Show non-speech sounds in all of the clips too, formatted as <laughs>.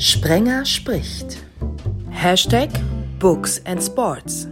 Sprenger spricht. Hashtag Books and Sports.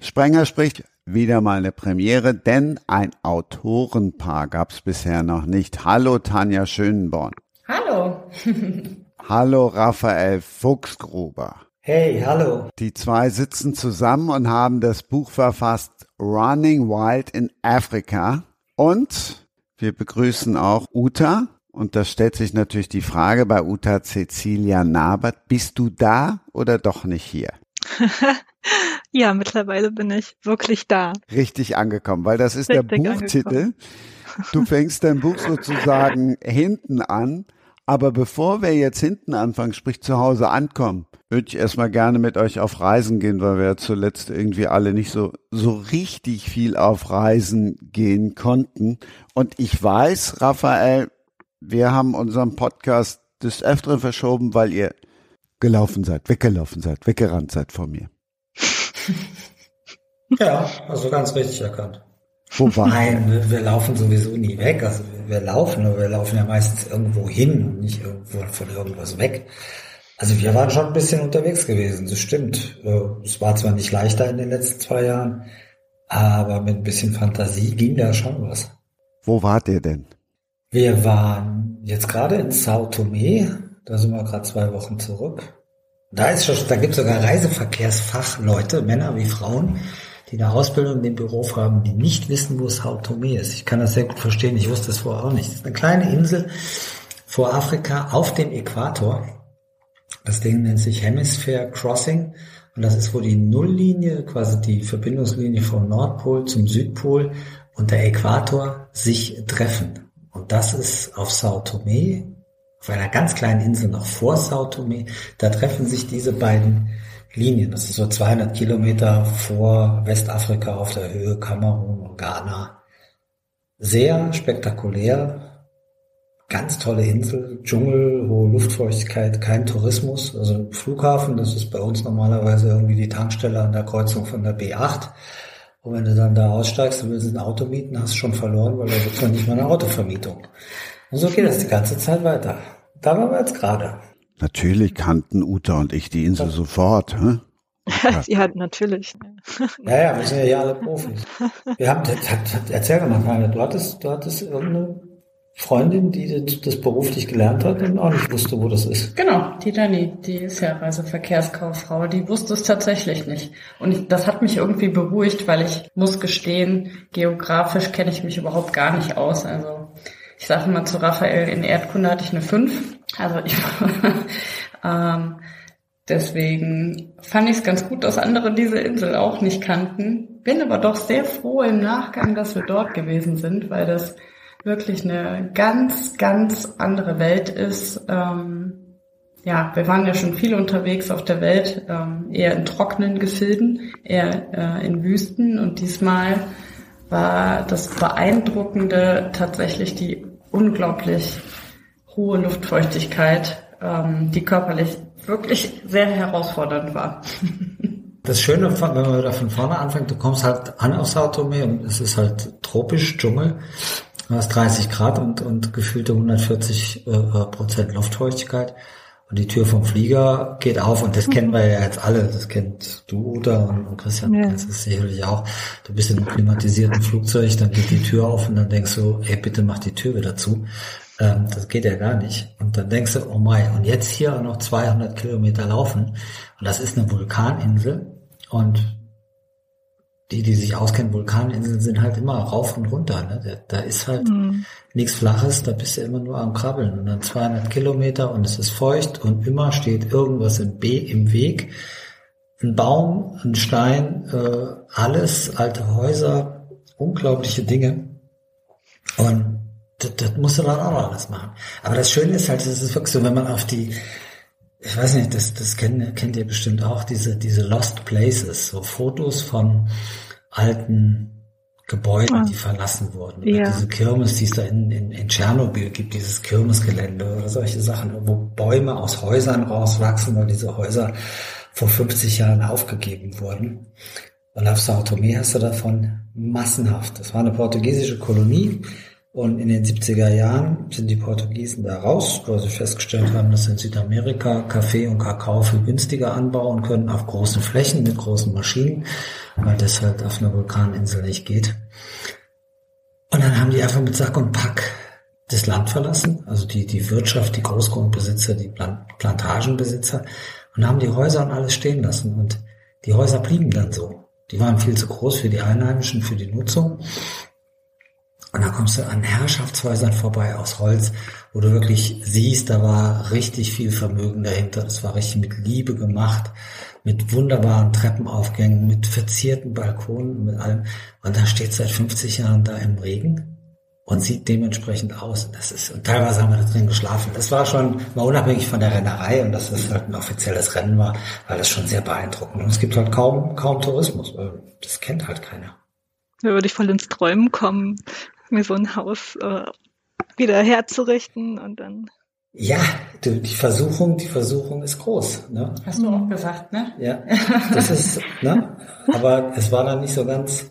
Sprenger spricht wieder mal eine Premiere, denn ein Autorenpaar gab es bisher noch nicht. Hallo Tanja Schönborn. Hallo. <laughs> Hallo Raphael Fuchsgruber. Hey, hallo. Die zwei sitzen zusammen und haben das Buch verfasst Running Wild in Africa. Und wir begrüßen auch Uta. Und da stellt sich natürlich die Frage bei Uta Cecilia Nabert, bist du da oder doch nicht hier? <laughs> ja, mittlerweile bin ich wirklich da. Richtig angekommen, weil das ist Richtig der Buchtitel. Angekommen. Du fängst dein <laughs> Buch sozusagen hinten an. Aber bevor wir jetzt hinten anfangen, sprich zu Hause ankommen, würde ich erstmal gerne mit euch auf Reisen gehen, weil wir ja zuletzt irgendwie alle nicht so, so richtig viel auf Reisen gehen konnten. Und ich weiß, Raphael, wir haben unseren Podcast des Öfteren verschoben, weil ihr gelaufen seid, weggelaufen seid, weggerannt seid von mir. <laughs> Ja, also ganz richtig erkannt. Wo war Nein, wir, wir, laufen sowieso nie weg. Also wir laufen, aber wir laufen ja meistens irgendwo hin und nicht irgendwo von irgendwas weg. Also wir waren schon ein bisschen unterwegs gewesen, das stimmt. Äh, es war zwar nicht leichter in den letzten zwei Jahren, aber mit ein bisschen Fantasie ging da schon was. Wo wart ihr denn? Wir waren jetzt gerade in Sao Tome, da sind wir gerade zwei Wochen zurück. Da ist schon, da gibt es sogar Reiseverkehrsfachleute, Männer wie Frauen, die eine Ausbildung in dem Beruf haben, die nicht wissen, wo Sao Tome ist. Ich kann das sehr gut verstehen, ich wusste es vorher auch nicht. Das ist eine kleine Insel vor Afrika auf dem Äquator. Das Ding nennt sich Hemisphere Crossing und das ist, wo die Nulllinie, quasi die Verbindungslinie vom Nordpol zum Südpol und der Äquator sich treffen. Und das ist auf Sao Tome, auf einer ganz kleinen Insel noch vor Sao Tome. Da treffen sich diese beiden Linien. Das ist so 200 Kilometer vor Westafrika auf der Höhe Kamerun und Ghana. Sehr spektakulär. Ganz tolle Insel, Dschungel, hohe Luftfeuchtigkeit, kein Tourismus. Also Flughafen, das ist bei uns normalerweise irgendwie die Tankstelle an der Kreuzung von der B8. Und wenn du dann da aussteigst und willst ein Auto mieten, hast du schon verloren, weil da wird man nicht mal eine Autovermietung. Und so geht das die ganze Zeit weiter. Da waren wir jetzt gerade. Natürlich kannten Uta und ich die Insel sofort. Hä? <laughs> ja, natürlich. Ja, ja, wir sind ja hier alle Profis. Wir haben, erzähl doch mal, du hattest, du hattest irgendeine Freundin, die das beruflich gelernt hat und auch nicht wusste, wo das ist. Genau, die Dani, die ist ja Reiseverkehrskauffrau, die wusste es tatsächlich nicht. Und das hat mich irgendwie beruhigt, weil ich muss gestehen, geografisch kenne ich mich überhaupt gar nicht aus. Also ich sage mal zu Raphael, in Erdkunde hatte ich eine 5. Also ich <laughs> ähm, deswegen fand ich es ganz gut, dass andere diese Insel auch nicht kannten. Bin aber doch sehr froh im Nachgang, dass wir dort gewesen sind, weil das wirklich eine ganz, ganz andere Welt ist. Ähm, ja, wir waren ja schon viel unterwegs auf der Welt, ähm, eher in trockenen Gefilden, eher äh, in Wüsten und diesmal war das Beeindruckende tatsächlich die unglaublich hohe Luftfeuchtigkeit, ähm, die körperlich wirklich sehr herausfordernd war. <laughs> Das Schöne, wenn man da von vorne anfängt, du kommst halt an aus Sao Tome und es ist halt tropisch, Dschungel. Du hast 30 Grad und, und gefühlte 140 äh, Prozent Luftfeuchtigkeit. Und die Tür vom Flieger geht auf und das mhm. kennen wir ja jetzt alle. Das kennt du, Uta und, Christian, ja. das ist sicherlich auch. Du bist in einem klimatisierten Flugzeug, dann geht die Tür auf und dann denkst du, ey, bitte mach die Tür wieder zu. Ähm, das geht ja gar nicht. Und dann denkst du, oh mein, und jetzt hier noch 200 Kilometer laufen. Und das ist eine Vulkaninsel. Und die, die sich auskennen, Vulkaninseln sind halt immer rauf und runter. Ne? Da, da ist halt mhm. nichts Flaches, da bist du immer nur am Krabbeln. Und dann 200 Kilometer und es ist feucht und immer steht irgendwas im, B, im Weg. Ein Baum, ein Stein, äh, alles, alte Häuser, unglaubliche Dinge. Und das, das musst du dann auch noch alles machen. Aber das Schöne ist halt, es ist wirklich so, wenn man auf die, ich weiß nicht, das, das kennt, kennt ihr bestimmt auch, diese, diese Lost Places, so Fotos von alten Gebäuden, ah. die verlassen wurden. Ja. Diese Kirmes, die es da in, in, in Tschernobyl gibt, dieses Kirmesgelände oder solche Sachen, wo Bäume aus Häusern rauswachsen, weil diese Häuser vor 50 Jahren aufgegeben wurden. Und auf Sao Tome hast du davon massenhaft. Das war eine portugiesische Kolonie Und in den 70er Jahren sind die Portugiesen da raus, weil sie festgestellt haben, dass in Südamerika Kaffee und Kakao viel günstiger anbauen können auf großen Flächen mit großen Maschinen, weil das halt auf einer Vulkaninsel nicht geht. Und dann haben die einfach mit Sack und Pack das Land verlassen, also die, die Wirtschaft, die Großgrundbesitzer, die Plantagenbesitzer und haben die Häuser und alles stehen lassen. Und die Häuser blieben dann so. Die waren viel zu groß für die Einheimischen, für die Nutzung. Und dann kommst du an Herrschaftshäusern vorbei aus Holz, wo du wirklich siehst, da war richtig viel Vermögen dahinter. Das war richtig mit Liebe gemacht, mit wunderbaren Treppenaufgängen, mit verzierten Balkonen, mit allem. Und da steht seit 50 Jahren da im Regen und sieht dementsprechend aus. Das ist, und teilweise haben wir da drin geschlafen. Das war schon mal unabhängig von der Rennerei und dass das halt ein offizielles Rennen war, weil das schon sehr beeindruckend. Und es gibt halt kaum, kaum Tourismus, das kennt halt keiner. Da würde ich voll ins Träumen kommen, mir so ein Haus äh, wieder herzurichten und dann. Ja, die, die Versuchung, die Versuchung ist groß. Ne? Hast du auch gesagt, ne? Ja, das ist, ne? Aber es war dann nicht so ganz,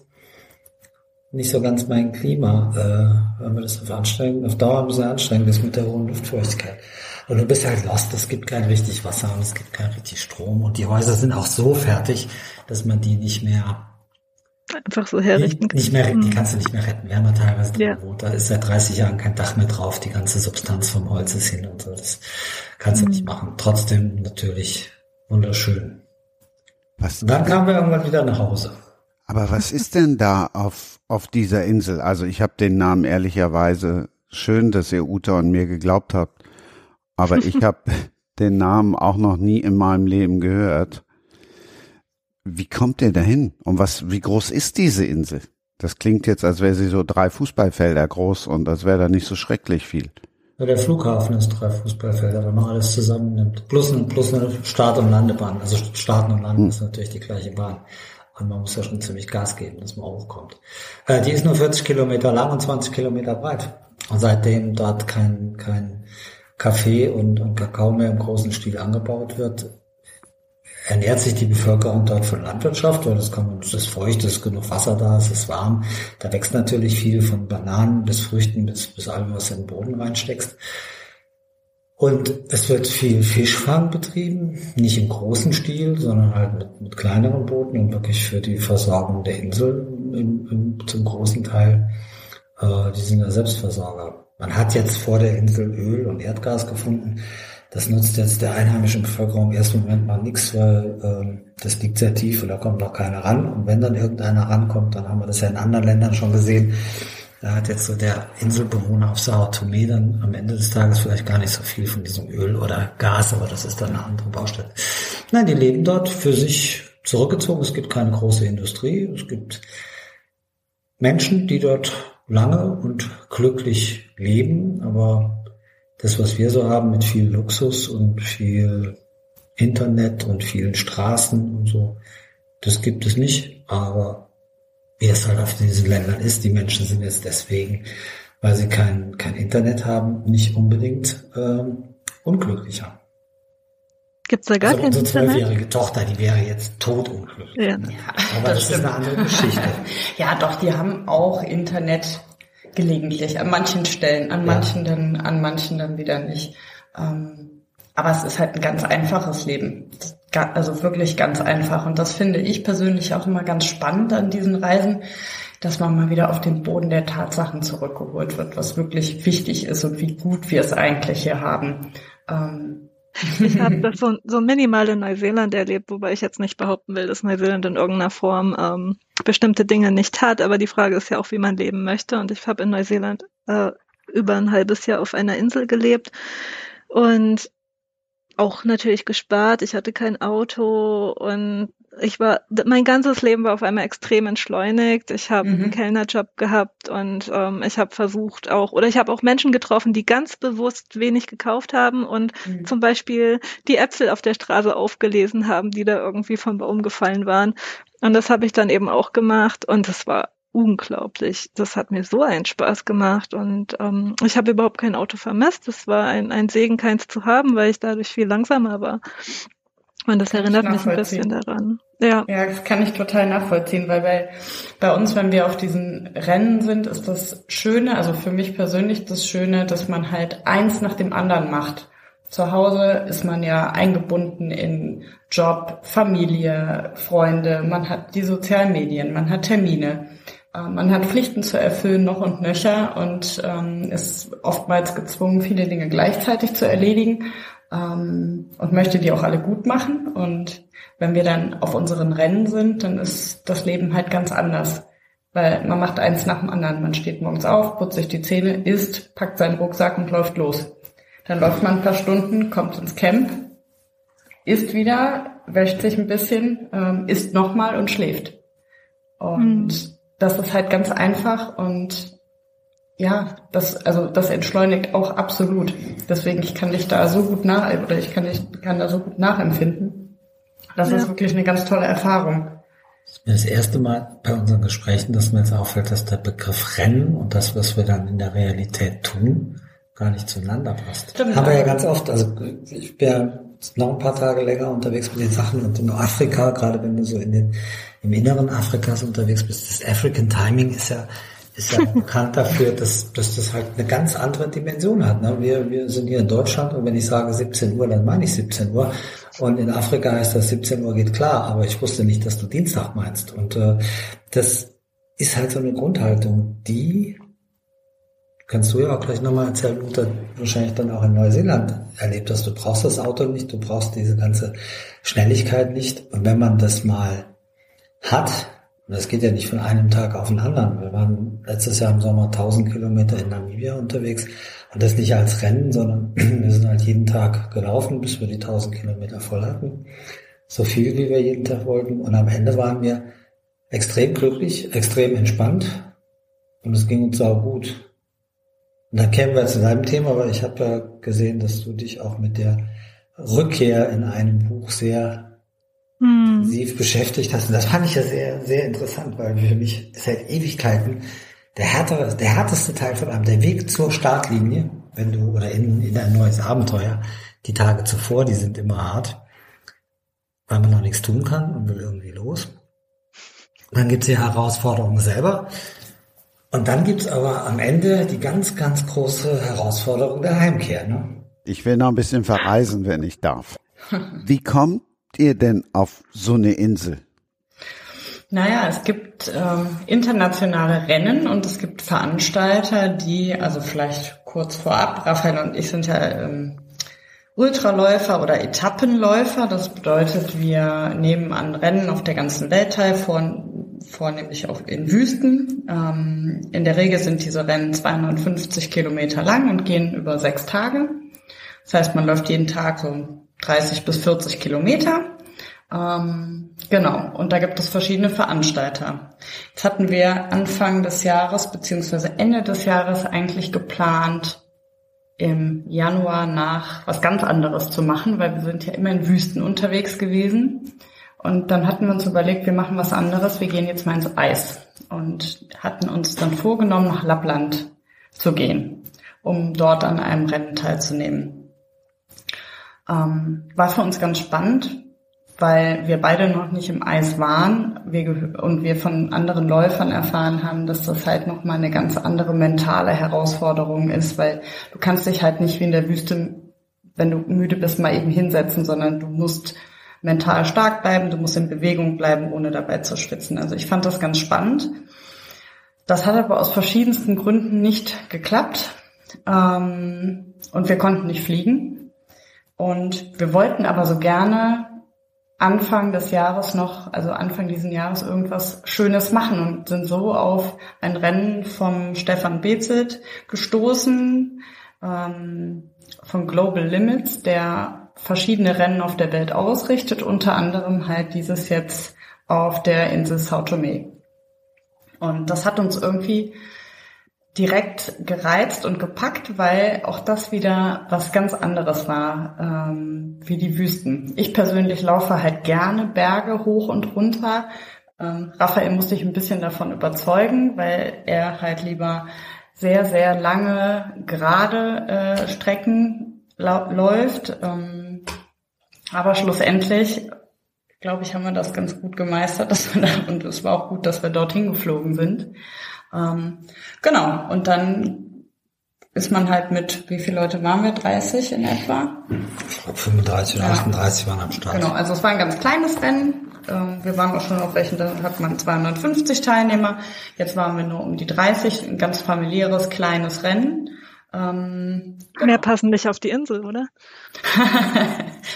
nicht so ganz mein Klima, äh, wenn man das auf anstrengend, auf Dauer ein bisschen anstrengend ist mit der hohen Luftfeuchtigkeit. Und du bist halt lost, es gibt kein richtig Wasser und es gibt kein richtig Strom und die Häuser sind auch so fertig, dass man die nicht mehr einfach so herrichten kann. Nicht mehr, die mhm. kannst du nicht mehr retten. Wir haben ja teilweise drin ja. gewohnt. Da ist seit 30 Jahren kein Dach mehr drauf. Die ganze Substanz vom Holz ist hin und so. Das kannst du mhm. nicht machen. Trotzdem natürlich wunderschön. Was und dann kamen wir irgendwann wieder nach Hause. Aber was ist denn da auf, auf dieser Insel? Also ich habe den Namen ehrlicherweise schön, dass ihr Uta und mir geglaubt habt. Aber ich <laughs> habe den Namen auch noch nie in meinem Leben gehört. Wie kommt ihr dahin? Und was, wie groß ist diese Insel? Das klingt jetzt, als wäre sie so drei Fußballfelder groß und das wäre da nicht so schrecklich viel. Ja, der Flughafen ist drei Fußballfelder, wenn man alles zusammennimmt. Plus, plus eine Start- und Landebahn. Also Starten und Landen hm. ist natürlich die gleiche Bahn. Und man muss ja schon ziemlich Gas geben, dass man hochkommt. Äh, die ist nur 40 Kilometer lang und 20 Kilometer breit. Und seitdem dort kein, kein Kaffee und, und Kakao mehr im großen Stil angebaut wird, ernährt sich die Bevölkerung dort von Landwirtschaft, weil es ist feucht, es ist genug Wasser da, es ist warm. Da wächst natürlich viel von Bananen bis Früchten bis, bis allem, was du in den Boden reinsteckst. Und es wird viel Fischfang betrieben, nicht im großen Stil, sondern halt mit, mit kleineren Booten und wirklich für die Versorgung der Insel im, im, zum großen Teil. Äh, die sind ja Selbstversorger. Man hat jetzt vor der Insel Öl und Erdgas gefunden. Das nutzt jetzt der einheimischen Bevölkerung im ersten Moment mal nichts, weil ähm, das liegt sehr tief und da kommt noch keiner ran. Und wenn dann irgendeiner rankommt, dann haben wir das ja in anderen Ländern schon gesehen. Da hat jetzt so der Inselbewohner auf Sao Tome dann am Ende des Tages vielleicht gar nicht so viel von diesem Öl oder Gas, aber das ist dann eine andere Baustelle. Nein, die leben dort für sich zurückgezogen. Es gibt keine große Industrie. Es gibt Menschen, die dort lange und glücklich leben, aber das, was wir so haben mit viel Luxus und viel Internet und vielen Straßen und so, das gibt es nicht. Aber wie es halt auf diesen Ländern ist, die Menschen sind jetzt deswegen, weil sie kein, kein Internet haben, nicht unbedingt ähm, unglücklicher. Gibt's da gar also kein unsere zwölfjährige Tochter, die wäre jetzt totunglücklich. Ja. ja aber das, das ist eine andere Geschichte. ja, doch, die haben auch Internet Gelegentlich, an manchen Stellen, an manchen ja. dann, an manchen dann wieder nicht. Ähm, aber es ist halt ein ganz einfaches Leben. Also wirklich ganz einfach. Und das finde ich persönlich auch immer ganz spannend an diesen Reisen, dass man mal wieder auf den Boden der Tatsachen zurückgeholt wird, was wirklich wichtig ist und wie gut wir es eigentlich hier haben. Ähm, ich habe <laughs> das so, so minimal in Neuseeland erlebt, wobei ich jetzt nicht behaupten will, dass Neuseeland in irgendeiner Form ähm, bestimmte Dinge nicht hat. Aber die Frage ist ja auch, wie man leben möchte. Und ich habe in Neuseeland äh, über ein halbes Jahr auf einer Insel gelebt und auch natürlich gespart. Ich hatte kein Auto und ich war, mein ganzes Leben war auf einmal extrem entschleunigt. Ich habe mhm. einen Kellnerjob gehabt und ähm, ich habe versucht auch, oder ich habe auch Menschen getroffen, die ganz bewusst wenig gekauft haben und mhm. zum Beispiel die Äpfel auf der Straße aufgelesen haben, die da irgendwie vom Baum gefallen waren. Und das habe ich dann eben auch gemacht und das war unglaublich. Das hat mir so einen Spaß gemacht und ähm, ich habe überhaupt kein Auto vermisst. Es war ein, ein Segen, keins zu haben, weil ich dadurch viel langsamer war. Und das erinnert mich ein bisschen daran. Ja. ja, das kann ich total nachvollziehen, weil bei, bei uns, wenn wir auf diesen Rennen sind, ist das Schöne, also für mich persönlich das Schöne, dass man halt eins nach dem anderen macht. Zu Hause ist man ja eingebunden in Job, Familie, Freunde, man hat die sozialen Medien, man hat Termine, äh, man hat Pflichten zu erfüllen noch und nöcher und ähm, ist oftmals gezwungen, viele Dinge gleichzeitig zu erledigen ähm, und möchte die auch alle gut machen. Und wenn wir dann auf unseren Rennen sind, dann ist das Leben halt ganz anders. Weil man macht eins nach dem anderen. Man steht morgens auf, putzt sich die Zähne, isst, packt seinen Rucksack und läuft los. Dann läuft man ein paar Stunden, kommt ins Camp, isst wieder, wäscht sich ein bisschen, ähm, isst nochmal und schläft. Und mhm. das ist halt ganz einfach und ja, das, also das entschleunigt auch absolut. Deswegen, ich kann dich da so gut nach, oder ich kann dich, kann da so gut nachempfinden. Das ja. ist wirklich eine ganz tolle Erfahrung. Das ist mir das erste Mal bei unseren Gesprächen, dass mir jetzt auffällt, dass der Begriff Rennen und das, was wir dann in der Realität tun, gar nicht zueinander passt. Stimmt. Haben wir ja ganz oft, also ich bin ja noch ein paar Tage länger unterwegs mit den Sachen und in Afrika, gerade wenn du so in den, im Inneren Afrikas unterwegs bist, das African Timing ist ja ist ja bekannt dafür, dass, dass das halt eine ganz andere Dimension hat. Ne? Wir, wir sind hier in Deutschland und wenn ich sage 17 Uhr, dann meine ich 17 Uhr. Und in Afrika heißt das 17 Uhr geht klar, aber ich wusste nicht, dass du Dienstag meinst. Und äh, das ist halt so eine Grundhaltung, die kannst du ja auch gleich nochmal erzählen, Luther, wahrscheinlich dann auch in Neuseeland erlebt hast. Du brauchst das Auto nicht, du brauchst diese ganze Schnelligkeit nicht. Und wenn man das mal hat, und das geht ja nicht von einem Tag auf den anderen. Wir waren letztes Jahr im Sommer 1000 Kilometer in Namibia unterwegs und das nicht als Rennen, sondern <clears throat> wir sind halt jeden Tag gelaufen, bis wir die 1000 Kilometer voll hatten. So viel, wie wir jeden Tag wollten. Und am Ende waren wir extrem glücklich, extrem entspannt und es ging uns auch gut. Und dann kämen wir zu deinem Thema, weil ich habe ja gesehen, dass du dich auch mit der Rückkehr in einem Buch sehr. Intensiv beschäftigt hast. Und das fand ich ja sehr, sehr interessant, weil für mich seit Ewigkeiten der härtere, der härteste Teil von einem, der Weg zur Startlinie, wenn du, oder in, in ein neues Abenteuer, die Tage zuvor, die sind immer hart, weil man noch nichts tun kann und will irgendwie los. Dann gibt's die Herausforderung selber. Und dann gibt's aber am Ende die ganz, ganz große Herausforderung der Heimkehr. Ne? Ich will noch ein bisschen verreisen, wenn ich darf. Wie kommt ihr denn auf so eine Insel? Naja, es gibt ähm, internationale Rennen und es gibt Veranstalter, die, also vielleicht kurz vorab, Raphael und ich sind ja ähm, Ultraläufer oder Etappenläufer. Das bedeutet, wir nehmen an Rennen auf der ganzen Welt teil, vor, vornehmlich auch in Wüsten. Ähm, in der Regel sind diese Rennen 250 Kilometer lang und gehen über sechs Tage. Das heißt, man läuft jeden Tag so 30 bis 40 Kilometer. Ähm, genau, und da gibt es verschiedene Veranstalter. Jetzt hatten wir Anfang des Jahres beziehungsweise Ende des Jahres eigentlich geplant, im Januar nach was ganz anderes zu machen, weil wir sind ja immer in Wüsten unterwegs gewesen. Und dann hatten wir uns überlegt, wir machen was anderes, wir gehen jetzt mal ins Eis und hatten uns dann vorgenommen, nach Lappland zu gehen, um dort an einem Rennen teilzunehmen. Ähm, war für uns ganz spannend, weil wir beide noch nicht im Eis waren wir, und wir von anderen Läufern erfahren haben, dass das halt nochmal eine ganz andere mentale Herausforderung ist, weil du kannst dich halt nicht wie in der Wüste, wenn du müde bist, mal eben hinsetzen, sondern du musst mental stark bleiben, du musst in Bewegung bleiben, ohne dabei zu schwitzen. Also ich fand das ganz spannend. Das hat aber aus verschiedensten Gründen nicht geklappt. Ähm, und wir konnten nicht fliegen. Und wir wollten aber so gerne Anfang des Jahres noch, also Anfang diesen Jahres irgendwas Schönes machen und sind so auf ein Rennen vom Stefan Bezelt gestoßen, ähm, von Global Limits, der verschiedene Rennen auf der Welt ausrichtet, unter anderem halt dieses jetzt auf der Insel Sao Tome. Und das hat uns irgendwie direkt gereizt und gepackt, weil auch das wieder was ganz anderes war, ähm, wie die Wüsten. Ich persönlich laufe halt gerne Berge hoch und runter. Ähm, Raphael musste ich ein bisschen davon überzeugen, weil er halt lieber sehr, sehr lange gerade äh, Strecken läuft. Ähm, aber schlussendlich glaube ich, haben wir das ganz gut gemeistert. Dass wir da, und es war auch gut, dass wir dorthin geflogen sind. Ähm, genau. Und dann ist man halt mit, wie viele Leute waren wir? 30 in etwa? Ich glaube 35 oder ja. 38 waren am Start. Genau, also es war ein ganz kleines Rennen. Ähm, wir waren auch schon auf welchen, da hat man 250 Teilnehmer. Jetzt waren wir nur um die 30, ein ganz familiäres, kleines Rennen. Ähm, genau. Mehr passen nicht auf die Insel, oder? <laughs>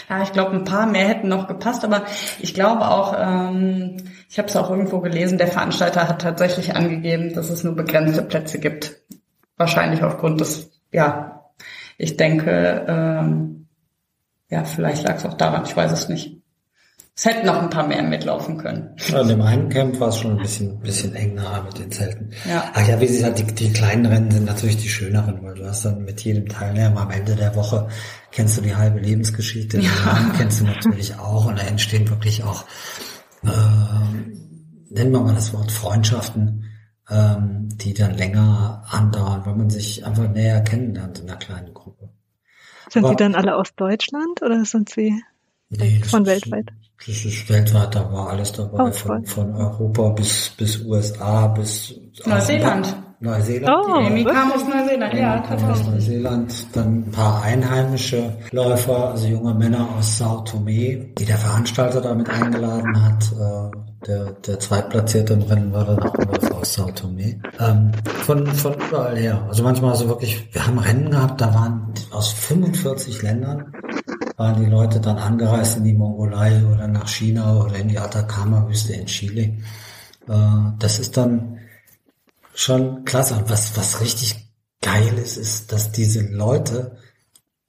ja, ich glaube, ein paar mehr hätten noch gepasst, aber ich glaube auch, ähm, ich habe es auch irgendwo gelesen, der Veranstalter hat tatsächlich angegeben, dass es nur begrenzte Plätze gibt. Wahrscheinlich aufgrund des, ja, ich denke, ähm, ja, vielleicht lag es auch daran, ich weiß es nicht. Es hätten noch ein paar mehr mitlaufen können. An dem einen Camp war es schon ein bisschen, bisschen eng nahe mit den Zelten. Ja. Ach ja, wie sie sagt, die, die kleinen Rennen sind natürlich die schöneren, weil du hast dann mit jedem Teilnehmer am Ende der Woche kennst du die halbe Lebensgeschichte, ja. den Namen kennst du natürlich auch und da entstehen wirklich auch, äh, nennen wir mal das Wort Freundschaften, ähm, die dann länger andauern, weil man sich einfach näher kennenlernt in einer kleinen Gruppe. Sind Aber, die dann alle aus Deutschland oder sind sie nee, von weltweit? Das ist weltweit, da war alles dabei, oh, von, von Europa bis, bis USA, bis Neuseeland. Neuseeland. Oh, die Amy kam aus Neuseeland, ja, kam aus Neuseeland. Dann ein paar einheimische Läufer, also junge Männer aus Sao Tome, die der Veranstalter damit eingeladen hat. Äh, der, der Zweitplatzierte im Rennen war dann auch Läufer aus Sao Tome. Ähm, von, von überall her. Also manchmal so wirklich, wir haben Rennen gehabt, da waren aus 45 Ländern waren die Leute dann angereist in die Mongolei oder nach China oder in die Atacama-Wüste in Chile. Äh, das ist dann schon klasse. Und was, was richtig geil ist, ist, dass diese Leute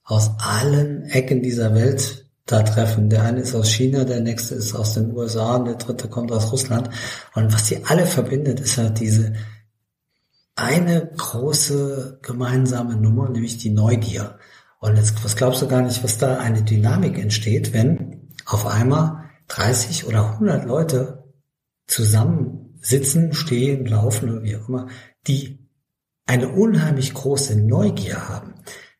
aus allen Ecken dieser Welt da treffen. Der eine ist aus China, der nächste ist aus den USA und der dritte kommt aus Russland. Und was die alle verbindet, ist halt diese eine große gemeinsame Nummer, nämlich die Neugier. Und jetzt, was glaubst du gar nicht, was da eine Dynamik entsteht, wenn auf einmal 30 oder 100 Leute zusammen sitzen, stehen, laufen oder wie auch immer, die eine unheimlich große Neugier haben.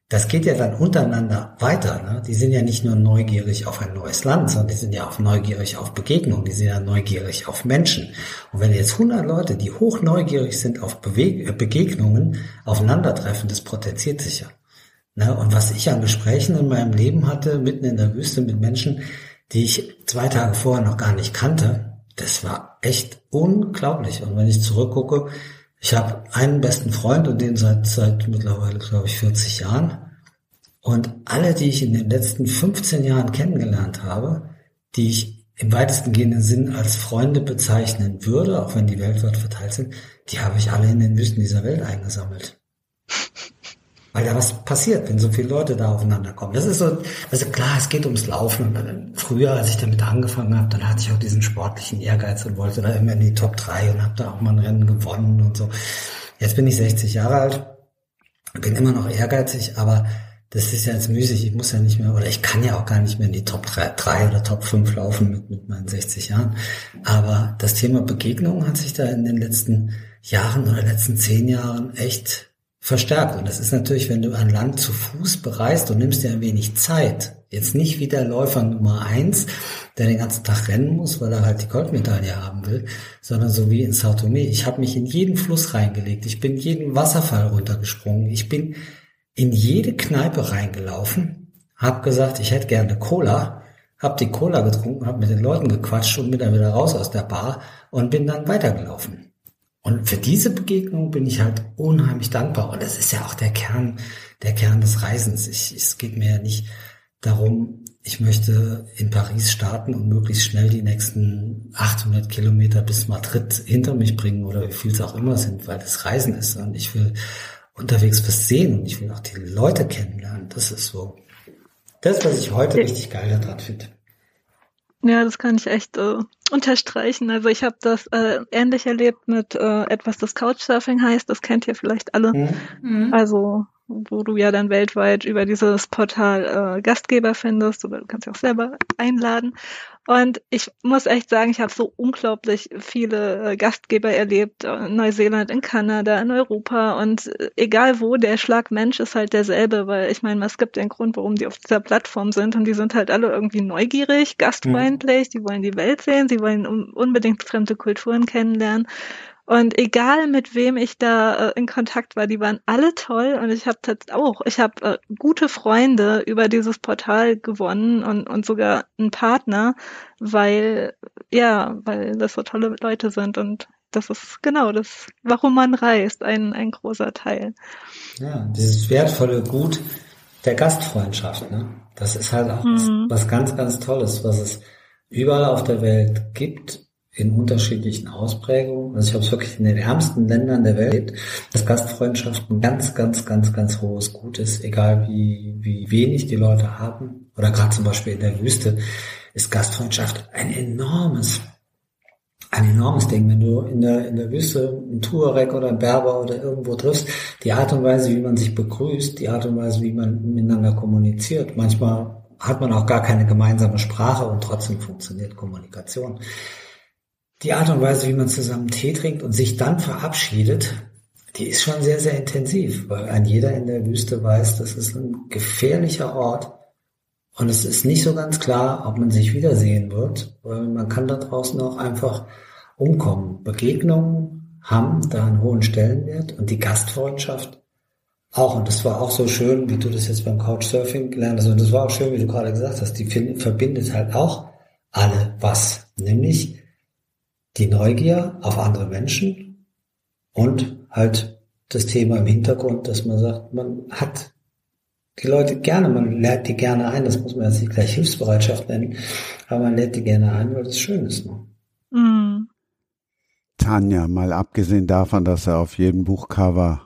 Das geht ja dann untereinander weiter. Ne? Die sind ja nicht nur neugierig auf ein neues Land, sondern die sind ja auch neugierig auf Begegnungen, die sind ja neugierig auf Menschen. Und wenn jetzt 100 Leute, die hoch neugierig sind auf Beweg Begegnungen, aufeinandertreffen, das potenziert sich ja. Na, und was ich an Gesprächen in meinem Leben hatte, mitten in der Wüste mit Menschen, die ich zwei Tage vorher noch gar nicht kannte, das war echt unglaublich. Und wenn ich zurückgucke, ich habe einen besten Freund und den seit, seit mittlerweile, glaube ich, 40 Jahren. Und alle, die ich in den letzten 15 Jahren kennengelernt habe, die ich im weitesten gehenden Sinn als Freunde bezeichnen würde, auch wenn die weltweit verteilt sind, die habe ich alle in den Wüsten dieser Welt eingesammelt weil da was passiert, wenn so viele Leute da aufeinander kommen. Das ist so, also klar, es geht ums Laufen. Früher, als ich damit angefangen habe, dann hatte ich auch diesen sportlichen Ehrgeiz und wollte da immer in die Top 3 und habe da auch mal ein Rennen gewonnen und so. Jetzt bin ich 60 Jahre alt, bin immer noch ehrgeizig, aber das ist ja jetzt müßig. Ich muss ja nicht mehr, oder ich kann ja auch gar nicht mehr in die Top 3, 3 oder Top 5 laufen mit, mit meinen 60 Jahren. Aber das Thema Begegnung hat sich da in den letzten Jahren oder letzten zehn Jahren echt verstärkt. Und das ist natürlich, wenn du ein Land zu Fuß bereist und nimmst dir ein wenig Zeit, jetzt nicht wie der Läufer Nummer eins, der den ganzen Tag rennen muss, weil er halt die Goldmedaille haben will, sondern so wie in Sao Tome. Ich habe mich in jeden Fluss reingelegt, ich bin jeden Wasserfall runtergesprungen, ich bin in jede Kneipe reingelaufen, habe gesagt, ich hätte gerne Cola, habe die Cola getrunken, habe mit den Leuten gequatscht und bin dann wieder raus aus der Bar und bin dann weitergelaufen. Und für diese Begegnung bin ich halt unheimlich dankbar. Und das ist ja auch der Kern, der Kern des Reisens. Ich, es geht mir ja nicht darum, ich möchte in Paris starten und möglichst schnell die nächsten 800 Kilometer bis Madrid hinter mich bringen oder wie viel es auch immer sind, weil das Reisen ist. Und ich will unterwegs was sehen und ich will auch die Leute kennenlernen. Das ist so das, was ich heute richtig geil daran finde. Ja, das kann ich echt äh, unterstreichen. Also ich habe das äh, ähnlich erlebt mit äh, etwas, das Couchsurfing heißt. Das kennt ihr vielleicht alle. Mhm. mhm. Also wo du ja dann weltweit über dieses Portal äh, Gastgeber findest oder du kannst ja auch selber einladen. Und ich muss echt sagen, ich habe so unglaublich viele äh, Gastgeber erlebt, in Neuseeland, in Kanada, in Europa. Und äh, egal wo, der Schlag Mensch ist halt derselbe, weil ich meine, es gibt den Grund, warum die auf dieser Plattform sind. Und die sind halt alle irgendwie neugierig, gastfreundlich, mhm. die wollen die Welt sehen, sie wollen unbedingt fremde Kulturen kennenlernen und egal mit wem ich da äh, in Kontakt war, die waren alle toll und ich habe auch, ich habe äh, gute Freunde über dieses Portal gewonnen und, und sogar einen Partner, weil ja, weil das so tolle Leute sind und das ist genau das, warum man reist, ein, ein großer Teil. Ja, dieses wertvolle Gut der Gastfreundschaft, ne? Das ist halt auch mhm. was, was ganz, ganz Tolles, was es überall auf der Welt gibt in unterschiedlichen Ausprägungen. Also ich habe es wirklich in den ärmsten Ländern der Welt erlebt, dass Gastfreundschaft ein ganz, ganz, ganz, ganz hohes Gut ist, egal wie, wie wenig die Leute haben. Oder gerade zum Beispiel in der Wüste ist Gastfreundschaft ein enormes, ein enormes Ding. Wenn du in der, in der Wüste einen Tuareg oder einen Berber oder irgendwo triffst, die Art und Weise, wie man sich begrüßt, die Art und Weise, wie man miteinander kommuniziert, manchmal hat man auch gar keine gemeinsame Sprache und trotzdem funktioniert Kommunikation die Art und Weise, wie man zusammen Tee trinkt und sich dann verabschiedet, die ist schon sehr, sehr intensiv, weil ein jeder in der Wüste weiß, das ist ein gefährlicher Ort und es ist nicht so ganz klar, ob man sich wiedersehen wird, weil man kann da draußen auch einfach umkommen. Begegnungen haben da einen hohen Stellenwert und die Gastfreundschaft auch. Und das war auch so schön, wie du das jetzt beim Couchsurfing gelernt hast. Und das war auch schön, wie du gerade gesagt hast, die verbindet halt auch alle was, nämlich die Neugier auf andere Menschen und halt das Thema im Hintergrund, dass man sagt, man hat die Leute gerne, man lädt die gerne ein, das muss man jetzt nicht gleich Hilfsbereitschaft nennen, aber man lädt die gerne ein, weil das schön ist. Ne? Mhm. Tanja, mal abgesehen davon, dass er auf jedem Buchcover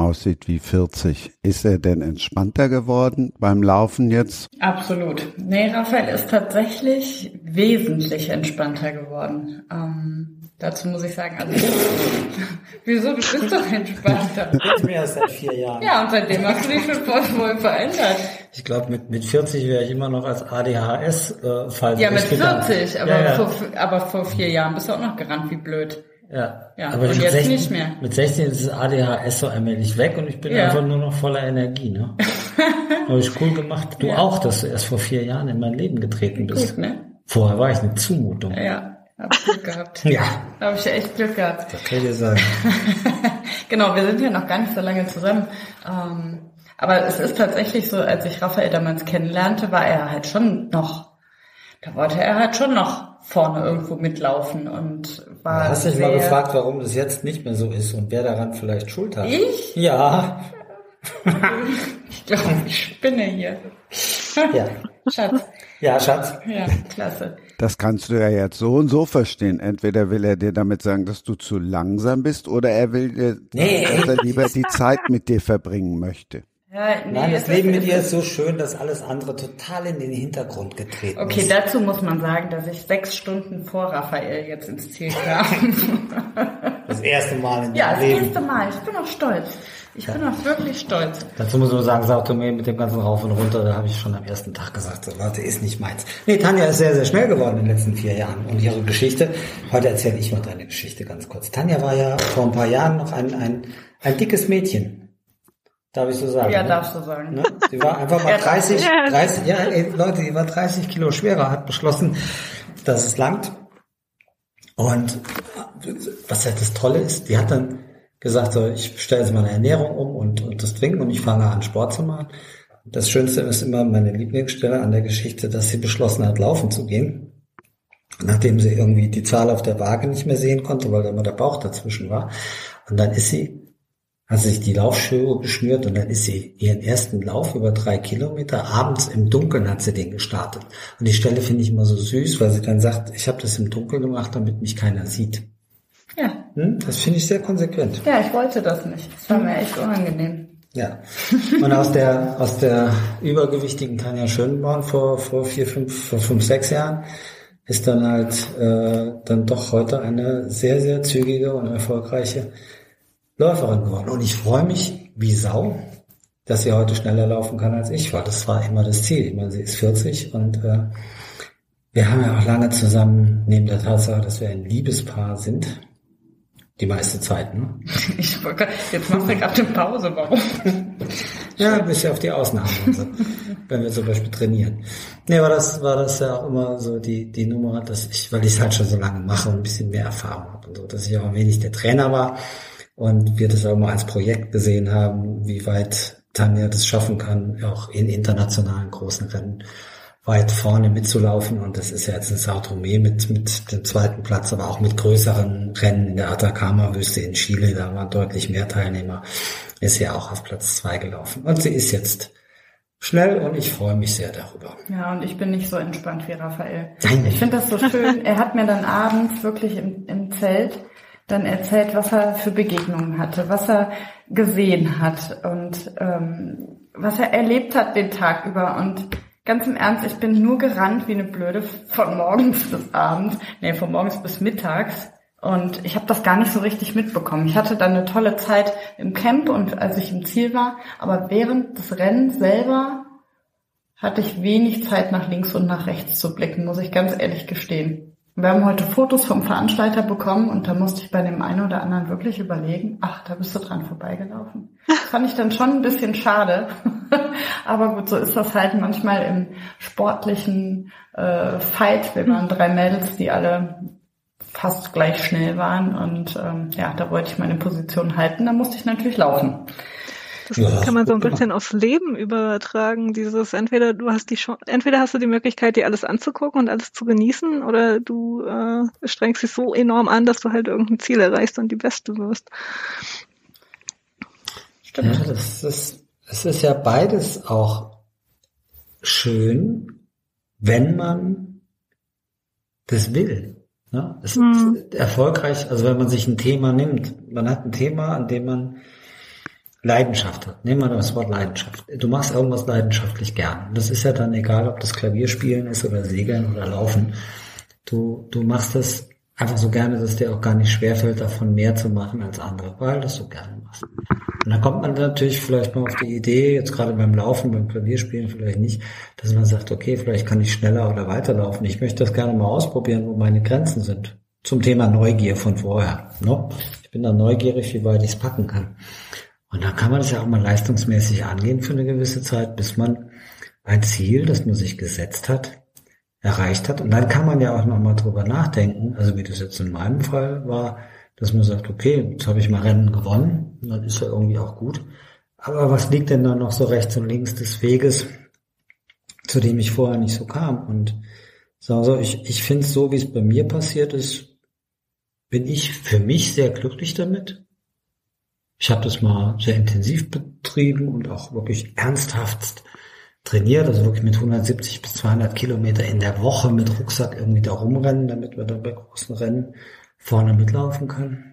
aussieht wie 40. Ist er denn entspannter geworden beim Laufen jetzt? Absolut. Nee, Raphael ist tatsächlich wesentlich entspannter geworden. Ähm, dazu muss ich sagen, also <laughs> wieso, du bist doch entspannter. <laughs> Mehr als seit vier Jahren. Ja, und seitdem hast du dich schon voll, voll verändert. Ich glaube, mit, mit 40 wäre ich immer noch als ADHS-Fall. Äh, ja, mit 40, aber, ja, ja. Vor, aber vor vier Jahren bist du auch noch gerannt wie blöd. Ja, ja aber jetzt 16, nicht mehr. Mit 16 ist das ADHS so allmählich weg und ich bin ja. einfach nur noch voller Energie. Ne? <laughs> Habe ich cool gemacht. Du ja. auch, dass du erst vor vier Jahren in mein Leben getreten bist. Gut, ne? Vorher war ich eine Zumutung. Ja, hab Glück gehabt. <laughs> ja. Habe ich echt Glück gehabt. Das kann ich dir sagen. <laughs> genau, wir sind ja noch gar nicht so lange zusammen. Ähm, aber es ist tatsächlich so, als ich Raphael damals kennenlernte, war er halt schon noch, da wollte er halt schon noch vorne irgendwo mitlaufen und war. Hast du dich mal gefragt, warum das jetzt nicht mehr so ist und wer daran vielleicht Schuld hat? Ich? Ja. <laughs> ich glaube, ich spinne hier. ja. <laughs> Schatz. Ja, Schatz. Ja, klasse. Das kannst du ja jetzt so und so verstehen. Entweder will er dir damit sagen, dass du zu langsam bist, oder er will dir, nee, dass er lieber die Zeit mit dir verbringen möchte. Ja, nee, Nein, das Leben mit ihr ist so schön, dass alles andere total in den Hintergrund getreten okay, ist. Okay, dazu muss man sagen, dass ich sechs Stunden vor Raphael jetzt ins Ziel kam. <laughs> Das erste Mal in ja, Leben. Ja, das erste Mal. Ich bin auch stolz. Ich ja. bin auch wirklich stolz. Dazu muss man sagen, Sao Tome mit dem ganzen Rauf und Runter, da habe ich schon am ersten Tag gesagt, so Leute, ist nicht meins. Nee, Tanja ist sehr, sehr schnell geworden in den letzten vier Jahren. Und ihre Geschichte, heute erzähle ich mal deine Geschichte ganz kurz. Tanja war ja vor ein paar Jahren noch ein, ein, ein dickes Mädchen. Darf ich so sagen? Ja, ne? darfst du sagen. Ne? Sie war einfach mal 30, 30, ja, ey, Leute, die war 30 Kilo schwerer, hat beschlossen, dass es langt. Und was ja das Tolle ist, die hat dann gesagt, so, ich stelle jetzt meine Ernährung um und, und das Trinken und ich fange an, Sport zu machen. Das Schönste ist immer meine Lieblingsstelle an der Geschichte, dass sie beschlossen hat, laufen zu gehen. Nachdem sie irgendwie die Zahl auf der Waage nicht mehr sehen konnte, weil da immer der Bauch dazwischen war. Und dann ist sie hat sich die Laufschuhe geschnürt und dann ist sie ihren ersten Lauf über drei Kilometer. Abends im Dunkeln hat sie den gestartet. Und die Stelle finde ich immer so süß, weil sie dann sagt, ich habe das im Dunkeln gemacht, damit mich keiner sieht. Ja. Hm? Das finde ich sehr konsequent. Ja, ich wollte das nicht. Das war mir echt unangenehm. Ja. Und aus der, aus der übergewichtigen Tanja Schönborn vor, vor vier, fünf, vor fünf, sechs Jahren ist dann halt äh, dann doch heute eine sehr, sehr zügige und erfolgreiche Läuferin geworden. Und ich freue mich wie Sau, dass sie heute schneller laufen kann als ich war. Das war immer das Ziel. Ich meine, sie ist 40 und äh, Wir haben ja auch lange zusammen, neben der Tatsache, dass wir ein Liebespaar sind, die meiste Zeit, ne? <laughs> Ich, jetzt machst du gerade eine Pause, warum? ja, bis auf die Ausnahmen, also, wenn wir zum Beispiel trainieren. Nee, war das, war das ja auch immer so die, die Nummer, dass ich, weil ich es halt schon so lange mache und ein bisschen mehr Erfahrung habe und so, dass ich auch ein wenig der Trainer war und wir das auch mal als Projekt gesehen haben, wie weit Tanja das schaffen kann, auch in internationalen großen Rennen weit vorne mitzulaufen. Und das ist ja jetzt ein Sao Tome mit, mit dem zweiten Platz, aber auch mit größeren Rennen in der Atacama-Wüste in Chile. Da waren deutlich mehr Teilnehmer. Ist ja auch auf Platz zwei gelaufen. Und sie ist jetzt schnell und ich freue mich sehr darüber. Ja, und ich bin nicht so entspannt wie Raphael. Nein. Ich finde das so schön. Er hat mir dann abends wirklich im, im Zelt dann erzählt, was er für Begegnungen hatte, was er gesehen hat und ähm, was er erlebt hat den Tag über. Und Ganz im Ernst, ich bin nur gerannt wie eine Blöde von morgens bis abends, nee, von morgens bis mittags. Und ich habe das gar nicht so richtig mitbekommen. Ich hatte dann eine tolle Zeit im Camp und als ich im Ziel war, aber während des Rennens selber hatte ich wenig Zeit nach links und nach rechts zu blicken, muss ich ganz ehrlich gestehen. Wir haben heute Fotos vom Veranstalter bekommen und da musste ich bei dem einen oder anderen wirklich überlegen, ach, da bist du dran vorbeigelaufen. Das <laughs> fand ich dann schon ein bisschen schade. <laughs> Aber gut, so ist das halt manchmal im sportlichen äh, Fight. Wir waren drei Mädels, die alle fast gleich schnell waren und ähm, ja, da wollte ich meine Position halten, da musste ich natürlich laufen. Das ja, kann man so ein bisschen aufs Leben übertragen. Dieses entweder du hast die entweder hast du die Möglichkeit, dir alles anzugucken und alles zu genießen, oder du äh, strengst dich so enorm an, dass du halt irgendein Ziel erreichst und die Beste wirst. Stimmt. Ja, das ist, es ist ja beides auch schön, wenn man das will. Ne? Es hm. ist erfolgreich, also wenn man sich ein Thema nimmt. Man hat ein Thema, an dem man Leidenschaft hat. Nehmen wir das Wort Leidenschaft. Du machst irgendwas leidenschaftlich gern. Das ist ja dann egal, ob das Klavierspielen ist oder Segeln oder Laufen. Du, du machst das einfach so gerne, dass dir auch gar nicht schwerfällt, davon mehr zu machen als andere, weil das so gerne machst. Und dann kommt man natürlich vielleicht mal auf die Idee, jetzt gerade beim Laufen, beim Klavierspielen vielleicht nicht, dass man sagt, okay, vielleicht kann ich schneller oder weiterlaufen. Ich möchte das gerne mal ausprobieren, wo meine Grenzen sind. Zum Thema Neugier von vorher. Ne? Ich bin da neugierig, wie weit ich es packen kann. Und dann kann man das ja auch mal leistungsmäßig angehen für eine gewisse Zeit, bis man ein Ziel, das man sich gesetzt hat, erreicht hat. Und dann kann man ja auch nochmal drüber nachdenken, also wie das jetzt in meinem Fall war, dass man sagt, okay, jetzt habe ich mal Rennen gewonnen, dann ist ja irgendwie auch gut. Aber was liegt denn da noch so rechts und links des Weges, zu dem ich vorher nicht so kam? Und so, ich, ich finde es so, wie es bei mir passiert ist, bin ich für mich sehr glücklich damit. Ich habe das mal sehr intensiv betrieben und auch wirklich ernsthaft trainiert, also wirklich mit 170 bis 200 Kilometer in der Woche mit Rucksack irgendwie da rumrennen, damit wir dann bei großen Rennen vorne mitlaufen können.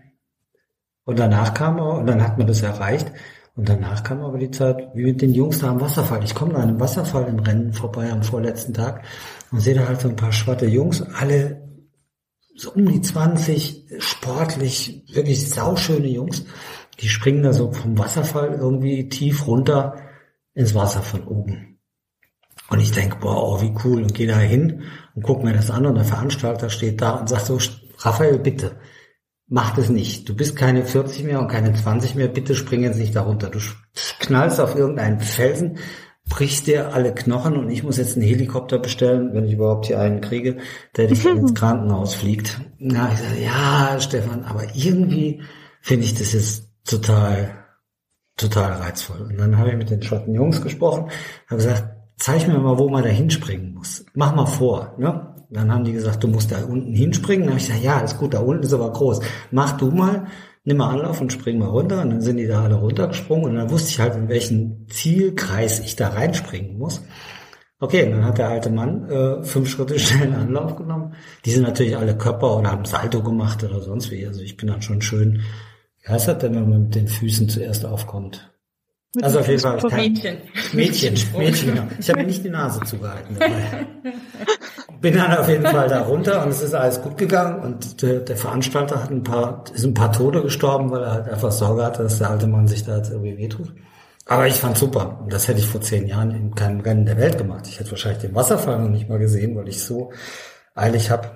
Und danach kam er, und dann hat man das erreicht, und danach kam aber die Zeit, wie mit den Jungs da am Wasserfall. Ich komme an einem Wasserfall im Rennen vorbei am vorletzten Tag und sehe da halt so ein paar schwatte Jungs, alle so um die 20, sportlich, wirklich sauschöne Jungs die springen da so vom Wasserfall irgendwie tief runter ins Wasser von oben. Und ich denke, boah, oh, wie cool. Und gehe da hin und guck mir das an und der Veranstalter steht da und sagt so, Raphael, bitte, mach das nicht. Du bist keine 40 mehr und keine 20 mehr, bitte spring jetzt nicht da runter. Du knallst auf irgendeinen Felsen, brichst dir alle Knochen und ich muss jetzt einen Helikopter bestellen, wenn ich überhaupt hier einen kriege, der dich ins <laughs> Krankenhaus fliegt. Na, ich sage, ja, Stefan, aber irgendwie finde ich das jetzt total, total reizvoll. Und dann habe ich mit den schotten Jungs gesprochen, habe gesagt, zeig mir mal, wo man da hinspringen muss. Mach mal vor. Ne? Dann haben die gesagt, du musst da unten hinspringen. Dann habe ich gesagt, ja, ist gut, da unten ist aber groß. Mach du mal, nimm mal Anlauf und spring mal runter. Und dann sind die da alle runtergesprungen. Und dann wusste ich halt, in welchen Zielkreis ich da reinspringen muss. Okay, dann hat der alte Mann äh, fünf Schritte <laughs> schnell Anlauf genommen. Die sind natürlich alle Körper oder haben Salto gemacht oder sonst wie. Also ich bin dann schon schön heißt das denn, wenn man mit den Füßen zuerst aufkommt? Mit also auf jeden Fall. Kein, Mädchen. Mädchen, Mädchen, ja. Ich habe mir nicht die Nase zugehalten dabei. Bin dann auf jeden Fall da runter und es ist alles gut gegangen und der, der, Veranstalter hat ein paar, ist ein paar Tote gestorben, weil er halt einfach Sorge hatte, dass der alte Mann sich da jetzt irgendwie wehtut. Aber ich fand super. Und das hätte ich vor zehn Jahren in keinem Rennen der Welt gemacht. Ich hätte wahrscheinlich den Wasserfall noch nicht mal gesehen, weil ich so eilig habe,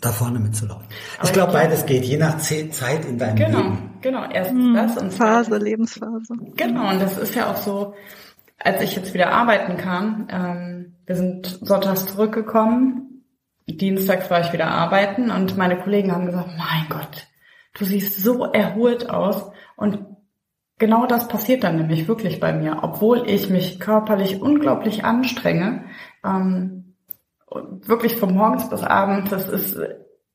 da vorne mitzulaufen. Aber ich glaube, beides geht, je nach Zeit in deinem genau, Leben. Genau, genau. Erstens hm, das und Phase, Lebensphase. Genau, und das ist ja auch so, als ich jetzt wieder arbeiten kam, ähm, wir sind sonntags zurückgekommen, dienstags war ich wieder arbeiten und meine Kollegen haben gesagt, mein Gott, du siehst so erholt aus und genau das passiert dann nämlich wirklich bei mir, obwohl ich mich körperlich unglaublich anstrenge, ähm, wirklich von morgens bis abends, das ist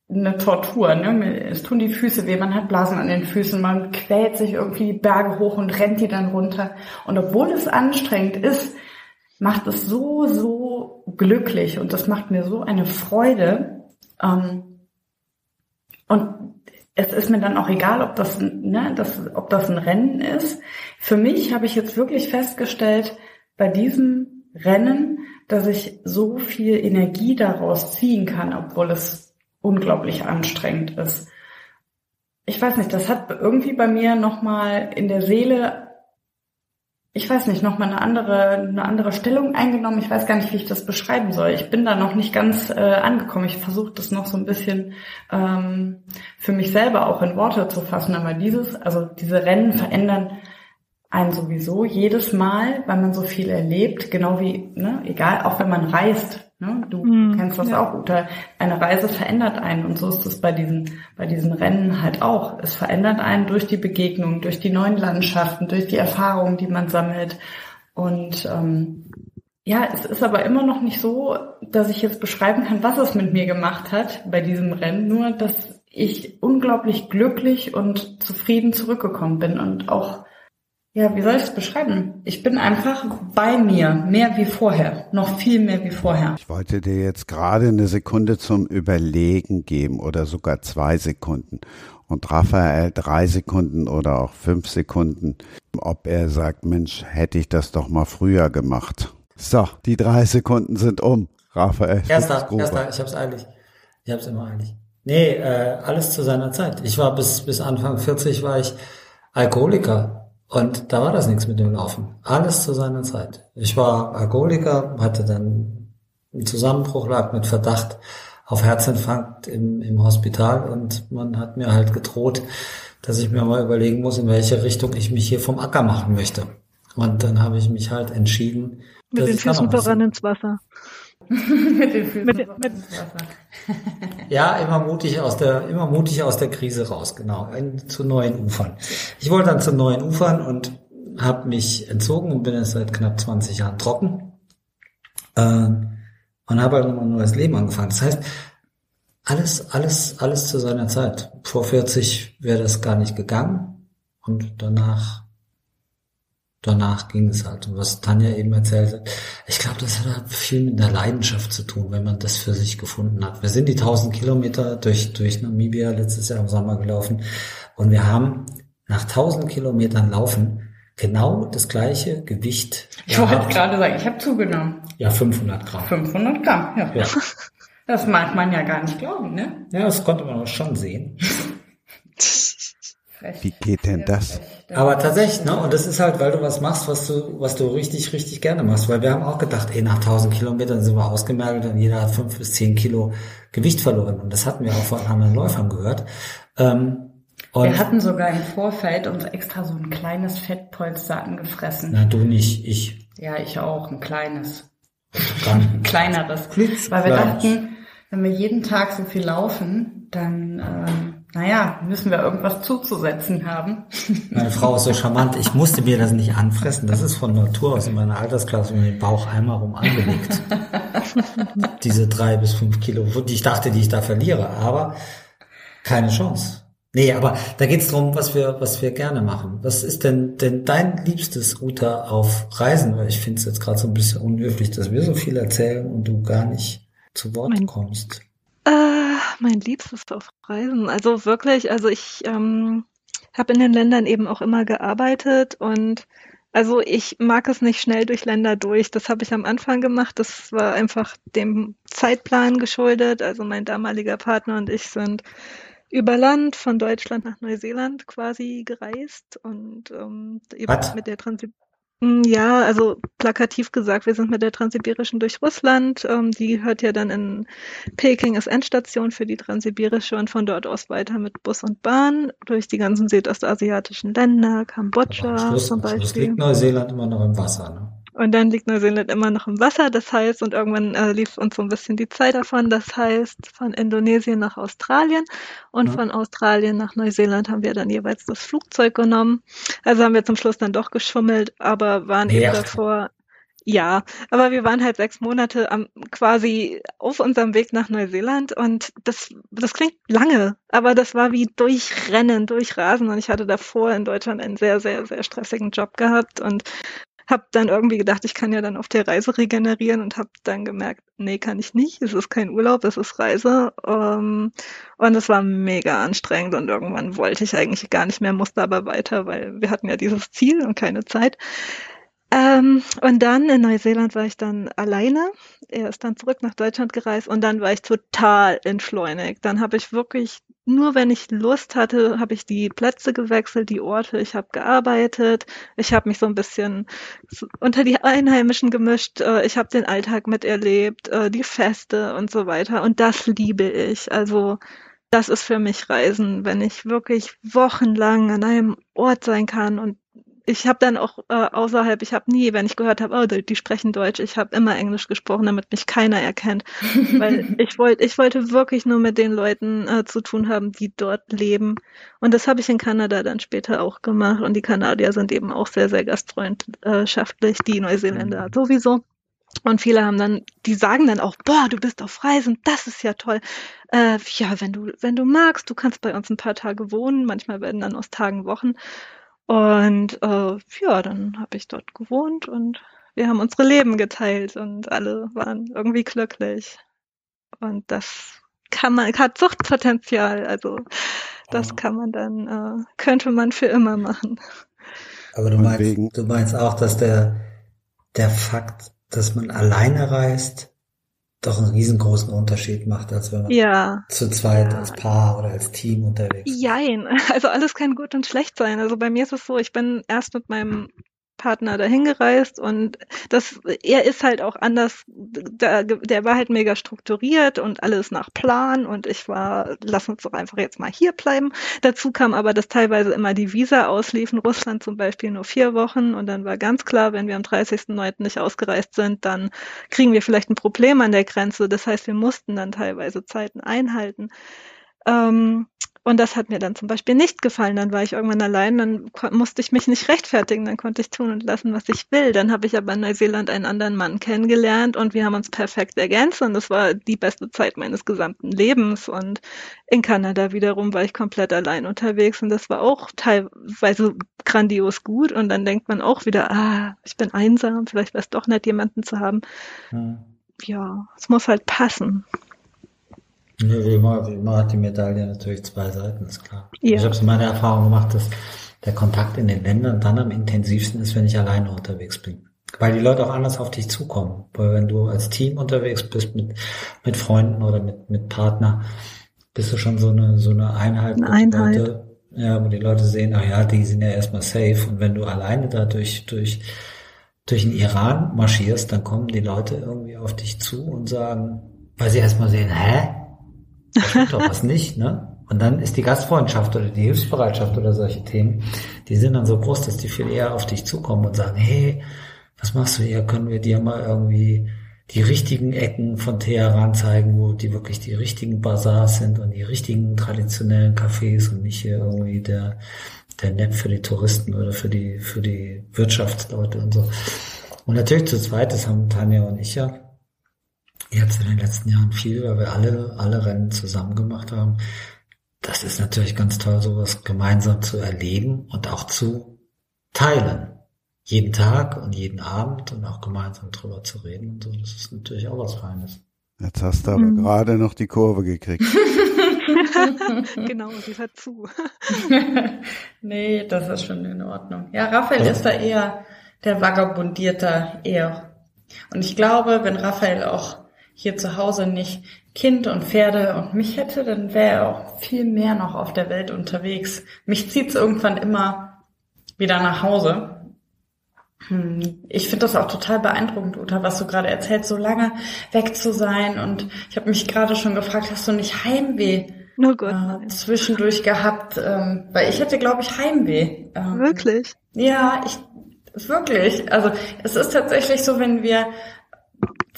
eine Tortur. Ne? Es tun die Füße weh, man hat Blasen an den Füßen, man quält sich irgendwie die Berge hoch und rennt die dann runter. Und obwohl es anstrengend ist, macht es so, so glücklich und das macht mir so eine Freude. Ähm, und es ist mir dann auch egal, ob das, ne, das, ob das ein Rennen ist. Für mich habe ich jetzt wirklich festgestellt, bei diesem Rennen, dass ich so viel Energie daraus ziehen kann, obwohl es unglaublich anstrengend ist. Ich weiß nicht, das hat irgendwie bei mir nochmal in der Seele, ich weiß nicht, nochmal eine andere, eine andere Stellung eingenommen. Ich weiß gar nicht, wie ich das beschreiben soll. Ich bin da noch nicht ganz äh, angekommen. Ich versuche das noch so ein bisschen ähm, für mich selber auch in Worte zu fassen. Aber dieses, also diese Rennen verändern einen sowieso jedes Mal, weil man so viel erlebt, genau wie, ne, egal, auch wenn man reist, ne, du mm, kennst das ja. auch, Uta, eine Reise verändert einen und so ist es bei diesen, bei diesen Rennen halt auch. Es verändert einen durch die Begegnung, durch die neuen Landschaften, durch die Erfahrungen, die man sammelt und ähm, ja, es ist aber immer noch nicht so, dass ich jetzt beschreiben kann, was es mit mir gemacht hat bei diesem Rennen, nur dass ich unglaublich glücklich und zufrieden zurückgekommen bin und auch ja, wie soll ich es beschreiben? Ich bin einfach bei mir, mehr wie vorher, noch viel mehr wie vorher. Ich wollte dir jetzt gerade eine Sekunde zum Überlegen geben oder sogar zwei Sekunden. Und Raphael drei Sekunden oder auch fünf Sekunden, ob er sagt, Mensch, hätte ich das doch mal früher gemacht. So, die drei Sekunden sind um. Raphael. Erster, erster, ich hab's eilig. Ich hab's immer eilig. Nee, äh, alles zu seiner Zeit. Ich war bis, bis Anfang 40 war ich Alkoholiker und da war das nichts mit dem Laufen. Alles zu seiner Zeit. Ich war Alkoholiker, hatte dann einen Zusammenbruch, lag mit Verdacht auf Herzinfarkt im, im Hospital und man hat mir halt gedroht, dass ich mir mal überlegen muss, in welche Richtung ich mich hier vom Acker machen möchte. Und dann habe ich mich halt entschieden. Mit den Füßen voran ins Wasser. Mit den Füßen mit, mit, ja, immer mutig aus der, immer mutig aus der Krise raus, genau, in, zu neuen Ufern. Ich wollte dann zu neuen Ufern und habe mich entzogen und bin jetzt seit knapp 20 Jahren trocken äh, und habe halt nochmal ein neues Leben angefangen. Das heißt, alles, alles, alles zu seiner Zeit. Vor 40 wäre das gar nicht gegangen und danach danach ging es halt. Und was Tanja eben erzählt hat, ich glaube, das hat halt viel mit der Leidenschaft zu tun, wenn man das für sich gefunden hat. Wir sind die 1000 Kilometer durch, durch Namibia letztes Jahr im Sommer gelaufen und wir haben nach 1000 Kilometern Laufen genau das gleiche Gewicht. Ich wollte gerade sagen, ich habe zugenommen. Ja, 500 Gramm. 500 Gramm, ja. ja. Das mag man ja gar nicht glauben, ne? Ja, das konnte man auch schon sehen. Wie geht denn das? Aber tatsächlich, ne? Und das ist halt, weil du was machst, was du, was du richtig, richtig gerne machst. Weil wir haben auch gedacht, ey, nach 1000 Kilometern sind wir ausgemerkt und jeder hat fünf bis zehn Kilo Gewicht verloren. Und das hatten wir auch von anderen Läufern gehört. Ähm, wir hatten sogar im Vorfeld uns extra so ein kleines Fettpolster angefressen. Na, du nicht, ich. Ja, ich auch, ein kleines. ein <laughs> kleineres. Weil wir dachten, wenn wir jeden Tag so viel laufen, dann, ähm, naja, müssen wir irgendwas zuzusetzen haben. <laughs> Meine Frau ist so charmant, ich musste mir das nicht anfressen. Das ist von Natur aus in meiner Altersklasse mit dem Bauch einmal rum angelegt. <laughs> Diese drei bis fünf Kilo, die ich dachte, die ich da verliere, aber keine Chance. Nee, aber da geht's drum, was wir, was wir gerne machen. Was ist denn, denn dein liebstes Router auf Reisen? Weil ich finde es jetzt gerade so ein bisschen unhöflich, dass wir so viel erzählen und du gar nicht zu Wort mein, kommst. Mein liebstes auf Reisen. Also wirklich, also ich ähm, habe in den Ländern eben auch immer gearbeitet und also ich mag es nicht schnell durch Länder durch. Das habe ich am Anfang gemacht. Das war einfach dem Zeitplan geschuldet. Also mein damaliger Partner und ich sind über Land von Deutschland nach Neuseeland quasi gereist und ähm, eben Was? mit der Transit Ja, also plakativ gesagt, wir sind mit der Transsibirischen durch Russland. Ähm, die hört ja dann in Peking ist Endstation für die Transsibirische und von dort aus weiter mit Bus und Bahn durch die ganzen südostasiatischen Länder, am Kambodscha zum am Schluss Beispiel. liegt Neuseeland immer noch im Wasser, ne? Und dann liegt Neuseeland immer noch im Wasser, das heißt, und irgendwann äh, lief uns so ein bisschen die Zeit davon, das heißt, von Indonesien nach Australien und Ja. von Australien nach Neuseeland haben wir dann jeweils das Flugzeug genommen. Also haben wir zum Schluss dann doch geschummelt, aber waren Nee, eben davor, ja, aber wir waren halt sechs Monate am, quasi auf unserem Weg nach Neuseeland und das, das klingt lange, aber das war wie durchrennen, durchrasen und ich hatte davor in Deutschland einen sehr, sehr, sehr stressigen Job gehabt und habe dann irgendwie gedacht, ich kann ja dann auf der Reise regenerieren und habe dann gemerkt, nee, kann ich nicht. Es ist kein Urlaub, es ist Reise. Ähm, und es war mega anstrengend und irgendwann wollte ich eigentlich gar nicht mehr, musste aber weiter, weil wir hatten ja dieses Ziel und keine Zeit. Ähm, und dann in Neuseeland war ich dann alleine. Er ist dann zurück nach Deutschland gereist und dann war ich total entschleunigt. Dann habe ich wirklich, nur wenn ich Lust hatte, habe ich die Plätze gewechselt, die Orte. Ich habe gearbeitet. Ich habe mich so ein bisschen unter die Einheimischen gemischt. Äh, Ich habe den Alltag miterlebt, äh, die Feste und so weiter. Und das liebe ich. Also das ist für mich Reisen, wenn ich wirklich wochenlang an einem Ort sein kann und ich habe dann auch äh, außerhalb, ich habe nie, wenn ich gehört habe, oh, die, die sprechen Deutsch, ich habe immer Englisch gesprochen, damit mich keiner erkennt, <laughs> weil ich wollte, ich wollte wirklich nur mit den Leuten äh, zu tun haben, die dort leben. Und das habe ich in Kanada dann später auch gemacht. Und die Kanadier sind eben auch sehr, sehr gastfreundschaftlich, die Neuseeländer Mhm. sowieso. Und viele haben dann, die sagen dann auch, boah, du bist auf Reisen, das ist ja toll. Äh, ja, wenn du, wenn du magst, du kannst bei uns ein paar Tage wohnen. Manchmal werden dann aus Tagen Wochen. Und äh, ja, dann habe ich dort gewohnt und wir haben unsere Leben geteilt und alle waren irgendwie glücklich. Und das kann man, hat Suchtpotenzial. Also das Ja. kann man dann, äh, könnte man für immer machen. Aber du meinst, du meinst auch, dass der, der Fakt, dass man alleine reist, doch einen riesengroßen Unterschied macht, als wenn man Ja. zu zweit Ja. als Paar oder als Team unterwegs ist. Jein, <laughs> also alles kann gut und schlecht sein. Also bei mir ist es so, ich bin erst mit meinem Partner dahin gereist und das, er ist halt auch anders, der, der war halt mega strukturiert und alles nach Plan und ich war, lass uns doch einfach jetzt mal hier bleiben. Dazu kam aber, dass teilweise immer die Visa ausliefen, Russland zum Beispiel nur vier Wochen und dann war ganz klar, wenn wir am 30.09. nicht ausgereist sind, dann kriegen wir vielleicht ein Problem an der Grenze. Das heißt, wir mussten dann teilweise Zeiten einhalten. Ähm, und das hat mir dann zum Beispiel nicht gefallen. Dann war ich irgendwann allein, dann musste ich mich nicht rechtfertigen, dann konnte ich tun und lassen, was ich will. Dann habe ich aber in Neuseeland einen anderen Mann kennengelernt und wir haben uns perfekt ergänzt und das war die beste Zeit meines gesamten Lebens. Und in Kanada wiederum war ich komplett allein unterwegs und das war auch teilweise grandios gut. Und dann denkt man auch wieder, ah, ich bin einsam, vielleicht wäre es doch nett, jemanden zu haben. Hm. Ja, es muss halt passen. Immer, wie immer hat die Medaille natürlich zwei Seiten, ist klar. Ja. Ich habe es in meiner Erfahrung gemacht, dass der Kontakt in den Ländern dann am intensivsten ist, wenn ich alleine unterwegs bin. Weil die Leute auch anders auf dich zukommen. Weil wenn du als Team unterwegs bist mit, mit Freunden oder mit, mit Partner, bist du schon so eine, so eine Einheit. Eine Einheit. Leute, ja, wo die Leute sehen, ach ja, die sind ja erstmal safe. Und wenn du alleine da durch, durch, durch den Iran marschierst, dann kommen die Leute irgendwie auf dich zu und sagen, weil sie erstmal sehen, hä? Da stimmt doch was nicht, ne? Und dann ist die Gastfreundschaft oder die Hilfsbereitschaft oder solche Themen, die sind dann so groß, dass die viel eher auf dich zukommen und sagen, hey, was machst du hier? Können wir dir mal irgendwie die richtigen Ecken von Teheran zeigen, wo die wirklich die richtigen Bazars sind und die richtigen traditionellen Cafés und nicht hier irgendwie der, der Nett für die Touristen oder für die, für die Wirtschaftsleute und so. Und natürlich zu zweit, das haben Tanja und ich ja jetzt in den letzten Jahren viel, weil wir alle, alle Rennen zusammen gemacht haben. Das ist natürlich ganz toll, sowas gemeinsam zu erleben und auch zu teilen. Jeden Tag und jeden Abend und auch gemeinsam drüber zu reden und so. Das ist natürlich auch was Feines. Jetzt hast du aber Mhm. gerade noch die Kurve gekriegt. <laughs> genau, sie hört zu. <laughs> nee, das ist schon in Ordnung. Ja, Raphael ist da eher der vagabundierter eher. Und ich glaube, wenn Raphael auch hier zu Hause nicht Kind und Pferde und mich hätte, dann wäre er auch viel mehr noch auf der Welt unterwegs. Mich zieht's irgendwann immer wieder nach Hause. Hm, ich finde das auch total beeindruckend, Uta, was du gerade erzählst, so lange weg zu sein. Und ich habe mich gerade schon gefragt, hast du nicht Heimweh oh Gott, äh, zwischendurch gehabt? Ähm, weil ich hätte, glaube ich, Heimweh. Ähm, wirklich? Ja, ich wirklich. Also es ist tatsächlich so, wenn wir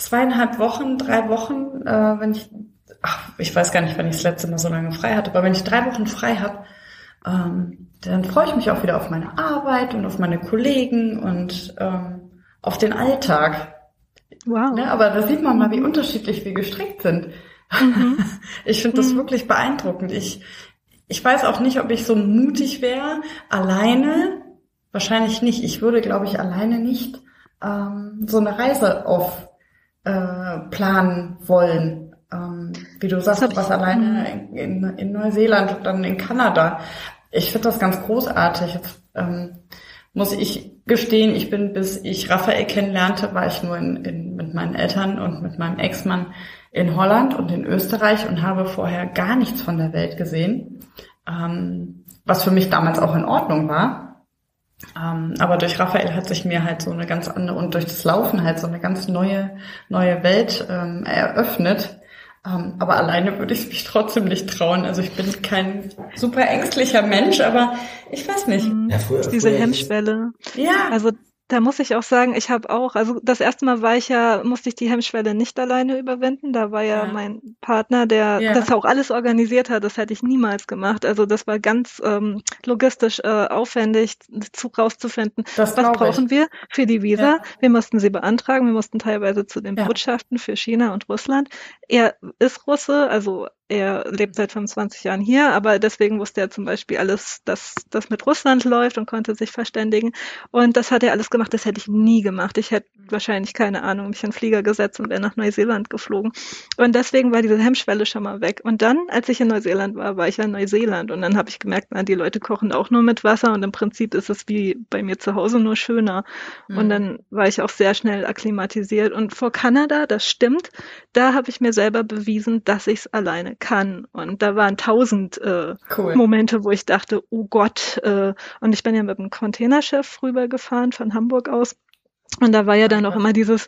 zweieinhalb Wochen, drei Wochen, äh, wenn ich, ach, ich weiß gar nicht, wann ich das letzte Mal so lange frei hatte, aber wenn ich drei Wochen frei habe, ähm, dann freue ich mich auch wieder auf meine Arbeit und auf meine Kollegen und ähm, auf den Alltag. Wow. Ne, aber da sieht man mal, wie unterschiedlich wir gestrickt sind. Mhm. <laughs> Ich finde das mhm. wirklich beeindruckend. Ich, ich weiß auch nicht, ob ich so mutig wäre, alleine. Wahrscheinlich nicht. Ich würde, glaube ich, alleine nicht ähm, so eine Reise auf äh, planen wollen. Ähm, wie du sagst, was alleine in, in, in, Neuseeland und dann in Kanada. Ich finde das ganz großartig. Jetzt, ähm, muss ich gestehen, ich bin, bis ich Raphael kennenlernte, war ich nur in, in, mit meinen Eltern und mit meinem Ex-Mann in Holland und in Österreich und habe vorher gar nichts von der Welt gesehen, ähm, was für mich damals auch in Ordnung war. Ähm, aber durch Raphael hat sich mir halt so eine ganz andere und durch das Laufen halt so eine ganz neue, neue Welt ähm, eröffnet. Ähm, aber alleine würde ich mich trotzdem nicht trauen. Also ich bin kein super ängstlicher Mensch, aber ich weiß nicht. Ja, früher, Diese Hemmschwelle. Ja. Also da muss ich auch sagen, ich habe auch, also das erste Mal war ich ja, musste ich die Hemmschwelle nicht alleine überwinden. Da war ja, ja. mein Partner, der ja. das auch alles organisiert hat. Das hätte ich niemals gemacht. Also das war ganz ähm, logistisch äh, aufwendig, Zug rauszufinden. Das Was brauchen ich. wir für die Visa? Ja. Wir mussten sie beantragen. Wir mussten teilweise zu den Botschaften für China und Russland. Er ist Russe, also er lebt seit 25 Jahren hier, aber deswegen wusste er zum Beispiel alles, dass das mit Russland läuft und konnte sich verständigen. Und das hat er alles gemacht, das hätte ich nie gemacht. Ich hätte wahrscheinlich, keine Ahnung, mich in den Flieger gesetzt und wäre nach Neuseeland geflogen. Und deswegen war diese Hemmschwelle schon mal weg. Und dann, als ich in Neuseeland war, war ich in Neuseeland und dann habe ich gemerkt, na, die Leute kochen auch nur mit Wasser und im Prinzip ist es wie bei mir zu Hause nur schöner. Mhm. Und dann war ich auch sehr schnell akklimatisiert. Und vor Kanada, das stimmt, da habe ich mir selber bewiesen, dass ich es alleine kann. Und da waren tausend äh, cool. Momente, wo ich dachte, oh Gott. Äh, und ich bin ja mit dem Containerschiff rübergefahren von Hamburg aus. Und da war ja dann auch immer dieses,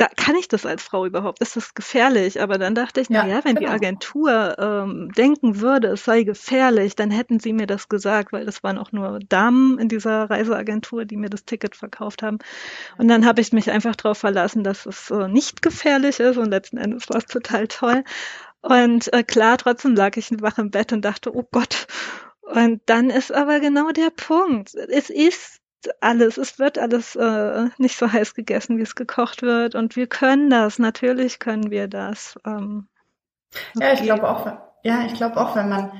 da kann ich das als Frau überhaupt? Ist das gefährlich? Aber dann dachte ich, na ja, wenn genau. die Agentur ähm, denken würde, es sei gefährlich, dann hätten sie mir das gesagt, weil das waren auch nur Damen in dieser Reiseagentur, die mir das Ticket verkauft haben. Und dann habe ich mich einfach darauf verlassen, dass es äh, nicht gefährlich ist und letzten Endes war es total toll. Und äh, klar, trotzdem lag ich wach im Bett und dachte, oh Gott. Und dann ist aber genau der Punkt. Es ist alles, es wird alles äh, nicht so heiß gegessen, wie es gekocht wird. Und wir können das, natürlich können wir das. Ähm, ja, ich glaube auch, ja, ich glaube auch, wenn man,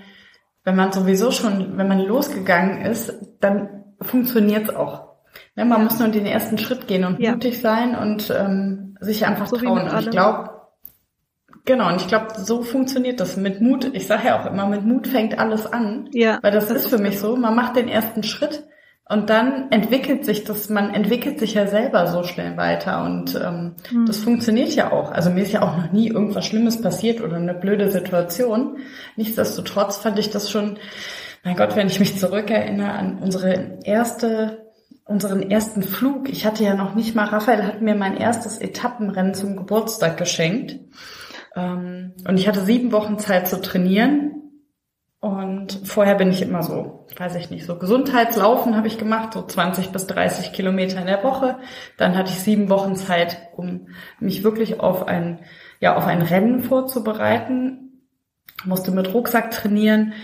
wenn man sowieso schon, wenn man losgegangen ist, dann funktioniert es auch. Ja, man ja. muss nur den ersten Schritt gehen und ja. mutig sein und ähm, sich einfach so trauen. Und ich glaube, Genau, und ich glaube, so funktioniert das mit Mut. Ich sage ja auch immer, mit Mut fängt alles an. Ja. Weil das, das ist für mich so. Man macht den ersten Schritt und dann entwickelt sich das, man entwickelt sich ja selber so schnell weiter und ähm, mhm. das funktioniert ja auch. Also mir ist ja auch noch nie irgendwas Schlimmes passiert oder eine blöde Situation. Nichtsdestotrotz fand ich das schon, mein Gott, wenn ich mich zurückerinnere an unsere erste unseren ersten Flug. Ich hatte ja noch nicht mal, Raphael hat mir mein erstes Etappenrennen zum Geburtstag geschenkt. Ähm, und ich hatte sieben Wochen Zeit zu trainieren. Und vorher bin ich immer so, weiß ich nicht, so Gesundheitslaufen habe ich gemacht, so 20 bis 30 Kilometer in der Woche. Dann hatte ich sieben Wochen Zeit, um mich wirklich auf ein, ja, auf ein Rennen vorzubereiten. Musste mit Rucksack trainieren.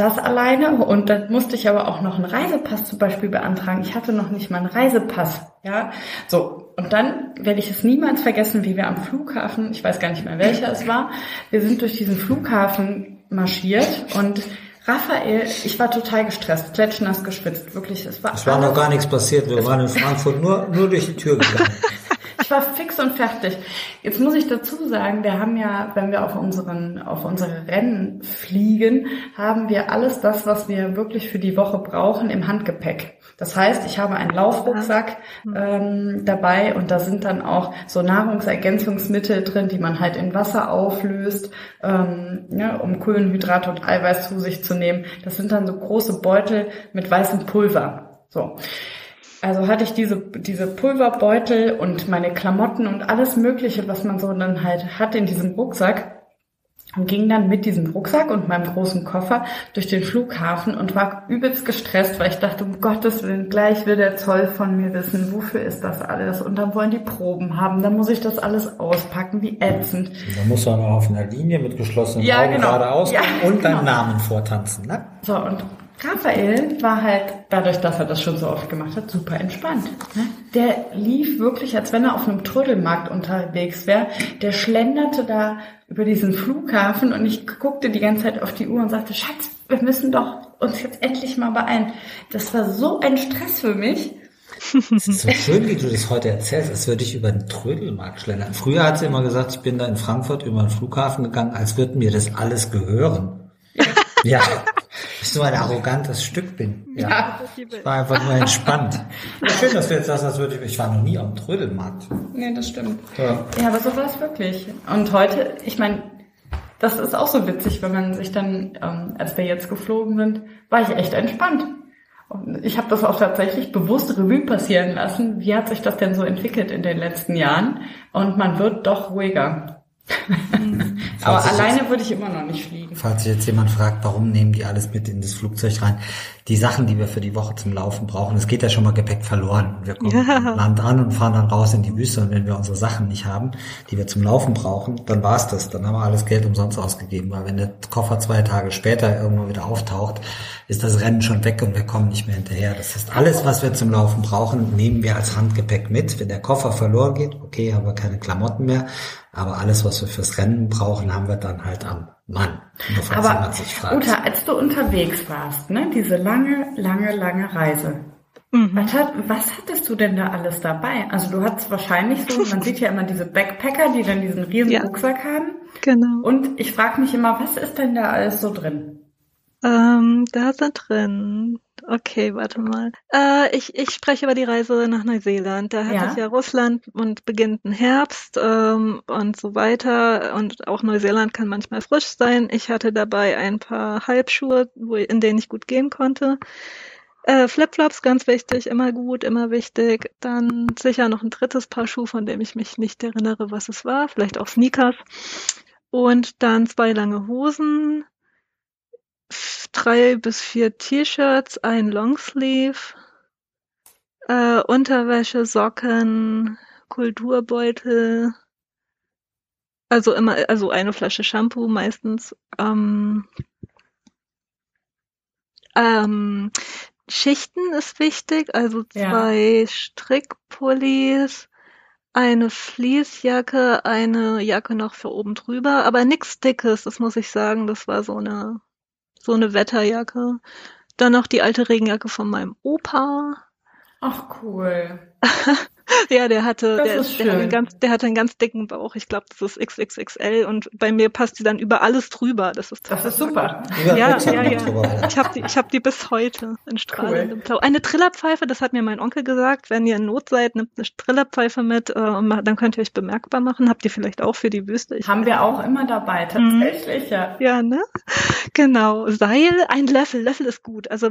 Das alleine und dann musste ich aber auch noch einen Reisepass zum Beispiel beantragen. Ich hatte noch nicht mal einen Reisepass, ja. So, und dann werde ich es niemals vergessen, wie wir am Flughafen, ich weiß gar nicht mehr welcher es war, wir sind durch diesen Flughafen marschiert und Raphael, ich war total gestresst, klatschnass geschwitzt, wirklich. Es war, es war noch gar nichts passiert, wir waren in Frankfurt nur, nur durch die Tür gegangen. <laughs> ich war fix und fertig. Jetzt muss ich dazu sagen, wir haben ja, wenn wir auf unseren, auf unsere Rennen fliegen, haben wir alles das, was wir wirklich für die Woche brauchen, im Handgepäck. Das heißt, ich habe einen Laufrucksack ähm, dabei und da sind dann auch so Nahrungsergänzungsmittel drin, die man halt in Wasser auflöst, ähm, ja, um Kohlenhydrate und Eiweiß zu sich zu nehmen. Das sind dann so große Beutel mit weißem Pulver. So. Also hatte ich diese, diese Pulverbeutel und meine Klamotten und alles Mögliche, was man so dann halt hat in diesem Rucksack und ging dann mit diesem Rucksack und meinem großen Koffer durch den Flughafen und war übelst gestresst, weil ich dachte, um Gottes Willen, gleich will der Zoll von mir wissen, wofür ist das alles? Und dann wollen die Proben haben, dann muss ich das alles auspacken, wie ätzend. Dann musst du auch noch auf einer Linie mit geschlossenen ja, Augen genau. geradeaus ja, und deinen genau. Namen vortanzen, ne? So, und Raphael war halt, dadurch, dass er das schon so oft gemacht hat, super entspannt. Ne? Der lief wirklich, als wenn er auf einem Trödelmarkt unterwegs wäre. Der schlenderte da über diesen Flughafen und ich guckte die ganze Zeit auf die Uhr und sagte, Schatz, wir müssen doch uns jetzt endlich mal beeilen. Das war so ein Stress für mich. Es ist so schön, wie du das heute erzählst, als würde ich über den Trödelmarkt schlendern. Früher hat sie immer gesagt, ich bin da in Frankfurt über den Flughafen gegangen, als würde mir das alles gehören. Ja, <laughs> ich so ein arrogantes Stück bin. Ja. ja. Ich war einfach nur entspannt. Schön, dass du jetzt sagst, als würde ich, ich war noch nie am Trödelmarkt. Nee, das stimmt. Ja, ja aber so war es wirklich. Und heute, ich meine, das ist auch so witzig, wenn man sich dann, ähm, als wir jetzt geflogen sind, war ich echt entspannt. Und ich habe das auch tatsächlich bewusst Revue passieren lassen. Wie hat sich das denn so entwickelt in den letzten Jahren? Und man wird doch ruhiger. Aber alleine jetzt, würde ich immer noch nicht fliegen. Falls sich jetzt jemand fragt, warum nehmen die alles mit in das Flugzeug rein? Die Sachen, die wir für die Woche zum Laufen brauchen, es geht ja schon mal Gepäck verloren. Wir kommen ja. Land an und fahren dann raus in die Wüste und wenn wir unsere Sachen nicht haben, die wir zum Laufen brauchen, dann war's das. Dann haben wir alles Geld umsonst ausgegeben, weil wenn der Koffer zwei Tage später irgendwo wieder auftaucht, ist das Rennen schon weg und wir kommen nicht mehr hinterher. Das heißt, alles, was wir zum Laufen brauchen, nehmen wir als Handgepäck mit. Wenn der Koffer verloren geht, okay, haben wir keine Klamotten mehr, aber alles, was wir fürs Rennen brauchen, haben wir dann halt am Mann. Nur Aber Uta, als du unterwegs warst, ne, diese lange, lange, lange Reise, mhm. was, hat, was hattest du denn da alles dabei? Also du hattest wahrscheinlich so, man sieht ja immer diese Backpacker, die dann diesen riesen ja. Rucksack haben. Genau. Und ich frage mich immer, was ist denn da alles so drin? Ähm, da sind drin Okay, warte mal. Äh, ich, ich spreche über die Reise nach Neuseeland. Da hatte ja. ich ja Russland und beginnt ein Herbst ähm, und so weiter. Und auch Neuseeland kann manchmal frisch sein. Ich hatte dabei ein paar Halbschuhe, wo, in denen ich gut gehen konnte. Äh, Flipflops, ganz wichtig, immer gut, immer wichtig. Dann sicher noch ein drittes Paar Schuhe, von dem ich mich nicht erinnere, was es war. Vielleicht auch Sneakers. Und dann zwei lange Hosen, drei bis vier T-Shirts, ein Longsleeve, äh, Unterwäsche, Socken, Kulturbeutel, also immer, also eine Flasche Shampoo meistens. Ähm, ähm, Schichten ist wichtig, also zwei ja. Strickpullis, eine Fließjacke, eine Jacke noch für oben drüber, aber nichts Dickes, das muss ich sagen, das war so eine so eine Wetterjacke. Dann noch die alte Regenjacke von meinem Opa. Ach cool. <laughs> <laughs> ja, der hatte, der, ist der, hat einen ganz, der hatte einen ganz dicken Bauch. Ich glaube, das ist XXXL und bei mir passt die dann über alles drüber. Das ist, das ist super. Ja, ja, ja. ja. Ich habe die, ich hab die bis heute in strahlendem cool. Blau. Eine Trillerpfeife, das hat mir mein Onkel gesagt. Wenn ihr in Not seid, nimmt eine Trillerpfeife mit, äh, dann könnt ihr euch bemerkbar machen. Habt ihr vielleicht auch für die Wüste. Ich Haben wir auch immer dabei, tatsächlich, mhm. ja. Ja, ne? Genau. Seil, ein Löffel. Löffel ist gut. Also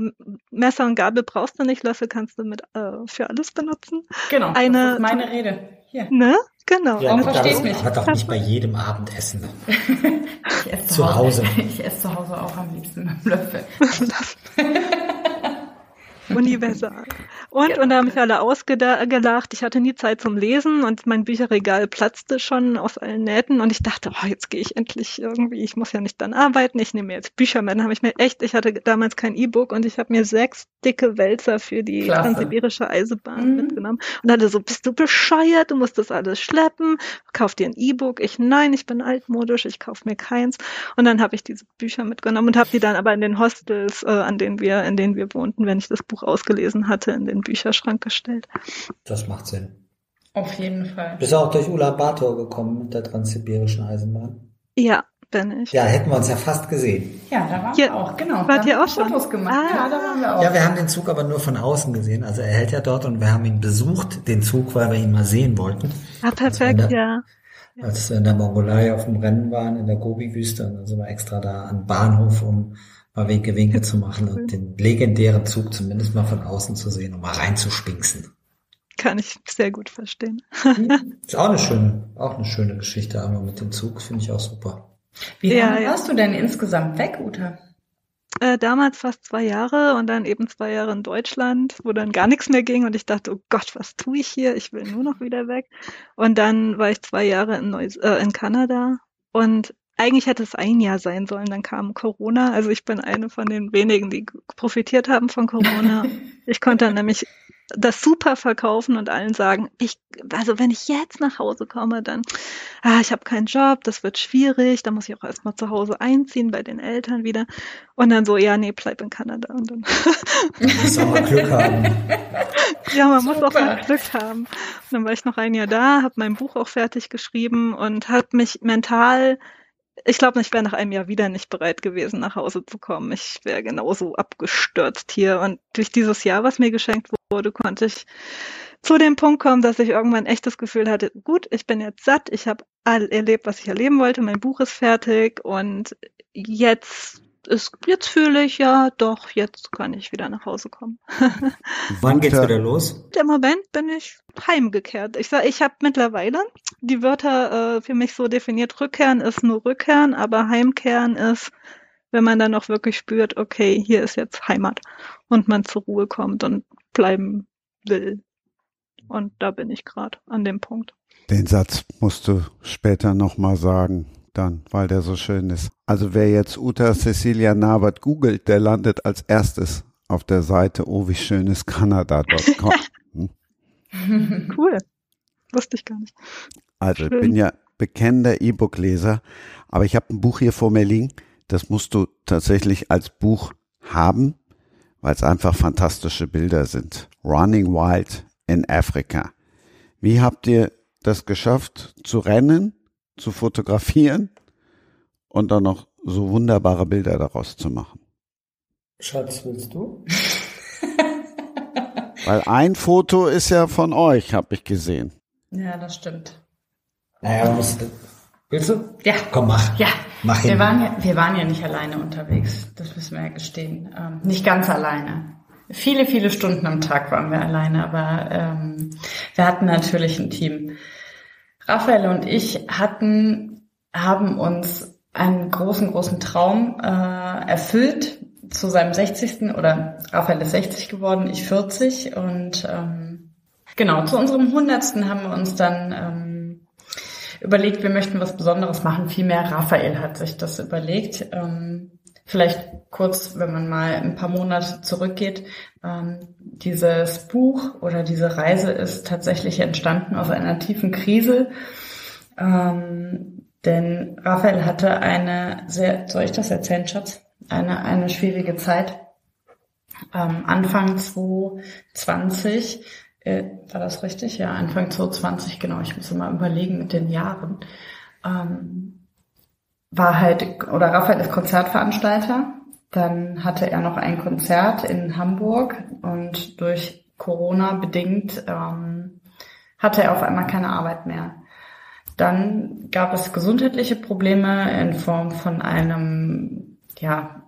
Messer und Gabel brauchst du nicht. Löffel kannst du mit äh, für alles benutzen. Genau. Ein eine. Das ist meine Rede. Hier. Ne? Genau. Ja, Warum versteht mich? Aber doch nicht bei jedem Abendessen. <laughs> ich esse zu Hause. Ich esse zu Hause auch am liebsten mit dem Löffel. <laughs> <laughs> Universal. <laughs> Und, ja. und da haben mich alle ausgelacht. Ich hatte nie Zeit zum Lesen und mein Bücherregal platzte schon aus allen Nähten und ich dachte, oh, jetzt gehe ich endlich irgendwie, ich muss ja nicht dann arbeiten, ich nehme mir jetzt Bücher mit. Dann habe ich mir echt, ich hatte damals kein E-Book und ich habe mir sechs dicke Wälzer für die Klasse. transsibirische Eisenbahn mhm. mitgenommen und hatte so, bist du bescheuert, du musst das alles schleppen, kauf dir ein E-Book. Ich, nein, ich bin altmodisch, ich kauf mir keins. Und dann habe ich diese Bücher mitgenommen und habe die dann aber in den Hostels, äh, an denen wir, in denen wir wohnten, wenn ich das Buch ausgelesen hatte, in den Bücherschrank gestellt. Das macht Sinn. Auf jeden Fall. Bist du auch durch Ulaanbaatar gekommen mit der transsibirischen Eisenbahn? Ja, bin ich. Ja, hätten wir uns ja fast gesehen. Ja, da waren Hier, wir auch, genau. wart Da ihr haben auch schon? Fotos gemacht. Ah. Ja, da waren wir auch. Ja, wir haben den Zug aber nur von außen gesehen. Also er hält ja dort und wir haben ihn besucht, den Zug, weil wir ihn mal sehen wollten. Ah, perfekt, Also, ja. Als wir in der Mongolei auf dem Rennen waren, in der Gobi-Wüste, und dann sind wir extra da an Bahnhof, um mal Winke Winke zu machen und den legendären Zug zumindest mal von außen zu sehen, um mal reinzuspinksen. Kann ich sehr gut verstehen. <laughs> Ist auch eine schöne, auch eine schöne Geschichte, aber mit dem Zug finde ich auch super. Wie Ja, lange ja. warst du denn insgesamt weg, Uta? Äh, damals fast zwei Jahre und dann eben zwei Jahre in Deutschland, wo dann gar nichts mehr ging und ich dachte, oh Gott, was tue ich hier? Ich will nur noch wieder weg. Und dann war ich zwei Jahre in, Neus äh, in Kanada und eigentlich hätte es ein Jahr sein sollen, dann kam Corona. Also ich bin eine von den wenigen, die profitiert haben von Corona. <laughs> ich konnte dann nämlich das super verkaufen und allen sagen, ich, also wenn ich jetzt nach Hause komme, dann, ah, ich habe keinen Job, das wird schwierig, da muss ich auch erstmal zu Hause einziehen bei den Eltern wieder. Und dann so, ja, nee, bleib in Kanada. Und dann, Man muss auch mal Glück haben. <laughs> ja, man muss auch Super. mal Glück haben. Und dann war ich noch ein Jahr da, habe mein Buch auch fertig geschrieben und habe mich mental, ich glaube, ich wäre nach einem Jahr wieder nicht bereit gewesen, nach Hause zu kommen. Ich wäre genauso abgestürzt hier. Und durch dieses Jahr, was mir geschenkt wurde, konnte ich zu dem Punkt kommen, dass ich irgendwann echt das Gefühl hatte, gut, ich bin jetzt satt, ich habe all erlebt, was ich erleben wollte, mein Buch ist fertig und jetzt ist, jetzt fühle ich ja, doch, jetzt kann ich wieder nach Hause kommen. <laughs> Wann geht's wieder los? Im Moment bin ich heimgekehrt. Ich sag, ich habe mittlerweile die Wörter äh, für mich so definiert. Rückkehren ist nur Rückkehren, aber Heimkehren ist, wenn man dann auch wirklich spürt, okay, hier ist jetzt Heimat und man zur Ruhe kommt und bleiben will. Und da bin ich gerade an dem Punkt. Den Satz musst du später nochmal sagen, dann, weil der so schön ist. Also wer jetzt Uta Cecilia Nabert googelt, der landet als erstes auf der Seite oh wie schön ist Kanada.com. <laughs> Hm? Cool. Wusste ich gar nicht. Also ich bin ja bekennender E-Book-Leser, aber ich habe ein Buch hier vor mir liegen, das musst du tatsächlich als Buch haben, weil es einfach fantastische Bilder sind. Running Wild in Afrika. Wie habt ihr das geschafft, zu rennen, zu fotografieren und dann noch so wunderbare Bilder daraus zu machen? Schatz, willst du? <laughs> <laughs> Weil ein Foto ist ja von euch, habe ich gesehen. Ja, das stimmt. Naja, man muss, willst du? Ja. Komm, mach. Ja, Mach wir hin. waren ja, wir waren ja nicht alleine unterwegs. Das müssen wir ja gestehen. Ähm, nicht ganz alleine. Viele, viele Stunden am Tag waren wir alleine, aber ähm, wir hatten natürlich ein Team. Raphael und ich hatten, haben uns einen großen, großen Traum äh, erfüllt zu seinem 60. oder Raphael ist 60 geworden, ich 40 und ähm, genau, zu unserem 100. haben wir uns dann ähm, überlegt, wir möchten was Besonderes machen. Vielmehr Raphael hat sich das überlegt. Ähm, vielleicht kurz, wenn man mal ein paar Monate zurückgeht. Ähm, dieses Buch oder diese Reise ist tatsächlich entstanden aus einer tiefen Krise. Ähm, denn Raphael hatte eine sehr, soll ich das erzählen, Schatz? Eine, eine schwierige Zeit. Ähm, Anfang 2020 äh, war das richtig? Ja, Anfang 2020, genau. Ich muss mal überlegen mit den Jahren. Ähm, war halt, oder Raphael ist Konzertveranstalter. Dann hatte er noch ein Konzert in Hamburg und durch Corona bedingt ähm, hatte er auf einmal keine Arbeit mehr. Dann gab es gesundheitliche Probleme in Form von einem ja,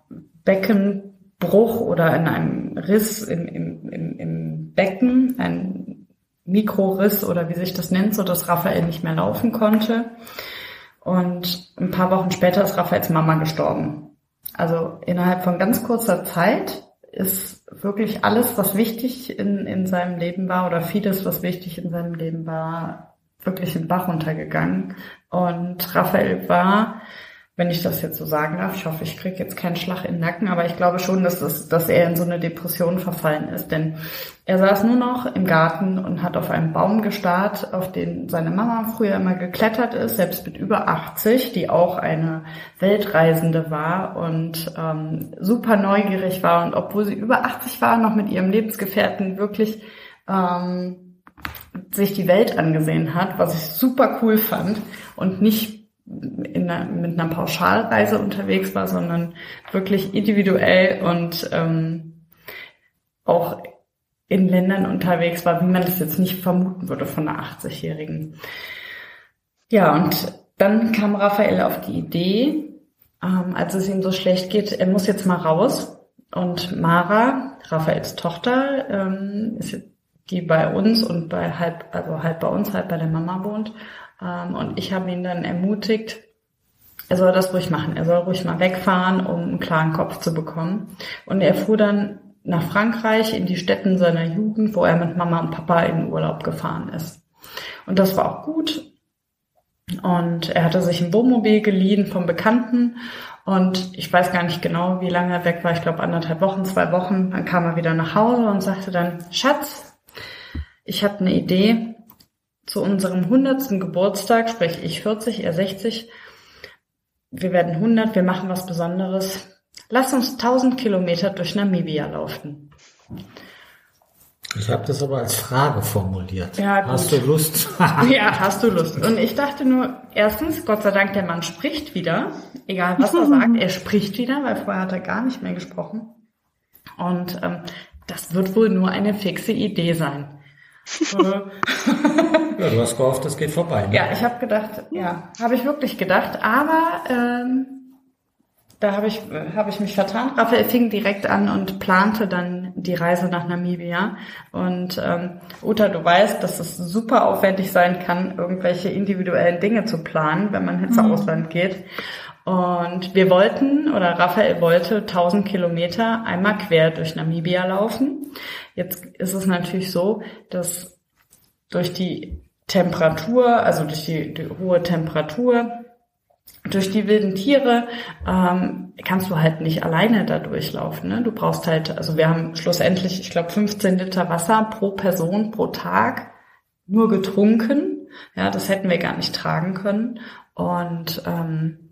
Beckenbruch oder in einem Riss im, im, im, im Becken, ein Mikroriss oder wie sich das nennt, so dass Raphael nicht mehr laufen konnte. Und ein paar Wochen später ist Raphaels Mama gestorben. Also innerhalb von ganz kurzer Zeit ist wirklich alles, was wichtig in, in seinem Leben war oder vieles, was wichtig in seinem Leben war, wirklich im Bach runtergegangen. Und Raphael war, wenn ich das jetzt so sagen darf, ich hoffe, ich kriege jetzt keinen Schlag in den Nacken, aber ich glaube schon, dass, das, dass er in so eine Depression verfallen ist. Denn er saß nur noch im Garten und hat auf einen Baum gestarrt, auf den seine Mama früher immer geklettert ist, selbst mit über 80, die auch eine Weltreisende war und ähm, super neugierig war. Und obwohl sie über 80 war, noch mit ihrem Lebensgefährten wirklich ähm, sich die Welt angesehen hat, was ich super cool fand und nicht einer, mit einer Pauschalreise unterwegs war, sondern wirklich individuell und ähm, auch in Ländern unterwegs war, wie man das jetzt nicht vermuten würde von einer 80-Jährigen. Ja, und dann kam Raphael auf die Idee, ähm, als es ihm so schlecht geht, er muss jetzt mal raus. Und Mara, Raphaels Tochter, ähm, ist die bei uns und bei halb, also halb bei uns, halb bei der Mama wohnt. Ähm, und ich habe ihn dann ermutigt, er soll das ruhig machen. Er soll ruhig mal wegfahren, um einen klaren Kopf zu bekommen. Und er fuhr dann nach Frankreich in die Städten seiner Jugend, wo er mit Mama und Papa in Urlaub gefahren ist. Und das war auch gut. Und er hatte sich ein Wohnmobil geliehen vom Bekannten. Und ich weiß gar nicht genau, wie lange er weg war. Ich glaube anderthalb Wochen, zwei Wochen. Dann kam er wieder nach Hause und sagte dann, Schatz, ich habe eine Idee. Zu unserem hundertsten Geburtstag, sprich ich 40, er 60. Wir werden 100, wir machen was Besonderes. Lass uns 1000 Kilometer durch Namibia laufen. Ich habe das aber als Frage formuliert. Ja, gut. Hast du Lust? <laughs> ja, hast du Lust. Und ich dachte nur, erstens, Gott sei Dank, der Mann spricht wieder. Egal, was er sagt, er spricht wieder, weil vorher hat er gar nicht mehr gesprochen. Und ähm, das wird wohl nur eine fixe Idee sein. Ja, du hast gehofft, das geht vorbei. Ne? Ja, ich habe gedacht, ja, habe ich wirklich gedacht, aber ähm, da habe ich, hab ich mich vertan. Raphael fing direkt an und plante dann die Reise nach Namibia. Und ähm, Uta, du weißt, dass es super aufwendig sein kann, irgendwelche individuellen Dinge zu planen, wenn man ins mhm. Ausland geht. Und wir wollten, oder Raphael wollte 1000 Kilometer einmal quer durch Namibia laufen. Jetzt ist es natürlich so, dass durch die Temperatur, also durch die, die hohe Temperatur, durch die wilden Tiere ähm, kannst du halt nicht alleine da durchlaufen. Ne? Du brauchst halt, also wir haben schlussendlich, ich glaube, 15 Liter Wasser pro Person pro Tag nur getrunken. Ja, das hätten wir gar nicht tragen können. Und ähm,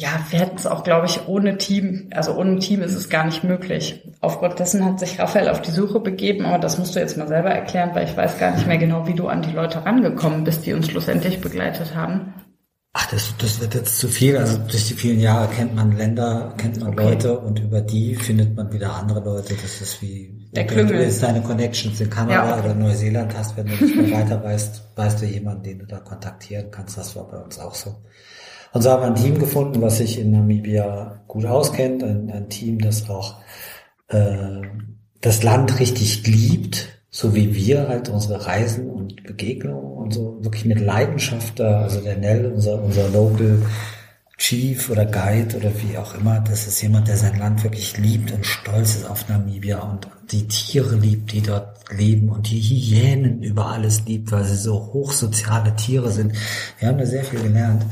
ja, wir hätten es auch, glaube ich, ohne Team, also ohne Team ist es gar nicht möglich. Aufgrund dessen hat sich Raphael auf die Suche begeben, aber das musst du jetzt mal selber erklären, weil ich weiß gar nicht mehr genau, wie du an die Leute rangekommen bist, die uns schlussendlich begleitet haben. Ach, das, das wird jetzt zu viel. Also durch die vielen Jahre kennt man Länder, kennt man okay. Leute und über die findet man wieder andere Leute. Das ist wie, Der wenn du jetzt deine Connections in Kanada ja. oder Neuseeland hast, wenn du nicht mehr weiter weißt, weißt du jemanden, den du da kontaktieren kannst. Das war bei uns auch so. Und so haben wir ein Team gefunden, was sich in Namibia gut auskennt, ein, ein Team, das auch äh, das Land richtig liebt, so wie wir halt unsere Reisen und Begegnungen und so wirklich mit Leidenschaft da, also der Nell, unser, unser Local Chief oder Guide oder wie auch immer, das ist jemand, der sein Land wirklich liebt und stolz ist auf Namibia und die Tiere liebt, die dort leben und die Hyänen über alles liebt, weil sie so hochsoziale Tiere sind. Wir haben da sehr viel gelernt.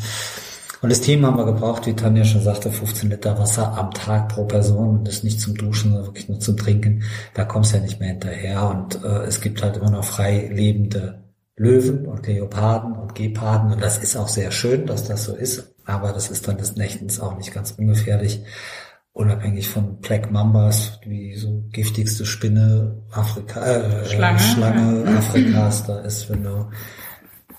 Und das Thema haben wir gebraucht, wie Tanja schon sagte, 15 Liter Wasser am Tag pro Person und das nicht zum Duschen, sondern wirklich nur zum Trinken. Da kommst du ja nicht mehr hinterher. Und äh, es gibt halt immer noch frei lebende Löwen und Leoparden und Geparden. Und das ist auch sehr schön, dass das so ist. Aber das ist dann des Nächtens auch nicht ganz ungefährlich. Unabhängig von Black Mambas, wie so giftigste Spinne Afrika, äh, Schlange, Schlange. Afrikas da ist, wenn du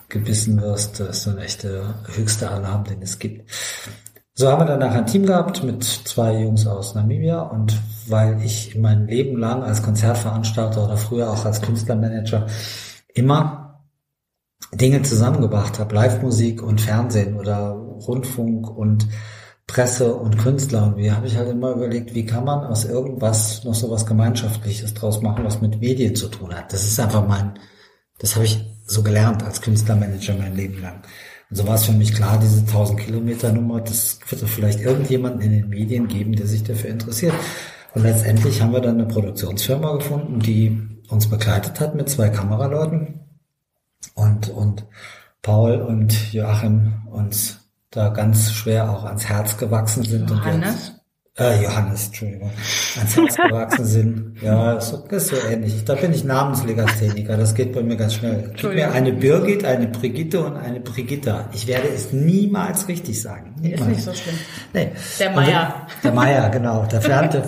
gebissen wirst, das ist so ein echter höchster Alarm, den es gibt. So haben wir danach ein Team gehabt mit zwei Jungs aus Namibia und weil ich mein Leben lang als Konzertveranstalter oder früher auch als Künstlermanager immer Dinge zusammengebracht habe, Live-Musik und Fernsehen oder Rundfunk und Presse und Künstler. Und wie habe ich halt immer überlegt, wie kann man aus irgendwas noch so was Gemeinschaftliches draus machen, was mit Medien zu tun hat. Das ist einfach mein, das habe ich so gelernt als Künstlermanager mein Leben lang. Und so war es für mich klar, diese 1000 Kilometer Nummer, das wird vielleicht irgendjemanden in den Medien geben, der sich dafür interessiert. Und letztendlich haben wir dann eine Produktionsfirma gefunden, die uns begleitet hat mit zwei Kameraleuten und, und Paul und Joachim uns da ganz schwer auch ans Herz gewachsen sind. Johannes? Äh, Johannes, Entschuldigung, ans <laughs> Herz gewachsen sind. Ja, das ist so ähnlich. Da bin ich Namenslegastheniker, das geht bei mir ganz schnell. Gib mir eine Birgit, eine Brigitte und eine Brigitta. Ich werde es niemals richtig sagen. Niemals. Ist nicht so schlimm. Nee. Der Meier. Der Meier, genau. Der Fernte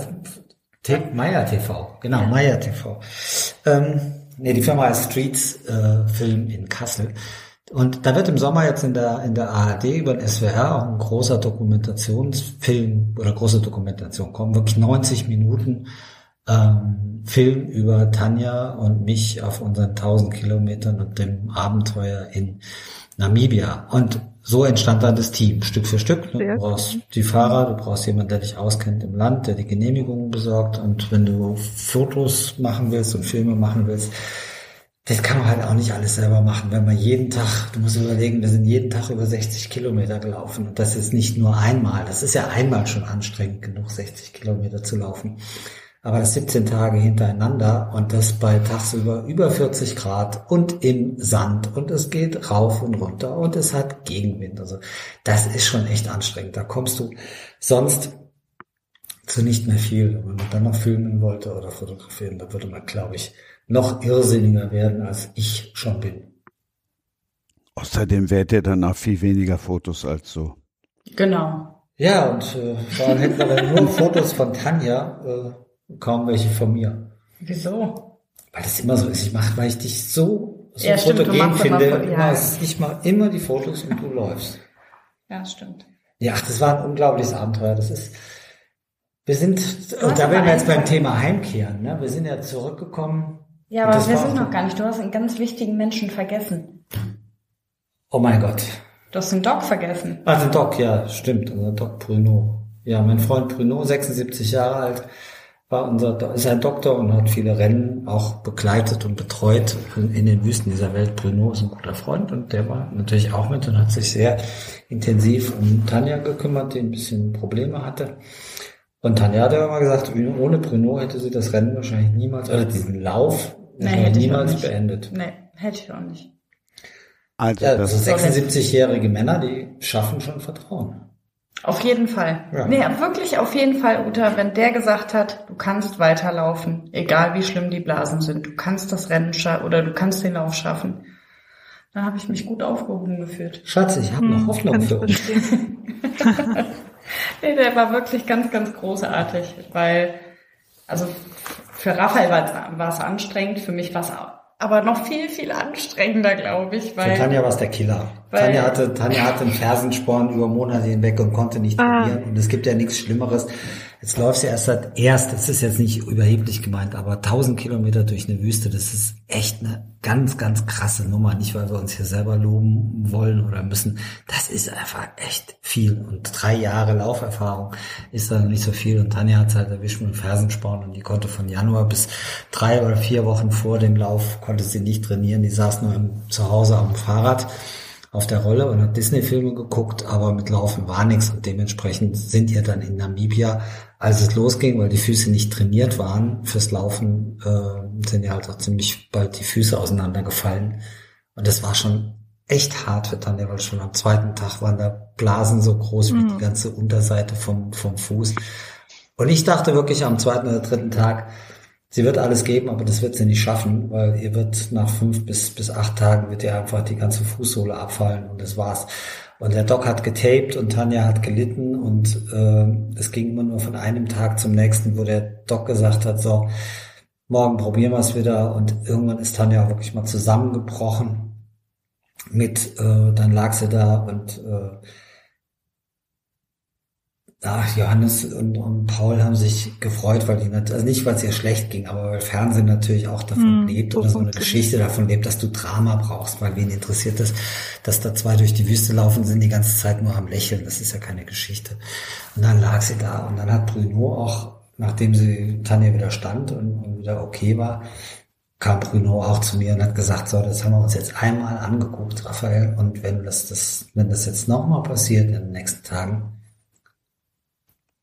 Meier TV. Genau, ja. Meier TV. Ähm, nee, die Firma heißt Streets äh, Film in Kassel. Und da wird im Sommer jetzt in der, in der ARD über den SWR auch ein großer Dokumentationsfilm oder große Dokumentation kommen, wirklich 90 Minuten ähm, Film über Tanja und mich auf unseren 1000 Kilometern und dem Abenteuer in Namibia. Und so entstand dann das Team, Stück für Stück. Ne? Du brauchst die Fahrer, du brauchst jemanden, der dich auskennt im Land, der die Genehmigungen besorgt. Und wenn du Fotos machen willst und Filme machen willst, das kann man halt auch nicht alles selber machen, wenn man jeden Tag, du musst überlegen, wir sind jeden Tag über 60 Kilometer gelaufen und das ist nicht nur einmal, das ist ja einmal schon anstrengend genug, 60 Kilometer zu laufen. Aber das 17 Tage hintereinander und das bei tagsüber über 40 Grad und im Sand und es geht rauf und runter und es hat Gegenwind. Also das ist schon echt anstrengend. Da kommst du sonst zu nicht mehr viel. Wenn man dann noch filmen wollte oder fotografieren, da würde man, glaube ich, noch irrsinniger werden, als ich schon bin. Außerdem wärt ihr dann auch viel weniger Fotos als so. Genau. Ja, und äh, dann hätten wir nur Fotos von Tanja, äh, kaum welche von mir. Wieso? Weil das immer so ist. Ich mache, weil ich dich so, so Ja, fotogen immer finde. Fo- ja. Immer, ich mache immer die Fotos und du läufst. Ja, stimmt. Ja, ach, das war ein unglaubliches Abenteuer. Das ist, wir sind, und da werden wir jetzt beim Thema Heimkehren, ne? Wir sind ja zurückgekommen. Ja, aber wir sind noch gar nicht. Du hast einen ganz wichtigen Menschen vergessen. Oh mein Gott. Du hast den Doc vergessen. Also Doc, ja, stimmt, unser Doc Bruno. Ja, mein Freund Bruno, 76 Jahre alt, war unser, ist ein Doktor und hat viele Rennen auch begleitet und betreut in den Wüsten dieser Welt. Bruno ist ein guter Freund und der war natürlich auch mit und hat sich sehr intensiv um Tanja gekümmert, die ein bisschen Probleme hatte. Und Tanja hat ja immer gesagt, ohne Bruno hätte sie das Rennen wahrscheinlich niemals, oder diesen Lauf Nee, hätte ich auch niemals nicht. beendet. Nee, hätte ich auch nicht. Also Ja, das also 76-jährige Männer, die schaffen schon Vertrauen. Auf jeden Fall. Ja. Nee, wirklich auf jeden Fall, Uta, wenn der gesagt hat, du kannst weiterlaufen, egal wie schlimm die Blasen sind, du kannst das Rennen schaffen oder du kannst den Lauf schaffen, dann habe ich mich gut aufgehoben gefühlt. Schatz, ich habe noch Hm, Hoffnung für uns. <laughs> Nee, der war wirklich ganz, ganz großartig, weil, also für Raphael war es- war es anstrengend, für mich war es aber noch viel, viel anstrengender, glaube ich, Für weil Tanja war es der Killer. Weil- Tanja hatte, Tanja hatte einen Fersensporn über Monate hinweg und konnte nicht Ah. trainieren. Und es gibt ja nichts Schlimmeres. Jetzt läufst du erst seit erst, das ist jetzt nicht überheblich gemeint, aber 1000 Kilometer durch eine Wüste, das ist echt eine ganz, ganz krasse Nummer. Nicht, weil wir uns hier selber loben wollen oder müssen. Das ist einfach echt viel. Und drei Jahre Lauferfahrung ist da nicht so viel. Und Tanja hat es halt erwischt mit dem Fersensporn und die konnte von Januar bis drei oder vier Wochen vor dem Lauf konnte sie nicht trainieren. Die saß nur im, zu Hause am Fahrrad auf der Rolle und hat Disney-Filme geguckt, aber mit Laufen war nichts und dementsprechend sind ihr dann in Namibia, als es losging, weil die Füße nicht trainiert waren fürs Laufen, äh, sind ihr halt auch ziemlich bald die Füße auseinandergefallen. Und das war schon echt hart für Tanja, weil schon am zweiten Tag waren da Blasen so groß wie die ganze Unterseite vom, vom Fuß. Und ich dachte wirklich am zweiten oder dritten Tag, Sie wird alles geben, aber das wird sie nicht schaffen, weil ihr wird nach fünf bis, bis acht Tagen wird ihr einfach die ganze Fußsohle abfallen und das war's. Und der Doc hat getaped und Tanja hat gelitten und äh, es ging immer nur von einem Tag zum nächsten, wo der Doc gesagt hat, so, morgen probieren wir es wieder. Und irgendwann ist Tanja auch wirklich mal zusammengebrochen mit, äh, dann lag sie da und äh, Ach, Johannes und, und Paul haben sich gefreut, weil die also nicht, weil es ihr schlecht ging, aber weil Fernsehen natürlich auch davon Hm, lebt oder so eine. Geschichte davon lebt, dass du Drama brauchst, weil wen interessiert das, dass da zwei durch die Wüste laufen, sind die ganze Zeit nur am Lächeln, das ist ja keine Geschichte. Und dann lag sie da und dann hat Bruno auch, nachdem sie Tanja wieder stand und, und wieder okay war, kam Bruno auch zu mir und hat gesagt, so, das haben wir uns jetzt einmal angeguckt, Raphael, und wenn das, das, wenn das jetzt nochmal passiert in den nächsten Tagen,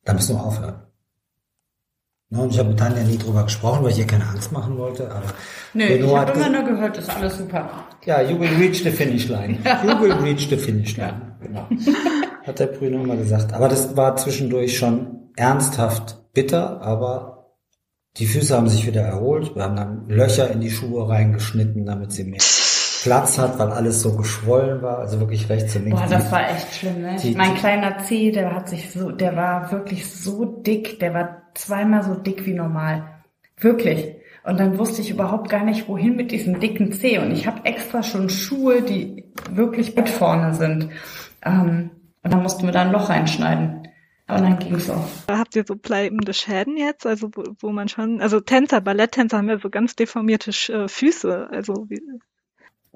da müssen wir aufhören. Ne, und ich habe mit Tanja nie drüber gesprochen, weil ich ihr keine Angst machen wollte. Aber Nö, Bruno ich habe immer ges- nur gehört, ist alles super. ja, you will reach the finish line. You will reach the finish line. Genau. Hat der Bruno immer gesagt. Aber das war zwischendurch schon ernsthaft bitter, aber die Füße haben sich wieder erholt. Wir haben dann Löcher in die Schuhe reingeschnitten, damit sie mehr Platz hat, weil alles so geschwollen war. Also wirklich rechts und links. Boah, das war echt schlimm, ne? Die- mein die- kleiner Zeh, der hat sich so, der war wirklich so dick, der war zweimal so dick wie normal. Wirklich. Und dann wusste ich überhaupt gar nicht, wohin mit diesem dicken Zeh. Und ich habe extra schon Schuhe, die wirklich mit vorne sind. Ähm, und dann mussten wir da ein Loch reinschneiden. Und dann ging's auch. Habt ihr so bleibende Schäden jetzt? Also wo, wo man schon, also Tänzer, Balletttänzer haben ja so ganz deformierte äh, Füße. Also wie,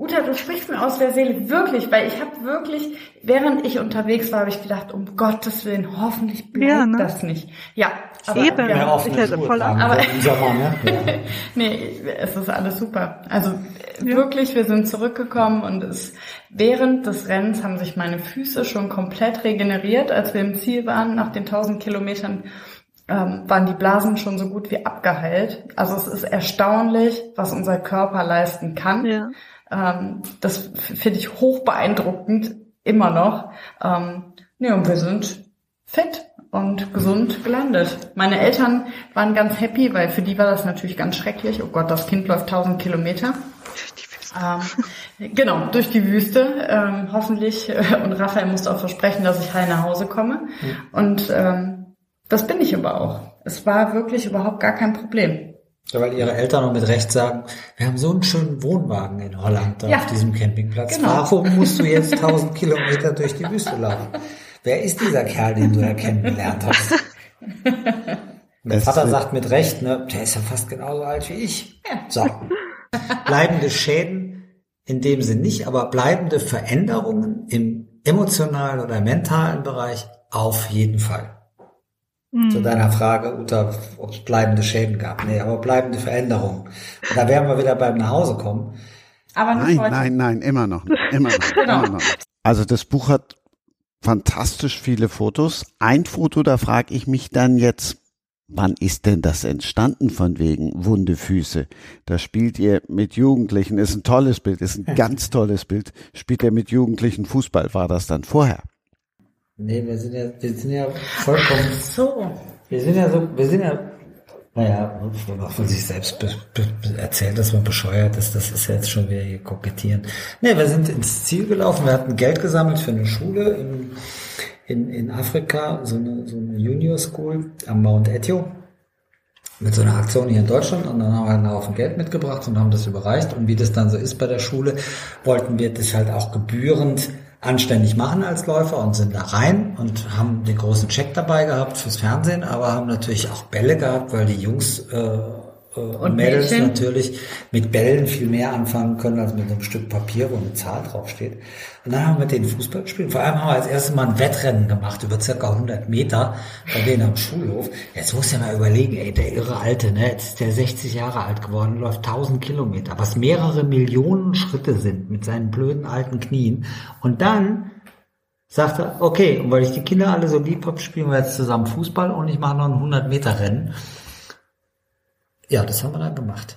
Uta, du sprichst mir aus der Seele, wirklich, weil ich habe wirklich, während ich unterwegs war, habe ich gedacht, um Gottes Willen, hoffentlich bleibt ja, ne? das nicht. Ja, aber Eben, ja, ich hätte voll an. Aber Sommer, ne? <laughs> ja. nee, es ist alles super. Also ja. wirklich, wir sind zurückgekommen und es während des Rennens haben sich meine Füße schon komplett regeneriert, als wir im Ziel waren nach den 1000 Kilometern ähm, waren die Blasen schon so gut wie abgeheilt. Also es ist erstaunlich, was unser Körper leisten kann. Ja. Ähm, das finde ich hoch beeindruckend, immer noch. Ähm, nee, und wir sind fit und gesund gelandet. Meine Eltern waren ganz happy, weil für die war das natürlich ganz schrecklich. Oh Gott, das Kind läuft 1000 Kilometer. Ähm, genau, durch die Wüste. Ähm, hoffentlich. Äh, und Raphael musste auch versprechen, dass ich heil nach Hause komme. Mhm. Und ähm, das bin ich aber auch. Es war wirklich überhaupt gar kein Problem. Ja, weil ihre Eltern noch mit Recht sagen, wir haben so einen schönen Wohnwagen in Holland da ja, auf diesem Campingplatz. Genau. Warum musst du jetzt <laughs> 1000 Kilometer durch die Wüste laufen? Wer ist dieser Kerl, den du da kennengelernt hast? <laughs> Mein Vater sagt mit Recht, ne, der ist ja fast genauso alt wie ich. So. Bleibende Schäden in dem Sinn nicht, aber bleibende Veränderungen im emotionalen oder mentalen Bereich auf jeden Fall. Zu hm. deiner Frage, Uta, ob es bleibende Schäden gab. Nee, aber bleibende Veränderungen. Und da werden wir wieder beim Nachhausekommen. Aber nein, heute. nein, nein, immer noch, immer noch, <laughs> genau. immer noch. Also das Buch hat fantastisch viele Fotos. Ein Foto, da frage ich mich dann jetzt, wann ist denn das entstanden von wegen wunde Füße? Da spielt ihr mit Jugendlichen, ist ein tolles Bild, ist ein <laughs> ganz tolles Bild. Spielt ihr mit Jugendlichen Fußball? War das dann vorher? Nee, wir sind ja, wir sind ja vollkommen. Ach so. Wir sind ja so, wir sind ja, naja, auch von sich selbst be, be, erzählt, dass man bescheuert ist, das ist ja jetzt schon wieder hier kokettieren. Nee, wir sind ins Ziel gelaufen, wir hatten Geld gesammelt für eine Schule in, in, in Afrika, so eine, so eine Junior School am Mount Etio mit so einer Aktion hier in Deutschland und dann haben wir einen Haufen Geld mitgebracht und haben das überreicht und wie das dann so ist bei der Schule, wollten wir das halt auch gebührend anständig machen als Läufer und sind da rein und haben den großen Check dabei gehabt fürs Fernsehen, aber haben natürlich auch Bälle gehabt, weil die Jungs äh, äh, und Mädels Mädchen. natürlich mit Bällen viel mehr anfangen können als mit einem Stück Papier, wo eine Zahl draufsteht. Und dann haben wir mit denen Fußball gespielt. Vor allem haben wir als erstes Mal ein Wettrennen gemacht über circa 100 Meter bei denen am Schulhof. Jetzt muss ja mal überlegen, ey, der irre Alte, ne, jetzt ist der 60 Jahre alt geworden, läuft 1000 Kilometer, was mehrere Millionen Schritte sind mit seinen blöden alten Knien. Und dann sagt er, okay, und weil ich die Kinder alle so lieb habe, spielen wir jetzt zusammen Fußball und ich mache noch ein 100 Meter Rennen. Ja, das haben wir dann gemacht.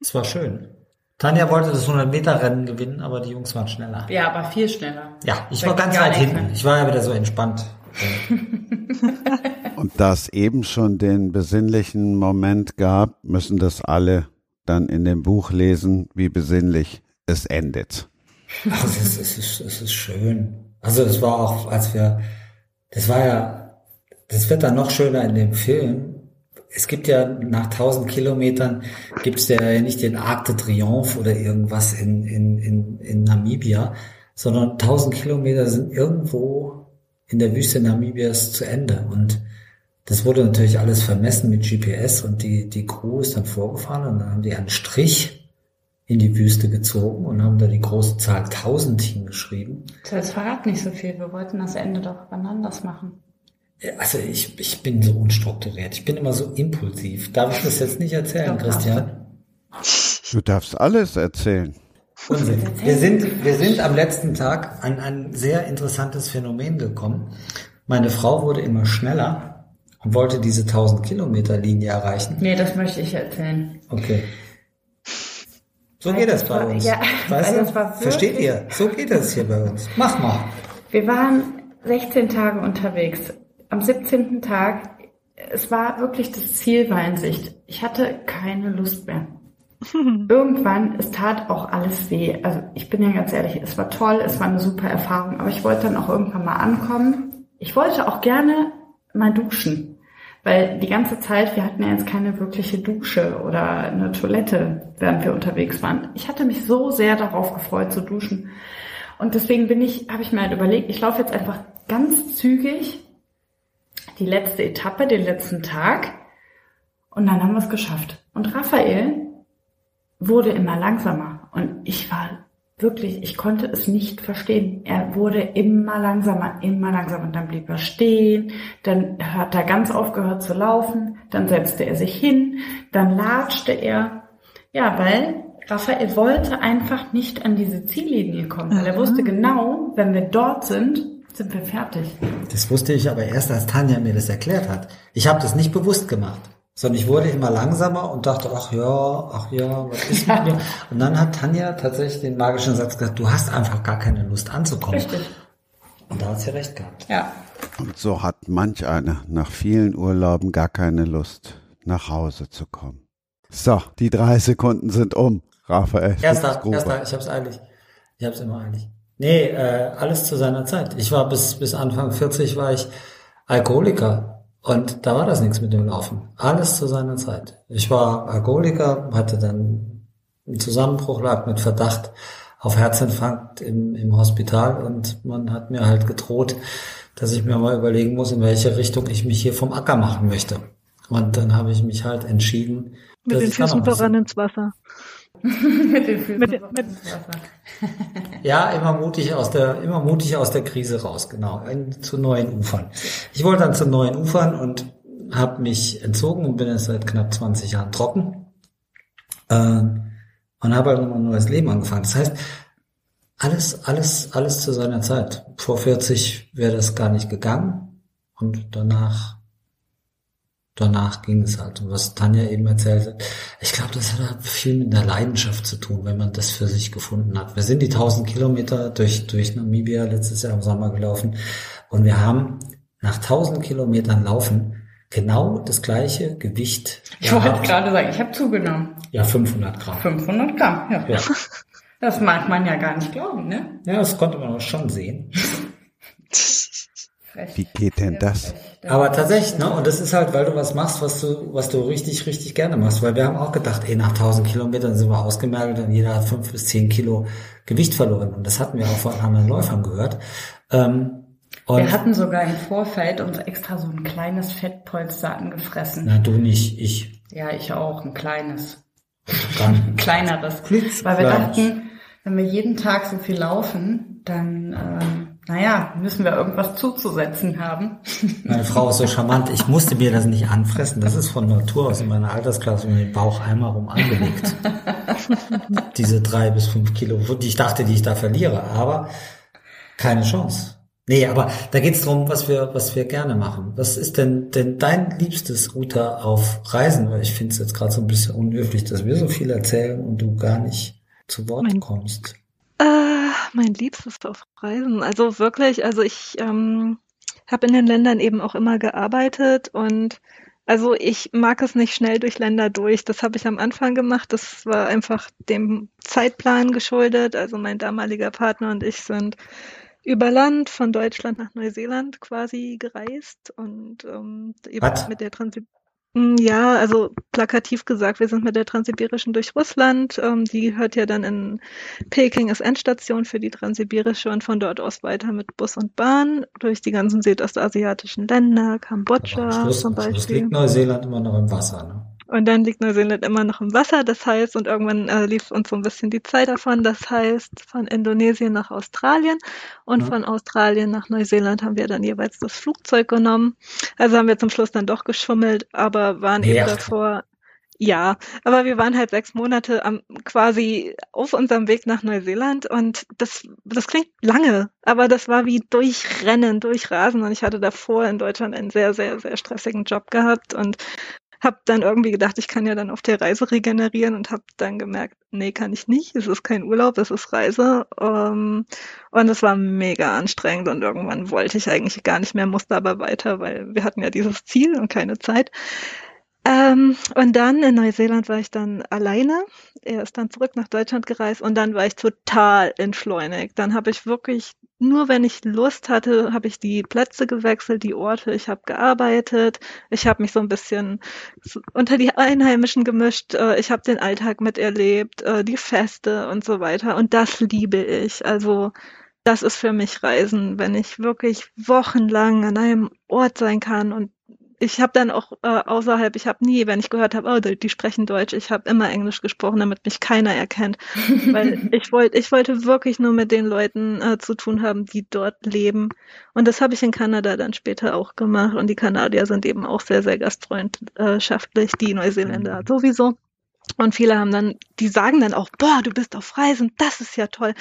Es war schön. Tanja wollte das 100-Meter-Rennen gewinnen, aber die Jungs waren schneller. Ja, aber viel schneller. Ja, ich war ganz weit hinten. Ich war ja wieder so entspannt. <laughs> Und da es eben schon den besinnlichen Moment gab, müssen das alle dann in dem Buch lesen, wie besinnlich es endet. Ach, es ist, es ist, es ist schön. Also es war auch, als wir, das war ja, das wird dann noch schöner in dem Film, es gibt ja nach 1000 Kilometern gibt es ja nicht den Arc de Triomphe oder irgendwas in, in, in, in Namibia, sondern 1000 Kilometer sind irgendwo in der Wüste Namibias zu Ende und das wurde natürlich alles vermessen mit GPS und die, die Crew ist dann vorgefahren und dann haben die einen Strich in die Wüste gezogen und haben da die große Zahl 1000 hingeschrieben. Das verrat nicht so viel. Wir wollten das Ende doch wann anders machen. Also ich, ich bin so unstrukturiert. Ich bin immer so impulsiv. Darf ich das jetzt nicht erzählen, Christian? Du darfst alles erzählen. Unsinn. Wir sind, wir sind am letzten Tag an ein sehr interessantes Phänomen gekommen. Meine Frau wurde immer schneller und wollte diese 1000 Kilometer Linie erreichen. Nee, das möchte ich erzählen. Okay. So geht das, bei uns. Ja, weißt du? Versteht ihr? So geht das hier bei uns. Mach mal. Wir waren 16 Tage unterwegs am 17. Tag, es war wirklich das Ziel war in Sicht. Ich hatte keine Lust mehr. <laughs> Irgendwann, es tat auch alles weh. Also ich bin ja ganz ehrlich, es war toll, es war eine super Erfahrung, aber ich wollte dann auch irgendwann mal ankommen. Ich wollte auch gerne mal duschen, Weil die ganze Zeit, wir hatten ja jetzt keine wirkliche Dusche oder eine Toilette, während wir unterwegs waren. Ich hatte mich so sehr darauf gefreut zu duschen. Und deswegen bin ich, habe ich mir halt überlegt, ich laufe jetzt einfach ganz zügig die letzte Etappe, den letzten Tag. Und dann haben wir es geschafft. Und Raphael wurde immer langsamer. Und ich war wirklich, ich konnte es nicht verstehen. Er wurde immer langsamer, immer langsamer. Und dann blieb er stehen, dann hat er ganz aufgehört zu laufen, dann setzte er sich hin, dann latschte er. Ja, weil Raphael wollte einfach nicht an diese Ziellinie kommen, weil er wusste genau, wenn wir dort sind, sind wir fertig. Das wusste ich aber erst, als Tanja mir das erklärt hat. Ich habe das nicht bewusst gemacht sondern ich wurde immer langsamer und dachte, ach ja, ach ja, was ist mit mir? Und dann hat Tanja tatsächlich den magischen Satz gesagt, du hast einfach gar keine Lust anzukommen. Richtig. Und da hat sie recht gehabt. Ja. Und so hat manch einer nach vielen Urlauben gar keine Lust, nach Hause zu kommen. So, die drei Sekunden sind um. Raphael. Erster, erster, ich hab's eilig. Ich hab's immer eilig. Nee, äh, alles zu seiner Zeit. Ich war bis, bis Anfang 40 war ich Alkoholiker. Und da war das nichts mit dem Laufen. Alles zu seiner Zeit. Ich war Alkoholiker, hatte dann einen Zusammenbruch, lag mit Verdacht auf Herzinfarkt im, im Hospital und man hat mir halt gedroht, dass ich mir mal überlegen muss, in welche Richtung ich mich hier vom Acker machen möchte. Und dann habe ich mich halt entschieden. Mit den Füßen voran ins Wasser. <laughs> mit den Füßen mit, mit, ja, immer mutig aus der, immer mutig aus der Krise raus, genau, in, zu neuen Ufern. Ich wollte dann zu neuen Ufern und habe mich entzogen und bin jetzt seit knapp 20 Jahren trocken äh, und habe halt ein neues Leben angefangen. Das heißt, alles, alles, alles zu seiner Zeit. Vor 40 wäre das gar nicht gegangen und danach danach ging es halt. Und was Tanja eben erzählt hat, ich glaube, das hat halt viel mit der Leidenschaft zu tun, wenn man das für sich gefunden hat. Wir sind die 1000 Kilometer durch, durch Namibia letztes Jahr im Sommer gelaufen und wir haben nach 1000 Kilometern Laufen genau das gleiche Gewicht. Ich wollte gerade sagen, ich habe zugenommen. Ja, 500 Gramm. 500 Gramm, ja. ja. Das mag man ja gar nicht glauben, ne? Ja, das konnte man auch schon sehen. Wie geht denn das? Aber tatsächlich, ne? Und das ist halt, weil du was machst, was du, was du richtig, richtig gerne machst. Weil wir haben auch gedacht, ey, nach 1000 Kilometern sind wir ausgemergelt und jeder hat fünf bis zehn Kilo Gewicht verloren. Und das hatten wir auch von anderen Läufern gehört. Ähm, wir hatten sogar im Vorfeld uns extra so ein kleines Fettpolster angefressen. Na, du nicht, ich. Ja, ich auch, ein kleines. ein <laughs> kleineres. Weil wir dachten, wenn wir jeden Tag so viel laufen, dann, ähm, naja, müssen wir irgendwas zuzusetzen haben. <laughs> Meine Frau ist so charmant, ich musste mir das nicht anfressen. Das ist von Natur aus in meiner Altersklasse um den Bauch einmal rum angelegt. <laughs> Diese drei bis fünf Kilo, die ich dachte, die ich da verliere, aber keine Chance. Nee, aber da geht's drum, was wir, was wir gerne machen. Was ist denn, denn dein liebstes Router auf Reisen? Weil ich finde es jetzt gerade so ein bisschen unhöflich, dass wir so viel erzählen und du gar nicht zu Wort mein, kommst. Äh, mein liebstes auf Reisen. Also wirklich, also ich ähm, habe in den Ländern eben auch immer gearbeitet und also ich mag es nicht schnell durch Länder durch. Das habe ich am Anfang gemacht. Das war einfach dem Zeitplan geschuldet. Also mein damaliger Partner und ich sind über Land von Deutschland nach Neuseeland quasi gereist und ähm, eben What? mit der Transit ja, also plakativ gesagt, wir sind mit der Transsibirischen durch Russland. Ähm, die hört ja dann in Peking als Endstation für die Transsibirische und von dort aus weiter mit Bus und Bahn durch die ganzen südostasiatischen Länder, Kambodscha Schluss, zum Beispiel. Das liegt Neuseeland immer noch im Wasser, ne? Und dann liegt Neuseeland immer noch im Wasser, das heißt, und irgendwann äh, lief uns so ein bisschen die Zeit davon, das heißt, von Indonesien nach Australien und ja. von Australien nach Neuseeland haben wir dann jeweils das Flugzeug genommen. Also haben wir zum Schluss dann doch geschummelt, aber waren ja. eben davor, ja, aber wir waren halt sechs Monate am, quasi auf unserem Weg nach Neuseeland und das, das klingt lange, aber das war wie durchrennen, durchrasen und ich hatte davor in Deutschland einen sehr, sehr, sehr stressigen Job gehabt und habe dann irgendwie gedacht, ich kann ja dann auf der Reise regenerieren und habe dann gemerkt, nee, kann ich nicht. Es ist kein Urlaub, es ist Reise. Ähm, und es war mega anstrengend und irgendwann wollte ich eigentlich gar nicht mehr, musste aber weiter, weil wir hatten ja dieses Ziel und keine Zeit. Ähm, und dann in Neuseeland war ich dann alleine. Er ist dann zurück nach Deutschland gereist und dann war ich total entschleunigt. Dann habe ich wirklich nur wenn ich Lust hatte, habe ich die Plätze gewechselt, die Orte, ich habe gearbeitet, ich habe mich so ein bisschen unter die Einheimischen gemischt, äh, ich habe den Alltag miterlebt, äh, die Feste und so weiter. Und das liebe ich. Also das ist für mich Reisen, wenn ich wirklich wochenlang an einem Ort sein kann und ich habe dann auch äh, außerhalb, ich habe nie, wenn ich gehört habe, oh, die, die sprechen Deutsch, ich habe immer Englisch gesprochen, damit mich keiner erkennt, weil <laughs> ich wollte, ich wollte wirklich nur mit den Leuten äh, zu tun haben, die dort leben. Und das habe ich in Kanada dann später auch gemacht. Und die Kanadier sind eben auch sehr, sehr gastfreundschaftlich, die Neuseeländer mhm. sowieso. Und viele haben dann, die sagen dann auch, boah, du bist auf Reisen, das ist ja toll.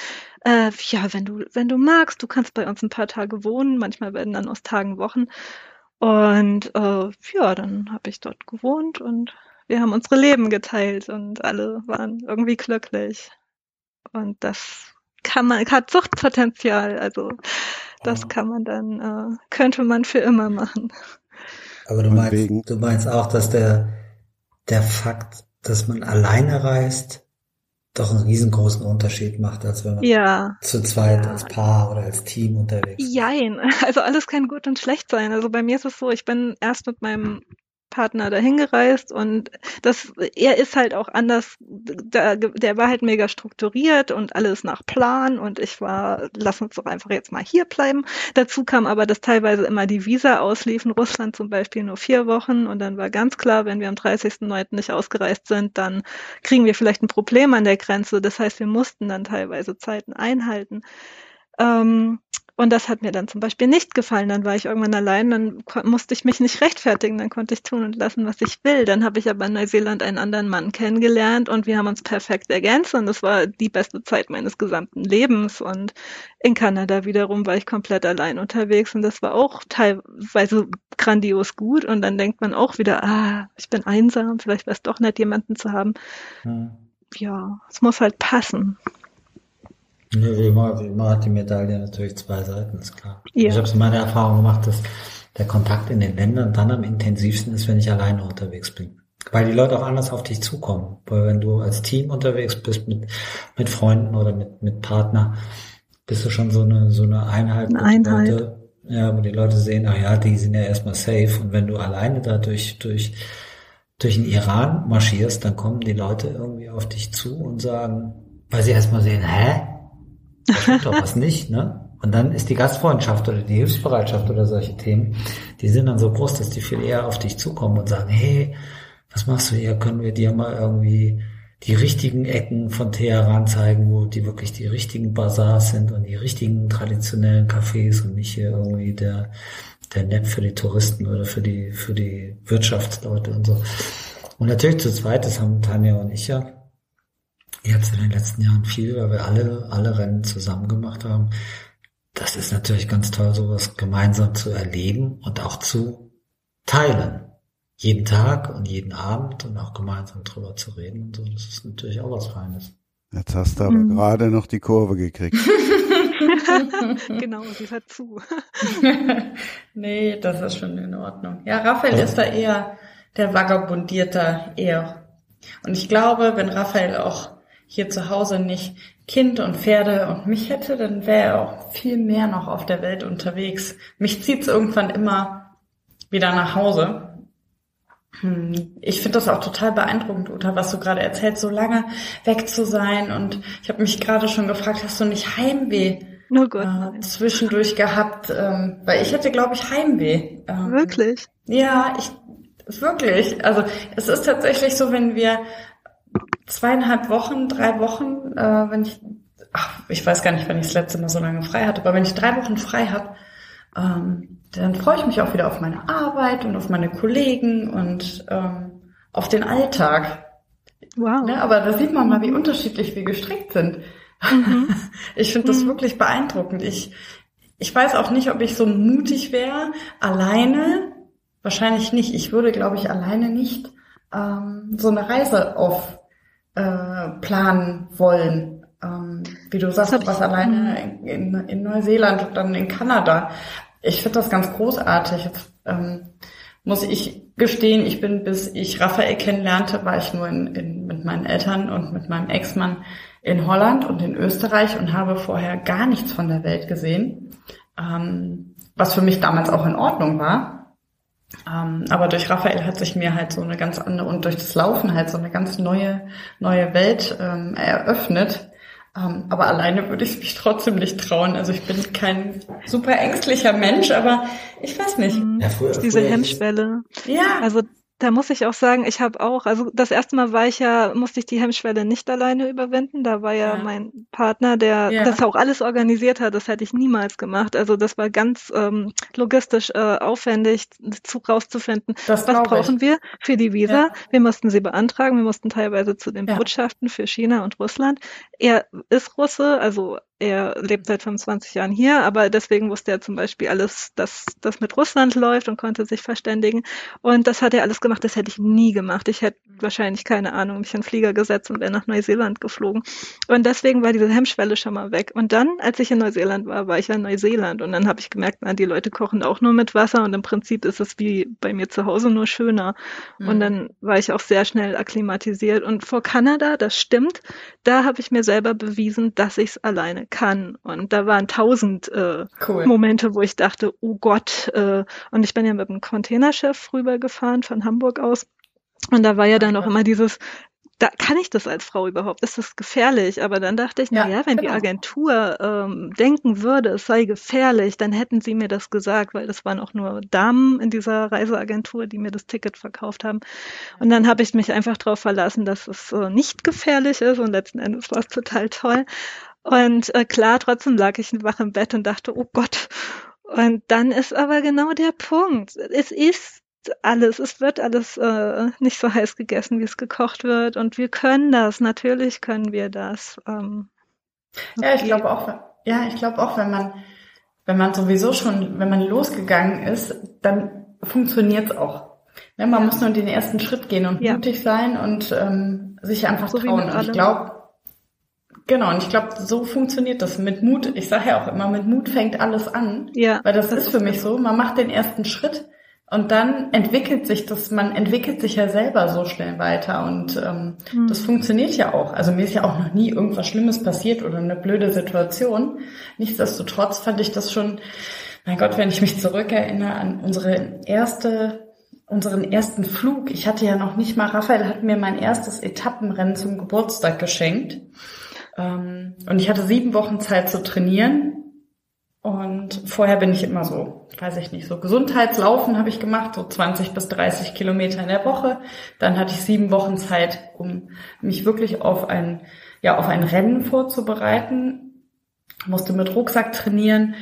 Äh, ja, wenn du, wenn du magst, du kannst bei uns ein paar Tage wohnen. Manchmal werden dann aus Tagen Wochen. Und äh, ja, dann habe ich dort gewohnt und wir haben unsere Leben geteilt und alle waren irgendwie glücklich. Und das kann man, hat Suchtpotenzial, also das oh. kann man dann, äh, könnte man für immer machen. Aber du meinst, du meinst auch, dass der, der Fakt, dass man alleine reist, doch einen riesengroßen Unterschied macht, als wenn man ja. zu zweit ja. als Paar oder als Team unterwegs ist. Jein, <laughs> also alles kann gut und schlecht sein. Also bei mir ist es so, ich bin erst mit meinem Partner dahin gereist und das, er ist halt auch anders, der, der war halt mega strukturiert und alles nach Plan und ich war, lass uns doch einfach jetzt mal hier bleiben. Dazu kam aber, dass teilweise immer die Visa ausliefen, Russland zum Beispiel nur vier Wochen und dann war ganz klar, wenn wir am 30.09. nicht ausgereist sind, dann kriegen wir vielleicht ein Problem an der Grenze. Das heißt, wir mussten dann teilweise Zeiten einhalten. Ähm, und das hat mir dann zum Beispiel nicht gefallen. Dann war ich irgendwann allein, dann musste ich mich nicht rechtfertigen, dann konnte ich tun und lassen, was ich will. Dann habe ich aber in Neuseeland einen anderen Mann kennengelernt und wir haben uns perfekt ergänzt und das war die beste Zeit meines gesamten Lebens. Und in Kanada wiederum war ich komplett allein unterwegs und das war auch teilweise grandios gut. Und dann denkt man auch wieder, ah, ich bin einsam, vielleicht wäre es doch nett, jemanden zu haben. Hm. Ja, es muss halt passen. Wie immer, wie immer hat die Medaille natürlich zwei Seiten, ist klar. Ja. Ich habe es in meiner Erfahrung gemacht, dass der Kontakt in den Ländern dann am intensivsten ist, wenn ich alleine unterwegs bin. Weil die Leute auch anders auf dich zukommen. Weil wenn du als Team unterwegs bist mit, mit Freunden oder mit, mit Partner, bist du schon so eine, so eine Einheit. Eine Einheit. Leute, ja, wo die Leute sehen, ach ja, die sind ja erstmal safe. Und wenn du alleine da durch, durch, durch den Iran marschierst, dann kommen die Leute irgendwie auf dich zu und sagen, weil sie erstmal sehen, hä? Da stimmt doch was nicht, ne? Und dann ist die Gastfreundschaft oder die Hilfsbereitschaft oder solche Themen, die sind dann so groß, dass die viel eher auf dich zukommen und sagen, hey, was machst du hier? Können wir dir mal irgendwie die richtigen Ecken von Teheran zeigen, wo die wirklich die richtigen Bazars sind und die richtigen traditionellen Cafés und nicht hier irgendwie der, der Nett für die Touristen oder für die, für die Wirtschaftsleute und so. Und natürlich zu zweit, das haben Tanja und ich ja, jetzt in den letzten Jahren viel, weil wir alle, alle Rennen zusammen gemacht haben. Das ist natürlich ganz toll, sowas gemeinsam zu erleben und auch zu teilen. Jeden Tag und jeden Abend und auch gemeinsam drüber zu reden und so. Das ist natürlich auch was Feines. Jetzt hast du aber mhm. gerade noch die Kurve gekriegt. <laughs> <laughs> genau, sie hört zu. <laughs> nee, das ist schon in Ordnung. Ja, Raphael ist da eher der vagabundierter eher. Und ich glaube, wenn Raphael auch hier zu Hause nicht Kind und Pferde und mich hätte, dann wäre er auch viel mehr noch auf der Welt unterwegs. Mich zieht's irgendwann immer wieder nach Hause. Hm, ich finde das auch total beeindruckend, Uta, was du gerade erzählst, so lange weg zu sein. Und ich habe mich gerade schon gefragt, hast du nicht Heimweh oh Gott, äh, zwischendurch gehabt? Ähm, weil ich hätte, glaube ich, Heimweh. Ähm, wirklich? Ja, ich wirklich. Also es ist tatsächlich so, wenn wir zweieinhalb Wochen, drei Wochen, äh, wenn ich, ach, ich weiß gar nicht, wann ich das letzte Mal so lange frei hatte, aber wenn ich drei Wochen frei habe, ähm, dann freue ich mich auch wieder auf meine Arbeit und auf meine Kollegen und ähm, auf den Alltag. Wow. Ne, aber da sieht man mal, wie unterschiedlich wir gestrickt sind. Mhm. <laughs> Ich finde das mhm. wirklich beeindruckend. Ich, ich weiß auch nicht, ob ich so mutig wäre, alleine. Wahrscheinlich nicht. Ich würde, glaube ich, alleine nicht ähm, so eine Reise auf äh, planen wollen. Ähm, wie du sagst, was alleine in, in, Neuseeland und dann in Kanada. Ich finde das ganz großartig. Jetzt, ähm, muss ich gestehen, ich bin, bis ich Raphael kennenlernte, war ich nur in, in, mit meinen Eltern und mit meinem Ex-Mann in Holland und in Österreich und habe vorher gar nichts von der Welt gesehen, ähm, was für mich damals auch in Ordnung war. Ähm, aber durch Raphael hat sich mir halt so eine ganz andere und durch das Laufen halt so eine ganz neue, neue Welt ähm, eröffnet, ähm, aber alleine würde ich mich trotzdem nicht trauen. Also ich bin kein super ängstlicher Mensch, aber ich weiß nicht. Ja, früher, Diese früher Hemmschwelle. Ja. Also da muss ich auch sagen, ich habe auch, also das erste Mal war ich ja, musste ich die Hemmschwelle nicht alleine überwinden. Da war ja, ja. mein Partner, der ja. das auch alles organisiert hat. Das hätte ich niemals gemacht. Also das war ganz ähm, logistisch äh, aufwendig, Zug rauszufinden. Das Was brauchen ich. wir für die Visa? Ja. Wir mussten sie beantragen. Wir mussten teilweise zu den Botschaften für China und Russland. Er ist Russe, also er lebt seit 25 Jahren hier, aber deswegen wusste er zum Beispiel alles, dass das mit Russland läuft und konnte sich verständigen. Und das hat er alles gemacht, das hätte ich nie gemacht. Ich hätte wahrscheinlich keine Ahnung, mich in den Flieger gesetzt und wäre nach Neuseeland geflogen. Und deswegen war diese Hemmschwelle schon mal weg. Und dann, als ich in Neuseeland war, war ich in Neuseeland und dann habe ich gemerkt, na, die Leute kochen auch nur mit Wasser und im Prinzip ist es wie bei mir zu Hause nur schöner. Mhm. Und dann war ich auch sehr schnell akklimatisiert. Und vor Kanada, das stimmt, da habe ich mir selber bewiesen, dass ich es alleine kann. Und da waren tausend äh, cool. Momente, wo ich dachte, oh Gott. Äh, und ich bin ja mit einem Containerschiff rübergefahren von Hamburg aus. Und da war ja dann auch immer dieses, da kann ich das als Frau überhaupt? Ist das gefährlich? Aber dann dachte ich, ja, na ja, wenn genau. die Agentur ähm, denken würde, es sei gefährlich, dann hätten sie mir das gesagt, weil das waren auch nur Damen in dieser Reiseagentur, die mir das Ticket verkauft haben. Und dann habe ich mich einfach darauf verlassen, dass es äh, nicht gefährlich ist und letzten Endes war es total toll. Und äh, klar, trotzdem lag ich wach im Bett und dachte, oh Gott. Und dann ist aber genau der Punkt. Es ist alles, es wird alles äh, nicht so heiß gegessen, wie es gekocht wird. Und wir können das, natürlich können wir das. Ähm. Ja, ich glaube auch, ja, ich glaube auch, wenn man, wenn man sowieso schon, wenn man losgegangen ist, dann funktioniert es auch. Ja, man ja. muss nur den ersten Schritt gehen und ja. mutig sein und ähm, sich einfach so trauen. Und ich glaube, Genau, und ich glaube, so funktioniert das mit Mut. Ich sage ja auch immer, mit Mut fängt alles an. Ja. Weil das, das ist für mich so. Man macht den ersten Schritt und dann entwickelt sich das, man entwickelt sich ja selber so schnell weiter und ähm, mhm. das funktioniert ja auch. Also mir ist ja auch noch nie irgendwas Schlimmes passiert oder eine blöde Situation. Nichtsdestotrotz fand ich das schon, mein Gott, wenn ich mich zurückerinnere an unsere erste, unseren ersten Flug. Ich hatte ja noch nicht mal, Raphael hat mir mein erstes Etappenrennen zum Geburtstag geschenkt. Ähm, und ich hatte sieben Wochen Zeit zu trainieren. Und vorher bin ich immer so, weiß ich nicht, so Gesundheitslaufen habe ich gemacht, so 20 bis 30 Kilometer in der Woche. Dann hatte ich sieben Wochen Zeit, um mich wirklich auf ein, ja, auf ein Rennen vorzubereiten. Musste mit Rucksack trainieren.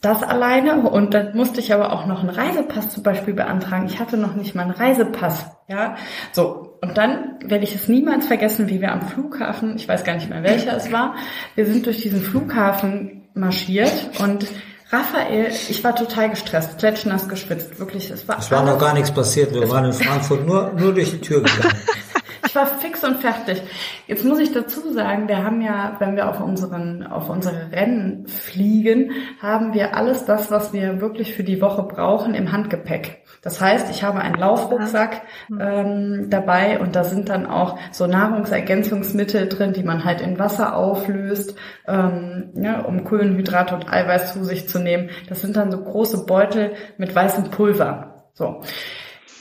Das alleine und dann musste ich aber auch noch einen Reisepass zum Beispiel beantragen. Ich hatte noch nicht mal einen Reisepass, ja. So. Und dann werde ich es niemals vergessen, wie wir am Flughafen, ich weiß gar nicht mehr welcher es war, wir sind durch diesen Flughafen marschiert und Raphael, ich war total gestresst, klatschnass geschwitzt, wirklich. Es war, es war noch gar nichts passiert, wir waren in Frankfurt nur, nur durch die Tür gegangen. <laughs> Ich war fix und fertig. Jetzt muss ich dazu sagen, wir haben ja, wenn wir auf unseren, auf unsere Rennen fliegen, haben wir alles das, was wir wirklich für die Woche brauchen, im Handgepäck. Das heißt, ich habe einen Laufrucksack ähm, dabei und da sind dann auch so Nahrungsergänzungsmittel drin, die man halt in Wasser auflöst, ähm, ja, um Kohlenhydrate und Eiweiß zu sich zu nehmen. Das sind dann so große Beutel mit weißem Pulver. So.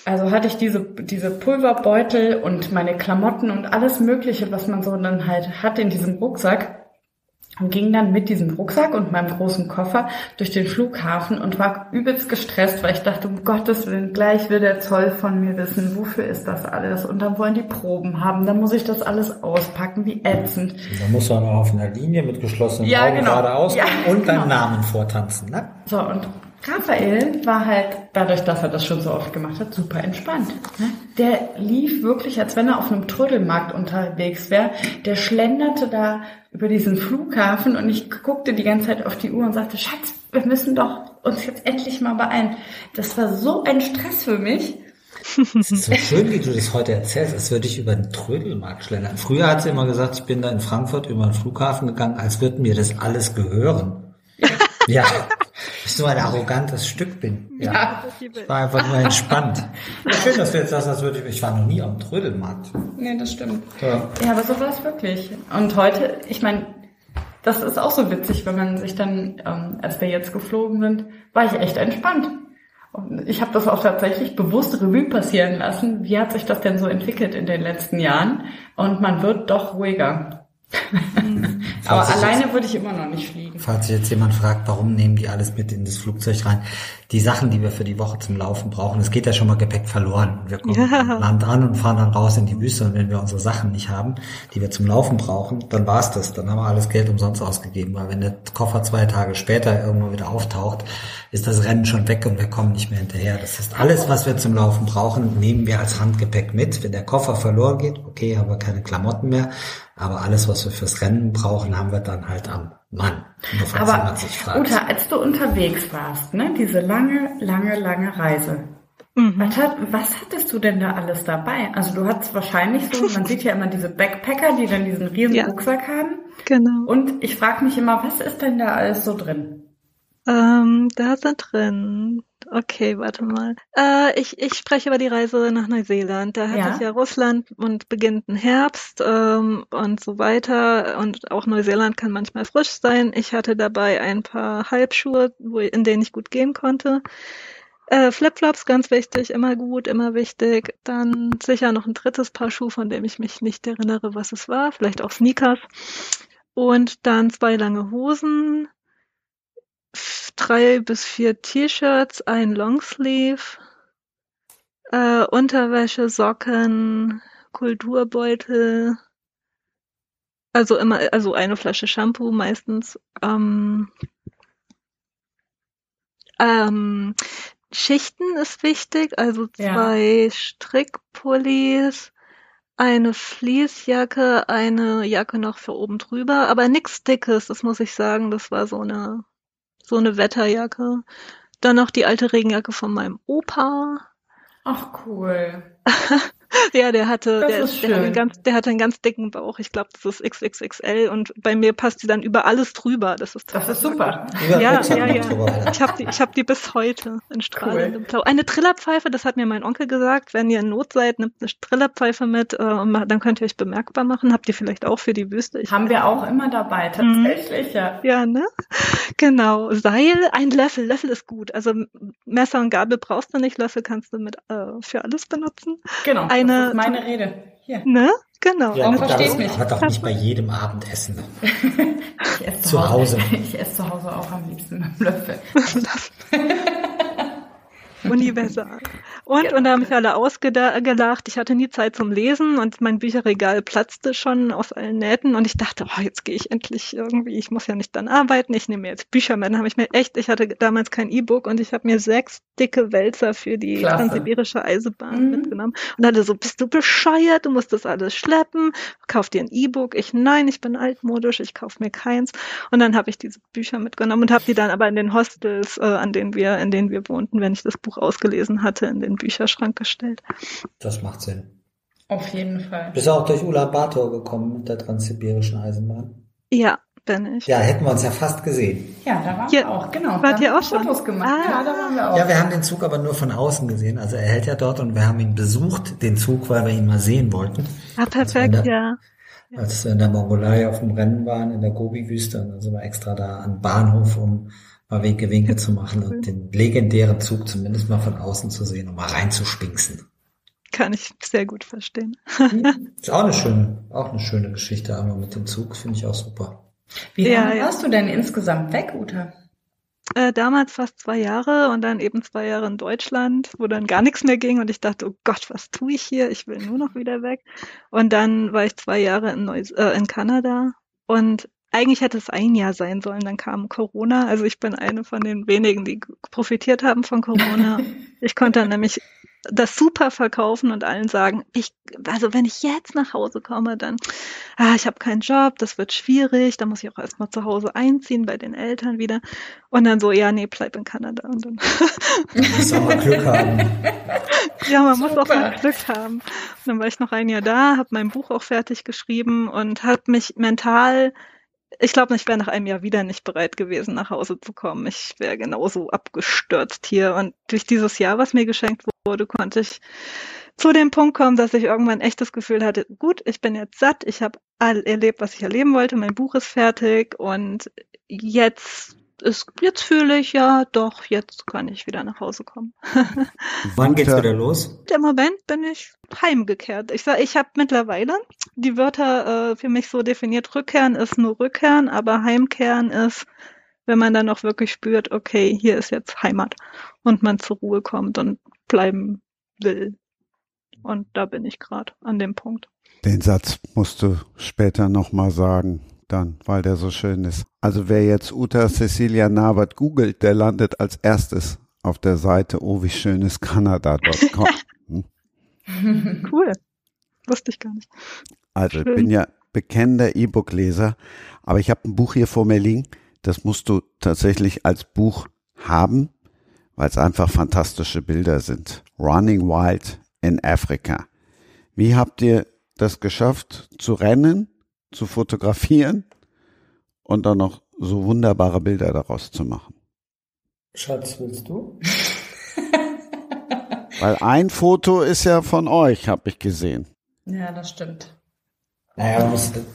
Also hatte ich diese, diese Pulverbeutel und meine Klamotten und alles Mögliche, was man so dann halt hat in diesem Rucksack und ging dann mit diesem Rucksack und meinem großen Koffer durch den Flughafen und war übelst gestresst, weil ich dachte, um Gottes Willen, gleich will der Zoll von mir wissen, wofür ist das alles? Und dann wollen die Proben haben, dann muss ich das alles auspacken, wie ätzend. Dann muss man auf einer Linie mit geschlossenen ja, Augen genau. geradeaus ja, und genau. deinen Namen vortanzen, ne? So, und Raphael war halt, dadurch, dass er das schon so oft gemacht hat, super entspannt. Ne? Der lief wirklich, als wenn er auf einem Trödelmarkt unterwegs wäre. Der schlenderte da über diesen Flughafen und ich guckte die ganze Zeit auf die Uhr und sagte, Schatz, wir müssen doch uns jetzt endlich mal beeilen. Das war so ein Stress für mich. Es ist so schön, wie du das heute erzählst, als würde ich über den Trödelmarkt schlendern. Früher hat sie immer gesagt, ich bin da in Frankfurt über den Flughafen gegangen, als würde mir das alles gehören. Ja. ich so ein arrogantes Stück bin. Ja. ja. Ich war einfach nur entspannt. Schön, dass du jetzt sagst, als würde ich, ich war noch nie am Trödelmarkt. Nee, das stimmt. Ja, ja aber so war es wirklich. Und heute, ich meine, das ist auch so witzig, wenn man sich dann, ähm, als wir jetzt geflogen sind, war ich echt entspannt. Und ich habe das auch tatsächlich bewusst Revue passieren lassen. Wie hat sich das denn so entwickelt in den letzten Jahren? Und man wird doch ruhiger. Mhm. Aber alleine jetzt, würde ich immer noch nicht fliegen. Falls sich jetzt jemand fragt, warum nehmen die alles mit in das Flugzeug rein? Die Sachen, die wir für die Woche zum Laufen brauchen, es geht ja schon mal Gepäck verloren. Wir kommen ja. Land an und fahren dann raus in die Wüste und wenn wir unsere Sachen nicht haben, die wir zum Laufen brauchen, dann war's das. Dann haben wir alles Geld umsonst ausgegeben, weil wenn der Koffer zwei Tage später irgendwo wieder auftaucht, ist das Rennen schon weg und wir kommen nicht mehr hinterher. Das heißt, alles, was wir zum Laufen brauchen, nehmen wir als Handgepäck mit. Wenn der Koffer verloren geht, okay, haben wir keine Klamotten mehr, aber alles, was wir fürs Rennen brauchen, haben wir dann halt am Mann. Nur Aber Uta, als du unterwegs warst, ne, diese lange, lange, lange Reise, mhm. was, hat, was hattest du denn da alles dabei? Also du hattest wahrscheinlich so, man sieht ja immer diese Backpacker, die dann diesen riesen ja. Rucksack haben. Genau. Und ich frage mich immer, was ist denn da alles so drin? Ähm, da sind drin Okay, warte mal. Äh, ich, ich spreche über die Reise nach Neuseeland. Da hat ja. es ja Russland und beginnt ein Herbst ähm, und so weiter. Und auch Neuseeland kann manchmal frisch sein. Ich hatte dabei ein paar Halbschuhe, wo, in denen ich gut gehen konnte. Äh, Flipflops, ganz wichtig, immer gut, immer wichtig. Dann sicher noch ein drittes Paar Schuhe, von dem ich mich nicht erinnere, was es war. Vielleicht auch Sneakers. Und dann zwei lange Hosen, drei bis vier T-Shirts, ein Longsleeve, äh, Unterwäsche, Socken, Kulturbeutel, also immer, also eine Flasche Shampoo meistens. Ähm, ähm, Schichten ist wichtig, also zwei ja. Strickpullis, eine Fließjacke, eine Jacke noch für oben drüber, aber nichts Dickes, das muss ich sagen, das war so eine so eine Wetterjacke. Dann noch die alte Regenjacke von meinem Opa. Ach cool. <laughs> ja, der hatte, der, der, hatte ganz, der hatte einen ganz dicken Bauch. Ich glaube, das ist XXXL und bei mir passt die dann über alles drüber. Das ist, das ist super. Ja, ja, ja. ja. Ich habe die, ich hab die bis heute in strahlendem cool. Blau. Eine Trillerpfeife, das hat mir mein Onkel gesagt. Wenn ihr in Not seid, nimmt eine Trillerpfeife mit, äh, dann könnt ihr euch bemerkbar machen. Habt ihr vielleicht auch für die Wüste. Ich Haben wir auch immer dabei, mhm. tatsächlich, ja. Ja, ne? Genau. Seil, ein Löffel. Löffel ist gut. Also Messer und Gabel brauchst du nicht. Löffel kannst du mit äh, für alles benutzen. Genau eine. Das ist meine Rede. Hier. Ne? Genau. Ja, verstehst mich. Aber doch nicht bei jedem Abendessen. <laughs> ich esse zu, zu Hause. Ich esse zu Hause auch am liebsten mit dem Löffel. <laughs> Universal. Und, ja. und da haben mich alle ausgelacht. Ich hatte nie Zeit zum Lesen und mein Bücherregal platzte schon aus allen Nähten und ich dachte, oh, jetzt gehe ich endlich irgendwie, ich muss ja nicht dann arbeiten, ich nehme mir jetzt Bücher mit. Dann habe ich mir echt, ich hatte damals kein E-Book und ich habe mir sechs dicke Wälzer für die Klasse. transsibirische Eisenbahn mhm. mitgenommen und hatte so, bist du bescheuert, du musst das alles schleppen, kauf dir ein E-Book. Ich, nein, ich bin altmodisch, ich kauf mir keins. Und dann habe ich diese Bücher mitgenommen und habe die dann aber in den Hostels, äh, an denen wir, in denen wir wohnten, wenn ich das Buch ausgelesen hatte, in den Bücherschrank gestellt. Das macht Sinn. Auf jeden Fall. Bist du auch durch Ulaanbaatar gekommen mit der transsibirischen Eisenbahn? Ja, bin ich. Ja, hätten wir uns ja fast gesehen. Ja, da waren ja, wir auch, genau. Wart ihr auch schon? Fotos gemacht. Ah. Ja, da waren wir auch. Ja, wir haben den Zug aber nur von außen gesehen. Also er hält ja dort und wir haben ihn besucht, den Zug, weil wir ihn mal sehen wollten. Ah, perfekt, der, ja. Als wir in der Mongolei auf dem Rennen waren, in der Gobi-Wüste, und dann sind wir extra da an Bahnhof, um mal Winke Winke zu machen und <laughs> den legendären Zug zumindest mal von außen zu sehen und mal reinzuspinksen. Kann ich sehr gut verstehen. <laughs> Ist auch eine schöne, auch eine schöne Geschichte einmal mit dem Zug, finde ich auch super. Wie lange ja, warst ja. du denn insgesamt weg, Uta? Äh, damals fast zwei Jahre und dann eben zwei Jahre in Deutschland, wo dann gar nichts mehr ging und ich dachte, oh Gott, was tue ich hier? Ich will nur noch wieder weg. Und dann war ich zwei Jahre in, Neu äh, in Kanada und eigentlich hätte es ein Jahr sein sollen, dann kam Corona. Also ich bin eine von den wenigen, die profitiert haben von Corona. <laughs> ich konnte dann nämlich das super verkaufen und allen sagen, ich, also wenn ich jetzt nach Hause komme, dann, ah, ich habe keinen Job, das wird schwierig, da muss ich auch erstmal zu Hause einziehen bei den Eltern wieder. Und dann so, ja, nee, bleib in Kanada. Und dann muss auch mal Glück haben. <laughs> Ja, man super. muss auch mal Glück haben. Und dann war ich noch ein Jahr da, habe mein Buch auch fertig geschrieben und habe mich mental ich glaube, ich wäre nach einem Jahr wieder nicht bereit gewesen, nach Hause zu kommen. Ich wäre genauso abgestürzt hier. Und durch dieses Jahr, was mir geschenkt wurde, konnte ich zu dem Punkt kommen, dass ich irgendwann echt das Gefühl hatte, gut, ich bin jetzt satt, ich habe all erlebt, was ich erleben wollte, mein Buch ist fertig und jetzt ist, jetzt fühle ich ja, doch, jetzt kann ich wieder nach Hause kommen. <laughs> Wann geht's wieder los? Im Moment bin ich heimgekehrt. Ich sage, ich habe mittlerweile die Wörter äh, für mich so definiert. Rückkehren ist nur Rückkehren, aber Heimkehren ist, wenn man dann auch wirklich spürt, okay, hier ist jetzt Heimat und man zur Ruhe kommt und bleiben will. Und da bin ich gerade an dem Punkt. Den Satz musst du später nochmal sagen dann, weil der so schön ist. Also wer jetzt Uta Cecilia Navert googelt, der landet als erstes auf der Seite oh wie schön ist Kanada.com. <laughs> Hm? cool. Wusste ich gar nicht. Also schön. ich bin ja bekennender E-Book-Leser, aber ich habe ein Buch hier vor mir liegen, das musst du tatsächlich als Buch haben, weil es einfach fantastische Bilder sind. Running Wild in Africa. Wie habt ihr das geschafft zu rennen zu fotografieren und dann noch so wunderbare Bilder daraus zu machen. Schatz, willst du? <laughs> <laughs> Weil ein Foto ist ja von euch, habe ich gesehen. Ja, das stimmt. Naja, musst du,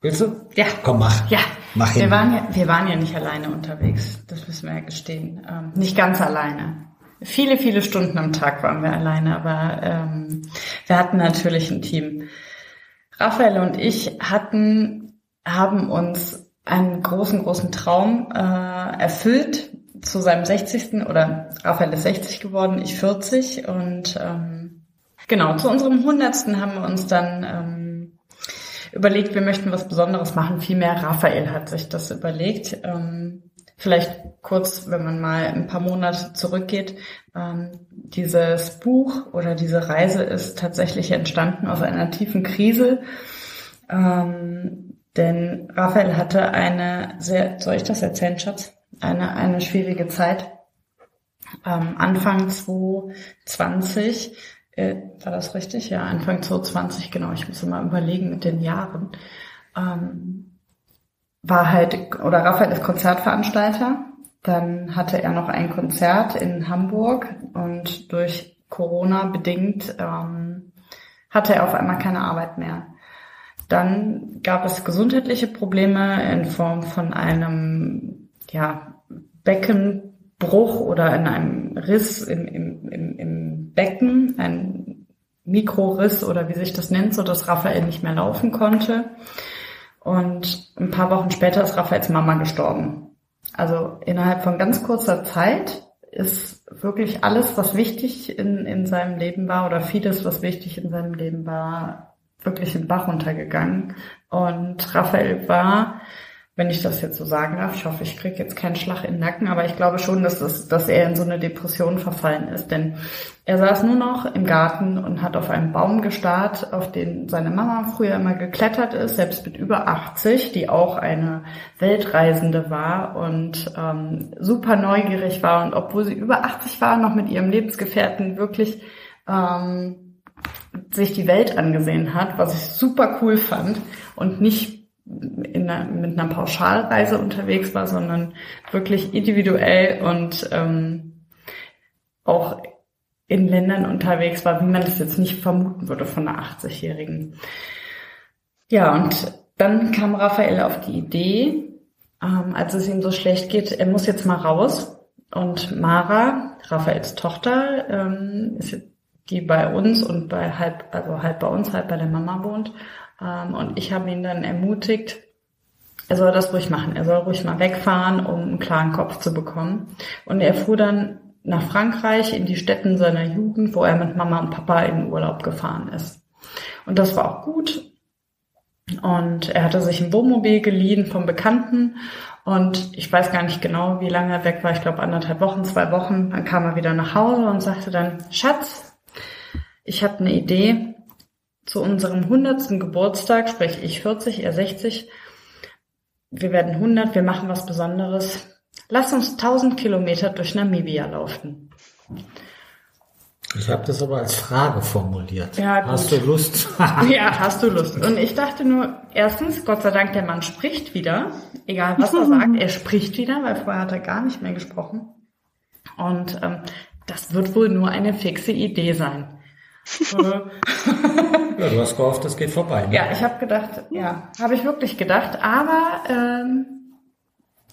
willst du? Ja. Komm, mach. Ja. Mach wir waren ja, wir waren ja nicht alleine unterwegs. Das müssen wir ja gestehen. Ähm, nicht ganz alleine. Viele, viele Stunden am Tag waren wir alleine, aber ähm, wir hatten natürlich ein Team. Raphael und ich hatten, haben uns einen großen, großen Traum äh, erfüllt zu seinem 60. oder Raphael ist 60 geworden, ich 40 und ähm, genau, zu unserem 100. haben wir uns dann ähm, überlegt, wir möchten was Besonderes machen. Vielmehr Raphael hat sich das überlegt. Ähm, vielleicht kurz, wenn man mal ein paar Monate zurückgeht. Ähm, dieses Buch oder diese Reise ist tatsächlich entstanden aus einer tiefen Krise. Ähm, denn Raphael hatte eine sehr, soll ich das erzählen, Schatz? Eine, eine schwierige Zeit. Anfang 2020, äh, war das richtig? Ja, Anfang 2020, genau. Ich muss immer überlegen mit den Jahren. Ähm, war halt, oder Raphael ist Konzertveranstalter dann hatte er noch ein Konzert in Hamburg und durch Corona bedingt ähm, hatte er auf einmal keine Arbeit mehr. Dann gab es gesundheitliche Probleme in Form von einem ja, Beckenbruch oder in einem Riss im, im, im, im Becken, ein Mikroriss oder wie sich das nennt, so dass Raphael nicht mehr laufen konnte. Und ein paar Wochen später ist Raphaels Mama gestorben. Also innerhalb von ganz kurzer Zeit ist wirklich alles, was wichtig in, in seinem Leben war oder vieles, was wichtig in seinem Leben war, wirklich im Bach runtergegangen. Und Raphael war wenn ich das jetzt so sagen darf. Ich hoffe, ich kriege jetzt keinen Schlag in den Nacken, aber ich glaube schon, dass, das, dass er in so eine Depression verfallen ist. Denn er saß nur noch im Garten und hat auf einen Baum gestarrt, auf den seine Mama früher immer geklettert ist, selbst mit über 80, die auch eine Weltreisende war und ähm, super neugierig war. Und obwohl sie über 80 war, noch mit ihrem Lebensgefährten wirklich ähm, sich die Welt angesehen hat, was ich super cool fand und nicht einer, mit einer Pauschalreise unterwegs war, sondern wirklich individuell und ähm, auch in Ländern unterwegs war, wie man das jetzt nicht vermuten würde von einer 80-Jährigen. Ja, und dann kam Raphael auf die Idee, ähm, als es ihm so schlecht geht, er muss jetzt mal raus. Und Mara, Raphaels Tochter, ähm, ist die bei uns und bei halb, also halb bei uns, halb bei der Mama wohnt, ähm, und ich habe ihn dann ermutigt, er soll das ruhig machen. Er soll ruhig mal wegfahren, um einen klaren Kopf zu bekommen. Und er fuhr dann nach Frankreich in die Städten seiner Jugend, wo er mit Mama und Papa in Urlaub gefahren ist. Und das war auch gut. Und er hatte sich ein Wohnmobil geliehen vom Bekannten. Und ich weiß gar nicht genau, wie lange er weg war. Ich glaube anderthalb Wochen, zwei Wochen. Dann kam er wieder nach Hause und sagte dann, Schatz, ich habe eine Idee zu unserem 100. Geburtstag, sprich ich 40, er 60. Wir werden 100, wir machen was Besonderes. Lass uns 1000 Kilometer durch Namibia laufen. Ich habe das aber als Frage formuliert. Ja, gut. Hast du Lust? <laughs> ja, hast du Lust. Und ich dachte nur, erstens, Gott sei Dank, der Mann spricht wieder. Egal, was er <laughs> sagt, er spricht wieder, weil vorher hat er gar nicht mehr gesprochen. Und ähm, das wird wohl nur eine fixe Idee sein. <laughs> ja, du hast gehofft, das geht vorbei. Ne? Ja, ich habe gedacht, ja, habe ich wirklich gedacht, aber ähm,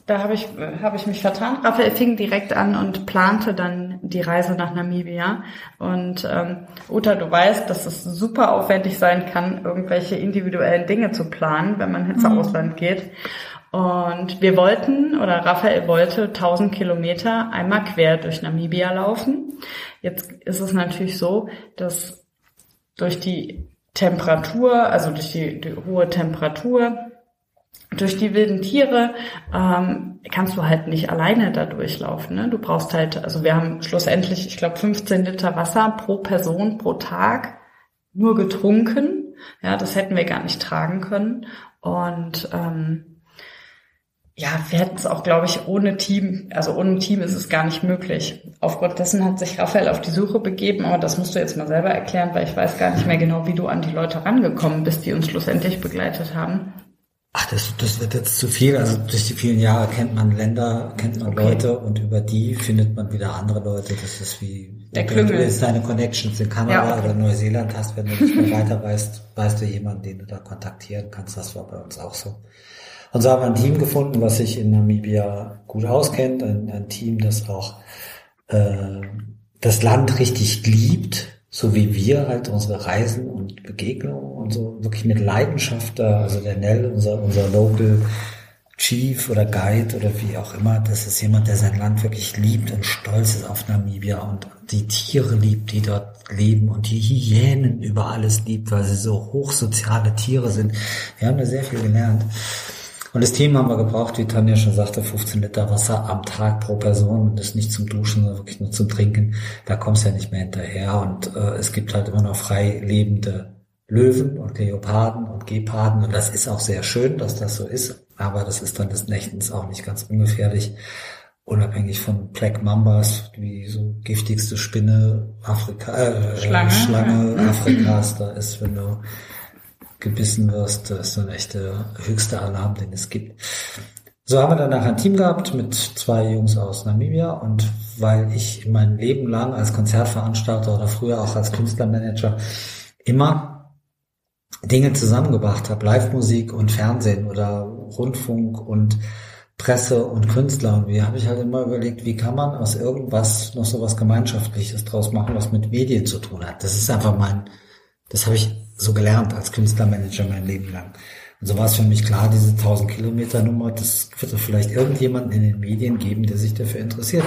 da habe ich, hab ich mich vertan. Raphael fing direkt an und plante dann die Reise nach Namibia. Und ähm, Uta, du weißt, dass es super aufwendig sein kann, irgendwelche individuellen Dinge zu planen, wenn man ins mhm. Ausland geht. Und wir wollten, oder Raphael wollte 1000 Kilometer einmal quer durch Namibia laufen. Jetzt ist es natürlich so, dass durch die Temperatur, also durch die, die hohe Temperatur, durch die wilden Tiere ähm, kannst du halt nicht alleine da durchlaufen. Ne? Du brauchst halt, also wir haben schlussendlich, ich glaube, 15 Liter Wasser pro Person pro Tag nur getrunken. Ja, das hätten wir gar nicht tragen können. Und ähm, ja, wir hätten es auch, glaube ich, ohne Team, also ohne Team ist es gar nicht möglich. Aufgrund dessen hat sich Raphael auf die Suche begeben, aber das musst du jetzt mal selber erklären, weil ich weiß gar nicht mehr genau, wie du an die Leute rangekommen bist, die uns schlussendlich begleitet haben. Ach, das, das wird jetzt zu viel. Also durch die vielen Jahre kennt man Länder, kennt man okay. Leute und über die findet man wieder andere Leute. Das ist wie, Der wenn du jetzt deine Connections in Kanada ja, okay. oder Neuseeland hast, wenn du nicht mehr weiter weißt, weißt du jemanden, den du da kontaktieren kannst. Das war bei uns auch so. Und so haben wir ein Team gefunden, was sich in Namibia gut auskennt. Ein, ein Team, das auch äh, das Land richtig liebt so wie wir halt unsere Reisen und Begegnungen und so wirklich mit Leidenschaft da, also der Nell, unser, unser Local Chief oder Guide oder wie auch immer, das ist jemand, der sein Land wirklich liebt und stolz ist auf Namibia und die Tiere liebt, die dort leben und die Hyänen über alles liebt, weil sie so hochsoziale Tiere sind. Wir haben da sehr viel gelernt. Und das Team haben wir gebraucht, wie Tanja schon sagte, 15 Liter Wasser am Tag pro Person und das nicht zum Duschen, sondern wirklich nur zum Trinken. Da kommst du ja nicht mehr hinterher. Und äh, es gibt halt immer noch frei lebende Löwen und Leoparden und Geparden. Und das ist auch sehr schön, dass das so ist, aber das ist dann des Nächtens auch nicht ganz ungefährlich. Unabhängig von Black Mambas, wie so giftigste Spinne Afrika, äh, Schlange, Schlange Afrikas da ist, wenn du gebissen wirst, das ist dann echt der höchste Alarm, den es gibt. So haben wir danach ein Team gehabt mit zwei Jungs aus Namibia und weil ich mein Leben lang als Konzertveranstalter oder früher auch als Künstlermanager immer Dinge zusammengebracht habe, Live-Musik und Fernsehen oder Rundfunk und Presse und Künstler. Und wie habe ich halt immer überlegt, wie kann man aus irgendwas noch so was Gemeinschaftliches draus machen, was mit Medien zu tun hat. Das ist einfach mein, das habe ich so gelernt als Künstlermanager mein Leben lang. Und so war es für mich klar, diese 1000 Kilometer Nummer, das wird es vielleicht irgendjemanden in den Medien geben, der sich dafür interessiert.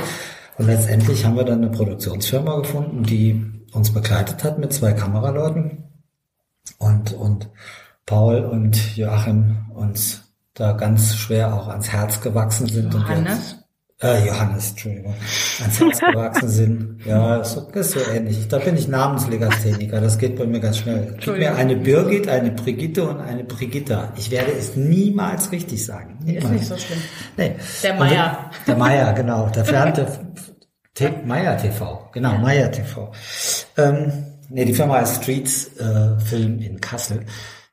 Und letztendlich haben wir dann eine Produktionsfirma gefunden, die uns begleitet hat mit zwei Kameraleuten und, und Paul und Joachim uns da ganz schwer auch ans Herz gewachsen sind. Johannes? Äh, Johannes, Entschuldigung. Ans Herz gewachsen sind. Ja, ist so, ist so ähnlich. Da bin ich Namenslegastheniker. Das geht bei mir ganz schnell. Gib mir eine Birgit, eine Brigitte und eine Brigitta. Ich werde es niemals richtig sagen. Niemals. Ist nicht so schlimm. Nee. Der Meier. Der Meier, genau. Der fernte Meier TV. Genau, ja. Meier TV. Ähm, nee, die Firma ist Streets äh, Film in Kassel.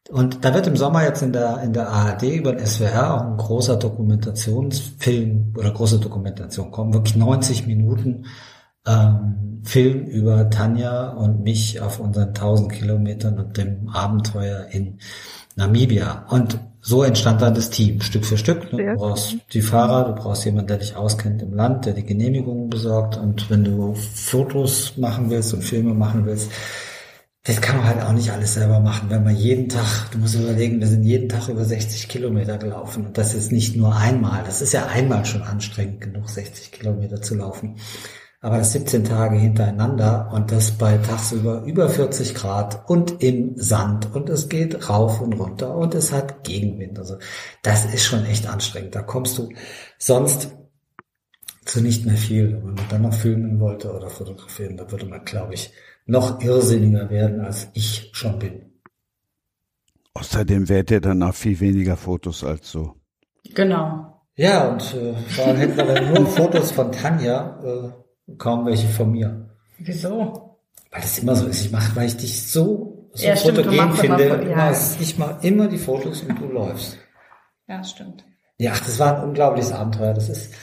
Und da wird im Sommer jetzt in der, in der ARD über den SWR auch ein großer Dokumentationsfilm oder große Dokumentation kommen, wirklich 90 Minuten ähm, Film über Tanja und mich auf unseren 1000 Kilometern und dem Abenteuer in Namibia. Und so entstand dann das Team, Stück für Stück. Du brauchst die Fahrer, du brauchst jemanden, der dich auskennt im Land, der die Genehmigungen besorgt. Und wenn du Fotos machen willst und Filme machen willst, das kann man halt auch nicht alles selber machen, wenn man jeden Tag, du musst überlegen, wir sind jeden Tag über 60 Kilometer gelaufen und das ist nicht nur einmal, das ist ja einmal schon anstrengend genug, 60 Kilometer zu laufen. Aber das 17 Tage hintereinander und das bei tagsüber über 40 Grad und im Sand und es geht rauf und runter und es hat Gegenwind. Also das ist schon echt anstrengend. Da kommst du sonst zu nicht mehr viel. Wenn man dann noch filmen wollte oder fotografieren, da würde man, glaube ich, noch irrsinniger werden, als ich schon bin. Außerdem wärt ihr dann auch viel weniger Fotos als so. Genau. Ja, und äh, vor allem hätten wir dann nur Fotos von Tanja, äh, kaum welche von mir. Wieso? weil das immer so ist. Ich mache, weil ich dich so, so ja, fotogen finde. Immer, ja. ich mache immer die Fotos und du läufst. Ja, stimmt. Ja, das war ein unglaubliches Abenteuer. Das ist,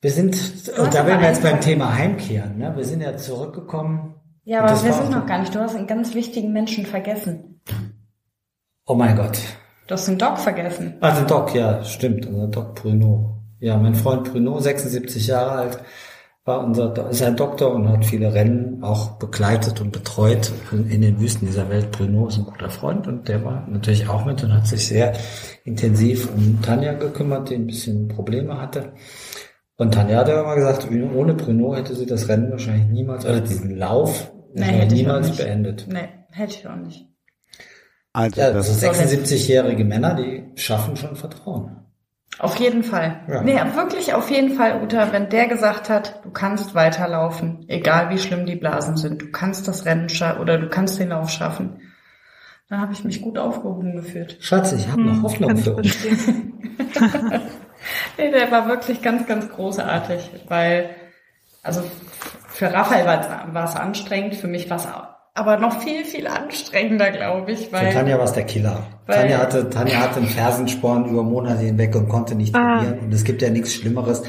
wir sind, und da werden wir jetzt beim Thema Heimkehren, ne? Wir sind ja zurückgekommen. Ja, aber wir sind noch gar nicht. Du hast einen ganz wichtigen Menschen vergessen. Oh mein Gott. Du hast den Doc vergessen. Ah, den Doc, ja, stimmt. Unser Doc Bruno. Ja, mein Freund Bruno, 76 Jahre alt, war unser, ist ein Doktor und hat viele Rennen auch begleitet und betreut in den Wüsten dieser Welt. Bruno ist ein guter Freund und der war natürlich auch mit und hat sich sehr intensiv um Tanja gekümmert, die ein bisschen Probleme hatte. Und Tanja hat ja immer gesagt, ohne Bruno hätte sie das Rennen wahrscheinlich niemals, oder diesen Lauf nee, hätte niemals beendet. Nee, hätte ich auch nicht. Also, ja, das sind 76-jährige Männer, die schaffen schon Vertrauen. Auf jeden Fall. Ja. Nee, wirklich auf jeden Fall, Uta, wenn der gesagt hat, du kannst weiterlaufen, egal wie schlimm die Blasen sind, du kannst das Rennen schaffen oder du kannst den Lauf schaffen, dann habe ich mich gut aufgehoben gefühlt. Schatz, ich habe noch hm, Hoffnung für uns. <laughs> nee, der war wirklich ganz, ganz großartig, weil, also für Raphael war es anstrengend, für mich war es aber noch viel, viel anstrengender, glaube ich. Weil, Für Tanja war es der Killer. Tanja hatte, Tanja hatte einen Fersensporn über Monate hinweg und konnte nicht ah. trainieren. Und es gibt ja nichts Schlimmeres,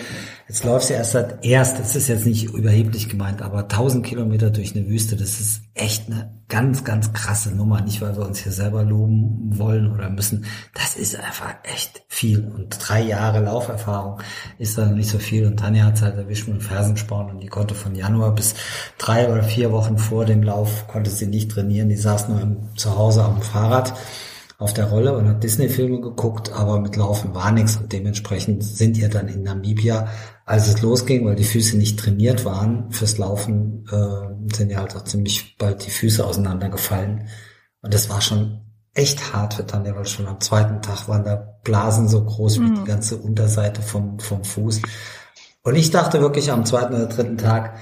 Jetzt läufst du erst seit erst, das ist jetzt nicht überheblich gemeint, aber 1000 Kilometer durch eine Wüste, das ist echt eine ganz, ganz krasse Nummer. Nicht, weil wir uns hier selber loben wollen oder müssen. Das ist einfach echt viel. Und drei Jahre Lauferfahrung ist dann nicht so viel. Und Tanja hat halt erwischt mit dem Fersensporn und die konnte von Januar bis drei oder vier Wochen vor dem Lauf konnte sie nicht trainieren. Die saß nur im, zu Hause am Fahrrad auf der Rolle und hat Disney-Filme geguckt, aber mit Laufen war nichts und dementsprechend sind ihr dann in Namibia, als es losging, weil die Füße nicht trainiert waren fürs Laufen, äh, sind ja halt auch ziemlich bald die Füße auseinandergefallen und das war schon echt hart für Tanja, weil schon am zweiten Tag waren da Blasen so groß mhm. wie die ganze Unterseite vom, vom Fuß. Und ich dachte wirklich am zweiten oder dritten Tag,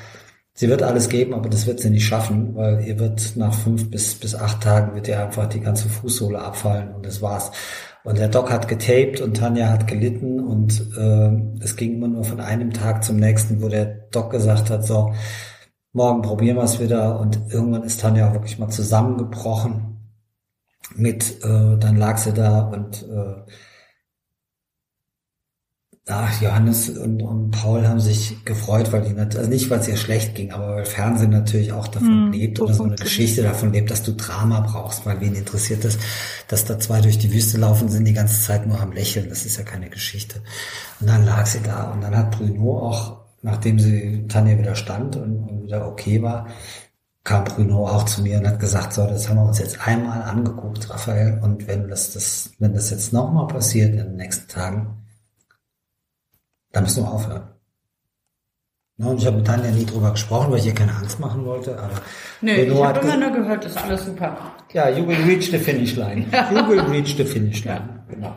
sie wird alles geben, aber das wird sie nicht schaffen, weil ihr wird nach fünf bis, bis acht Tagen wird ihr einfach die ganze Fußsohle abfallen und das war's. Und der Doc hat getaped und Tanja hat gelitten und äh, es ging immer nur von einem Tag zum nächsten, wo der Doc gesagt hat, so, morgen probieren wir es wieder. Und irgendwann ist Tanja wirklich mal zusammengebrochen mit, äh, dann lag sie da und äh, Ach, Johannes und, und, Paul haben sich gefreut, weil die also nicht, weil es ihr schlecht ging, aber weil Fernsehen natürlich auch davon mm, lebt oder so eine Geschichte davon lebt, dass du Drama brauchst, weil wen interessiert es, dass da zwei durch die Wüste laufen, sind die ganze Zeit nur am Lächeln. Das ist ja keine Geschichte. Und dann lag sie da und dann hat Bruno auch, nachdem sie Tanja wieder stand und, und wieder okay war, kam Bruno auch zu mir und hat gesagt, so, das haben wir uns jetzt einmal angeguckt, Raphael, und wenn das, das, wenn das jetzt nochmal passiert in den nächsten Tagen, da müssen wir aufhören. und ich habe mit Tanja nie drüber gesprochen, weil ich ihr keine Angst machen wollte. Aber Nö, ich habe immer nur gehört, das ist alles super. Ja, you will reach the finish line. You will reach the finish line. Genau.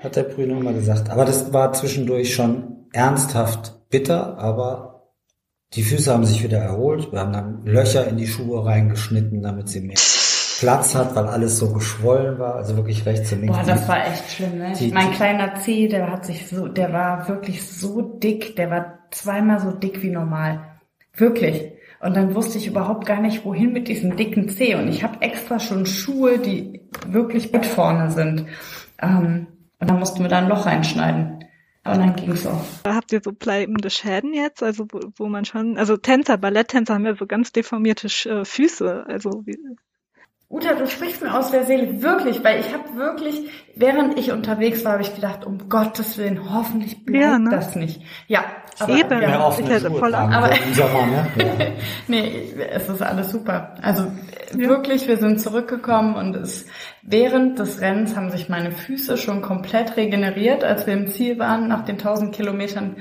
Hat der Bruno immer gesagt. Aber das war zwischendurch schon ernsthaft bitter, aber die Füße haben sich wieder erholt. Wir haben dann Löcher in die Schuhe reingeschnitten, damit sie mehr Platz hat, weil alles so geschwollen war, also wirklich rechts und links. Boah, das war echt schlimm, ne? Die, mein kleiner Zeh, der hat sich so, der war wirklich so dick, der war zweimal so dick wie normal. Wirklich. Und dann wusste ich überhaupt gar nicht, wohin mit diesem dicken Zeh. Und ich habe extra schon Schuhe, die wirklich mit vorne sind. Ähm, und dann mussten wir da ein Loch reinschneiden. Aber dann ging's auch. Habt ihr so bleibende Schäden jetzt? Also wo, wo man schon, also Tänzer, Balletttänzer haben ja so ganz deformierte äh, Füße. Also wie, Uta, du sprichst mir aus der Seele, wirklich, weil ich habe wirklich, während ich unterwegs war, habe ich gedacht, um Gottes Willen, hoffentlich bleibt ja, ne? das nicht. Ja, aber Eben, ja, ja, ich hätte voll aber, im Sommer, ne? <laughs> Ja. nee, es ist alles super. Also ja. wirklich, wir sind zurückgekommen und es während des Rennens haben sich meine Füße schon komplett regeneriert, als wir im Ziel waren nach den 1000 Kilometern.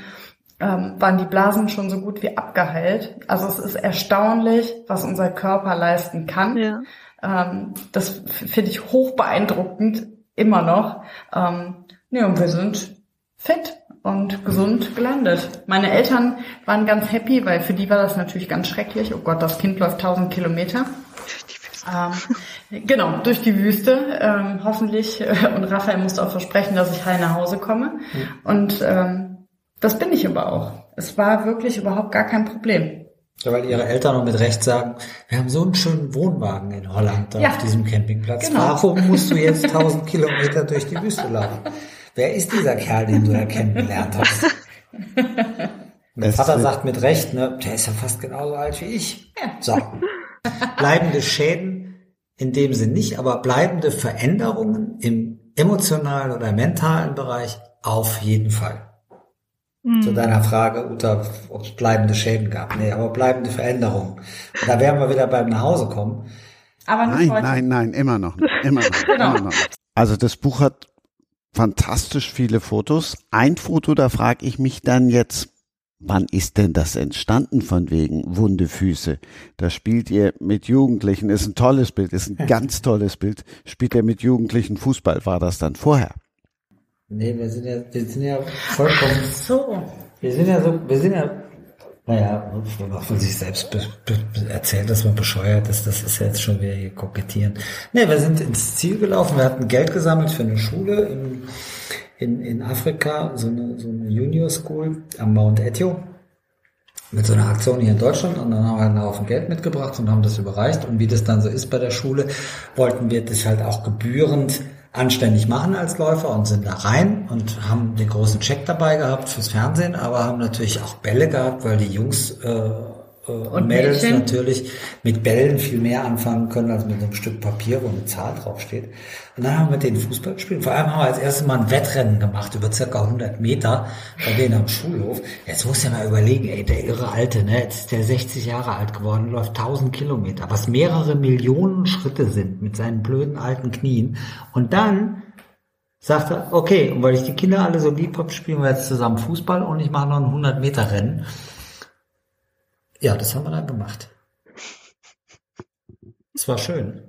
Ähm, waren die Blasen schon so gut wie abgeheilt. Also es ist erstaunlich, was unser Körper leisten kann. Ja. Ähm, das finde ich hoch beeindruckend, immer noch. Ähm, nee, und wir sind fit und gesund gelandet. Meine Eltern waren ganz happy, weil für die war das natürlich ganz schrecklich. Oh Gott, das Kind läuft 1000 Kilometer. Ähm, genau, durch die Wüste, ähm, hoffentlich. Und Raphael musste auch versprechen, dass ich heil nach Hause komme. Mhm. Und ähm, das bin ich aber auch. Es war wirklich überhaupt gar kein Problem. Ja, weil ihre Eltern noch mit Recht sagen, wir haben so einen schönen Wohnwagen in Holland da Ja, auf diesem Campingplatz. genau. Warum musst du jetzt <laughs> 1000 Kilometer durch die Wüste laufen? Wer ist dieser Kerl, den du da kennengelernt hast? <laughs> Es Vater sagt mit Recht, ne, der ist ja fast genauso alt wie ich. So. Bleibende Schäden in dem Sinn nicht, aber bleibende Veränderungen im emotionalen oder mentalen Bereich auf jeden Fall. Zu deiner Frage, Uta, ob es bleibende Schäden gab. Nee, aber bleibende Veränderungen. Und da werden wir wieder beim Nachhause kommen. Aber nicht Nein, heute. nein, nein, immer noch nicht. Immer noch, <laughs> Genau. immer noch. nicht. Also das Buch hat fantastisch viele Fotos. Ein Foto, da frage ich mich dann jetzt, wann ist denn das entstanden von wegen wunde Füße? Da spielt ihr mit Jugendlichen, ist ein tolles Bild, ist ein <laughs> ganz tolles Bild. Spielt ihr mit Jugendlichen Fußball? War das dann vorher? Nee, wir sind ja, wir sind ja vollkommen, So. wir sind ja so, wir sind ja, naja, wenn man von sich selbst erzählt, dass man bescheuert ist, das ist ja jetzt schon wieder hier kokettieren. Nee, wir sind ins Ziel gelaufen, wir hatten Geld gesammelt für eine Schule in, in, in Afrika, so eine, so eine Junior School am Mount Etio. mit so einer Aktion hier in Deutschland und dann haben wir einen Haufen Geld mitgebracht und haben das überreicht. Und wie das dann so ist bei der Schule, wollten wir das halt auch gebührend anständig machen als Läufer und sind da rein und haben den großen Check dabei gehabt fürs Fernsehen, aber haben natürlich auch Bälle gehabt, weil die Jungs äh, äh, und, Mädels Mädchen? natürlich mit Bällen viel mehr anfangen können als mit einem Stück Papier, wo eine Zahl draufsteht. Und dann haben wir mit denen Fußball gespielt. Vor allem haben wir als erstes mal ein Wettrennen gemacht über circa 100 Meter bei denen am Schulhof. Jetzt muss ja mal überlegen, ey, der irre Alte, ne, jetzt ist der 60 Jahre alt geworden, läuft 1000 Kilometer, was mehrere Millionen Schritte sind mit seinen blöden alten Knien. Und dann sagt er, okay, und weil ich die Kinder alle so lieb hab, spielen wir jetzt zusammen Fußball und ich mache noch ein 100 Meter Rennen. Ja, das haben wir dann gemacht. Es war schön.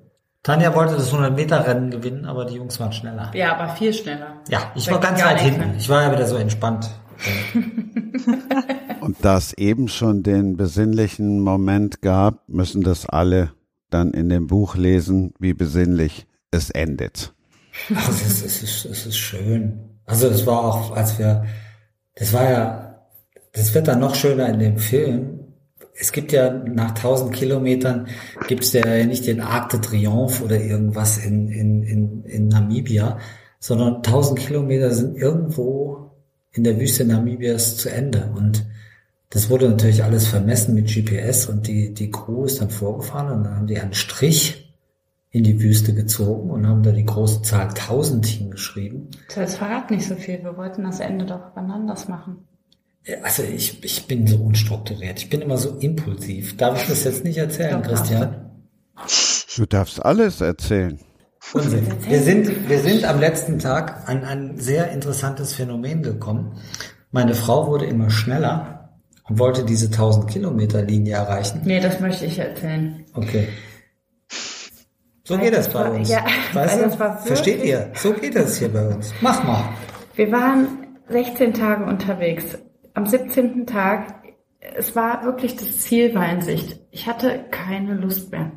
Tanja wollte das 100-Meter-Rennen gewinnen, aber die Jungs waren schneller. Ja, aber viel schneller. Ja, ich Da war ganz weit hinten. mehr. Ich war ja wieder so entspannt. <laughs> Und da es eben schon den besinnlichen Moment gab, müssen das alle dann in dem Buch lesen, wie besinnlich es endet. Ach, es ist, es ist, es ist schön. Also es war auch, als wir, das war ja, das wird dann noch schöner in dem Film. Es gibt ja nach 1000 Kilometern gibt es ja nicht den Arc de Triomphe oder irgendwas in, in, in, in Namibia, sondern 1000 Kilometer sind irgendwo in der Wüste Namibias zu Ende. Und das wurde natürlich alles vermessen mit GPS und die, die Crew ist dann vorgefahren und dann haben die einen Strich in die Wüste gezogen und haben da die große Zahl 1000 hingeschrieben. Jetzt verrat nicht so viel. Wir wollten das Ende doch wann anders machen. Also ich, ich bin so unstrukturiert. Ich bin immer so impulsiv. Darf ich das jetzt nicht erzählen, Christian? Du darfst alles erzählen. Unsinn. Wir sind, wir sind am letzten Tag an ein sehr interessantes Phänomen gekommen. Meine Frau wurde immer schneller und wollte diese 1000 Kilometer Linie erreichen. Nee, das möchte ich erzählen. Okay. So geht das bei uns. ja, weißt weil du? Versteht ihr? So geht das hier bei uns. Mach mal. Wir waren 16 Tage unterwegs. Am 17. Tag, es war wirklich das Ziel war in Sicht. Ich hatte keine Lust mehr.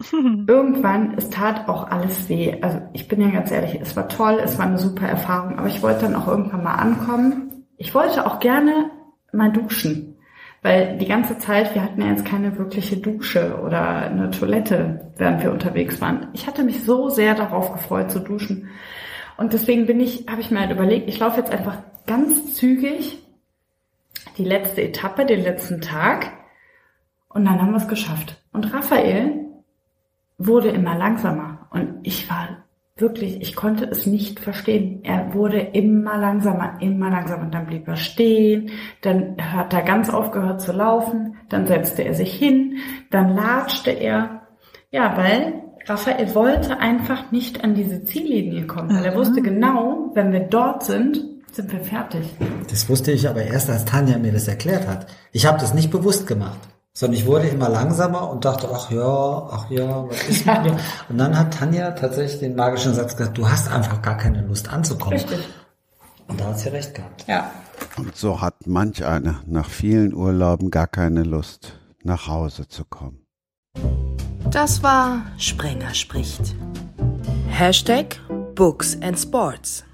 <laughs> Irgendwann, es tat auch alles weh. Also ich bin ja ganz ehrlich, es war toll, es war eine super Erfahrung, aber ich wollte dann auch irgendwann mal ankommen. Ich wollte auch gerne mal duschen. Weil die ganze Zeit, wir hatten ja jetzt keine wirkliche Dusche oder eine Toilette, während wir unterwegs waren. Ich hatte mich so sehr darauf gefreut zu duschen. Und deswegen bin ich, habe ich mir halt überlegt, ich laufe jetzt einfach ganz zügig die letzte Etappe, den letzten Tag. Und dann haben wir es geschafft. Und Raphael wurde immer langsamer. Und ich war wirklich, ich konnte es nicht verstehen. Er wurde immer langsamer, immer langsamer. Und dann blieb er stehen, dann hat er ganz aufgehört zu laufen, dann setzte er sich hin, dann latschte er. Ja, weil Raphael wollte einfach nicht an diese Ziellinie kommen, weil er wusste genau, wenn wir dort sind, sind wir fertig. Das wusste ich aber erst, als Tanja mir das erklärt hat. Ich habe das nicht bewusst gemacht, sondern ich wurde immer langsamer und dachte, ach ja, ach ja, was ist mit mir? Und dann hat Tanja tatsächlich den magischen Satz gesagt, du hast einfach gar keine Lust anzukommen. Richtig. Und da hat sie recht gehabt. Ja. Und so hat manch einer nach vielen Urlauben gar keine Lust, nach Hause zu kommen. Das war Sprenger spricht. Hashtag Books and Sports.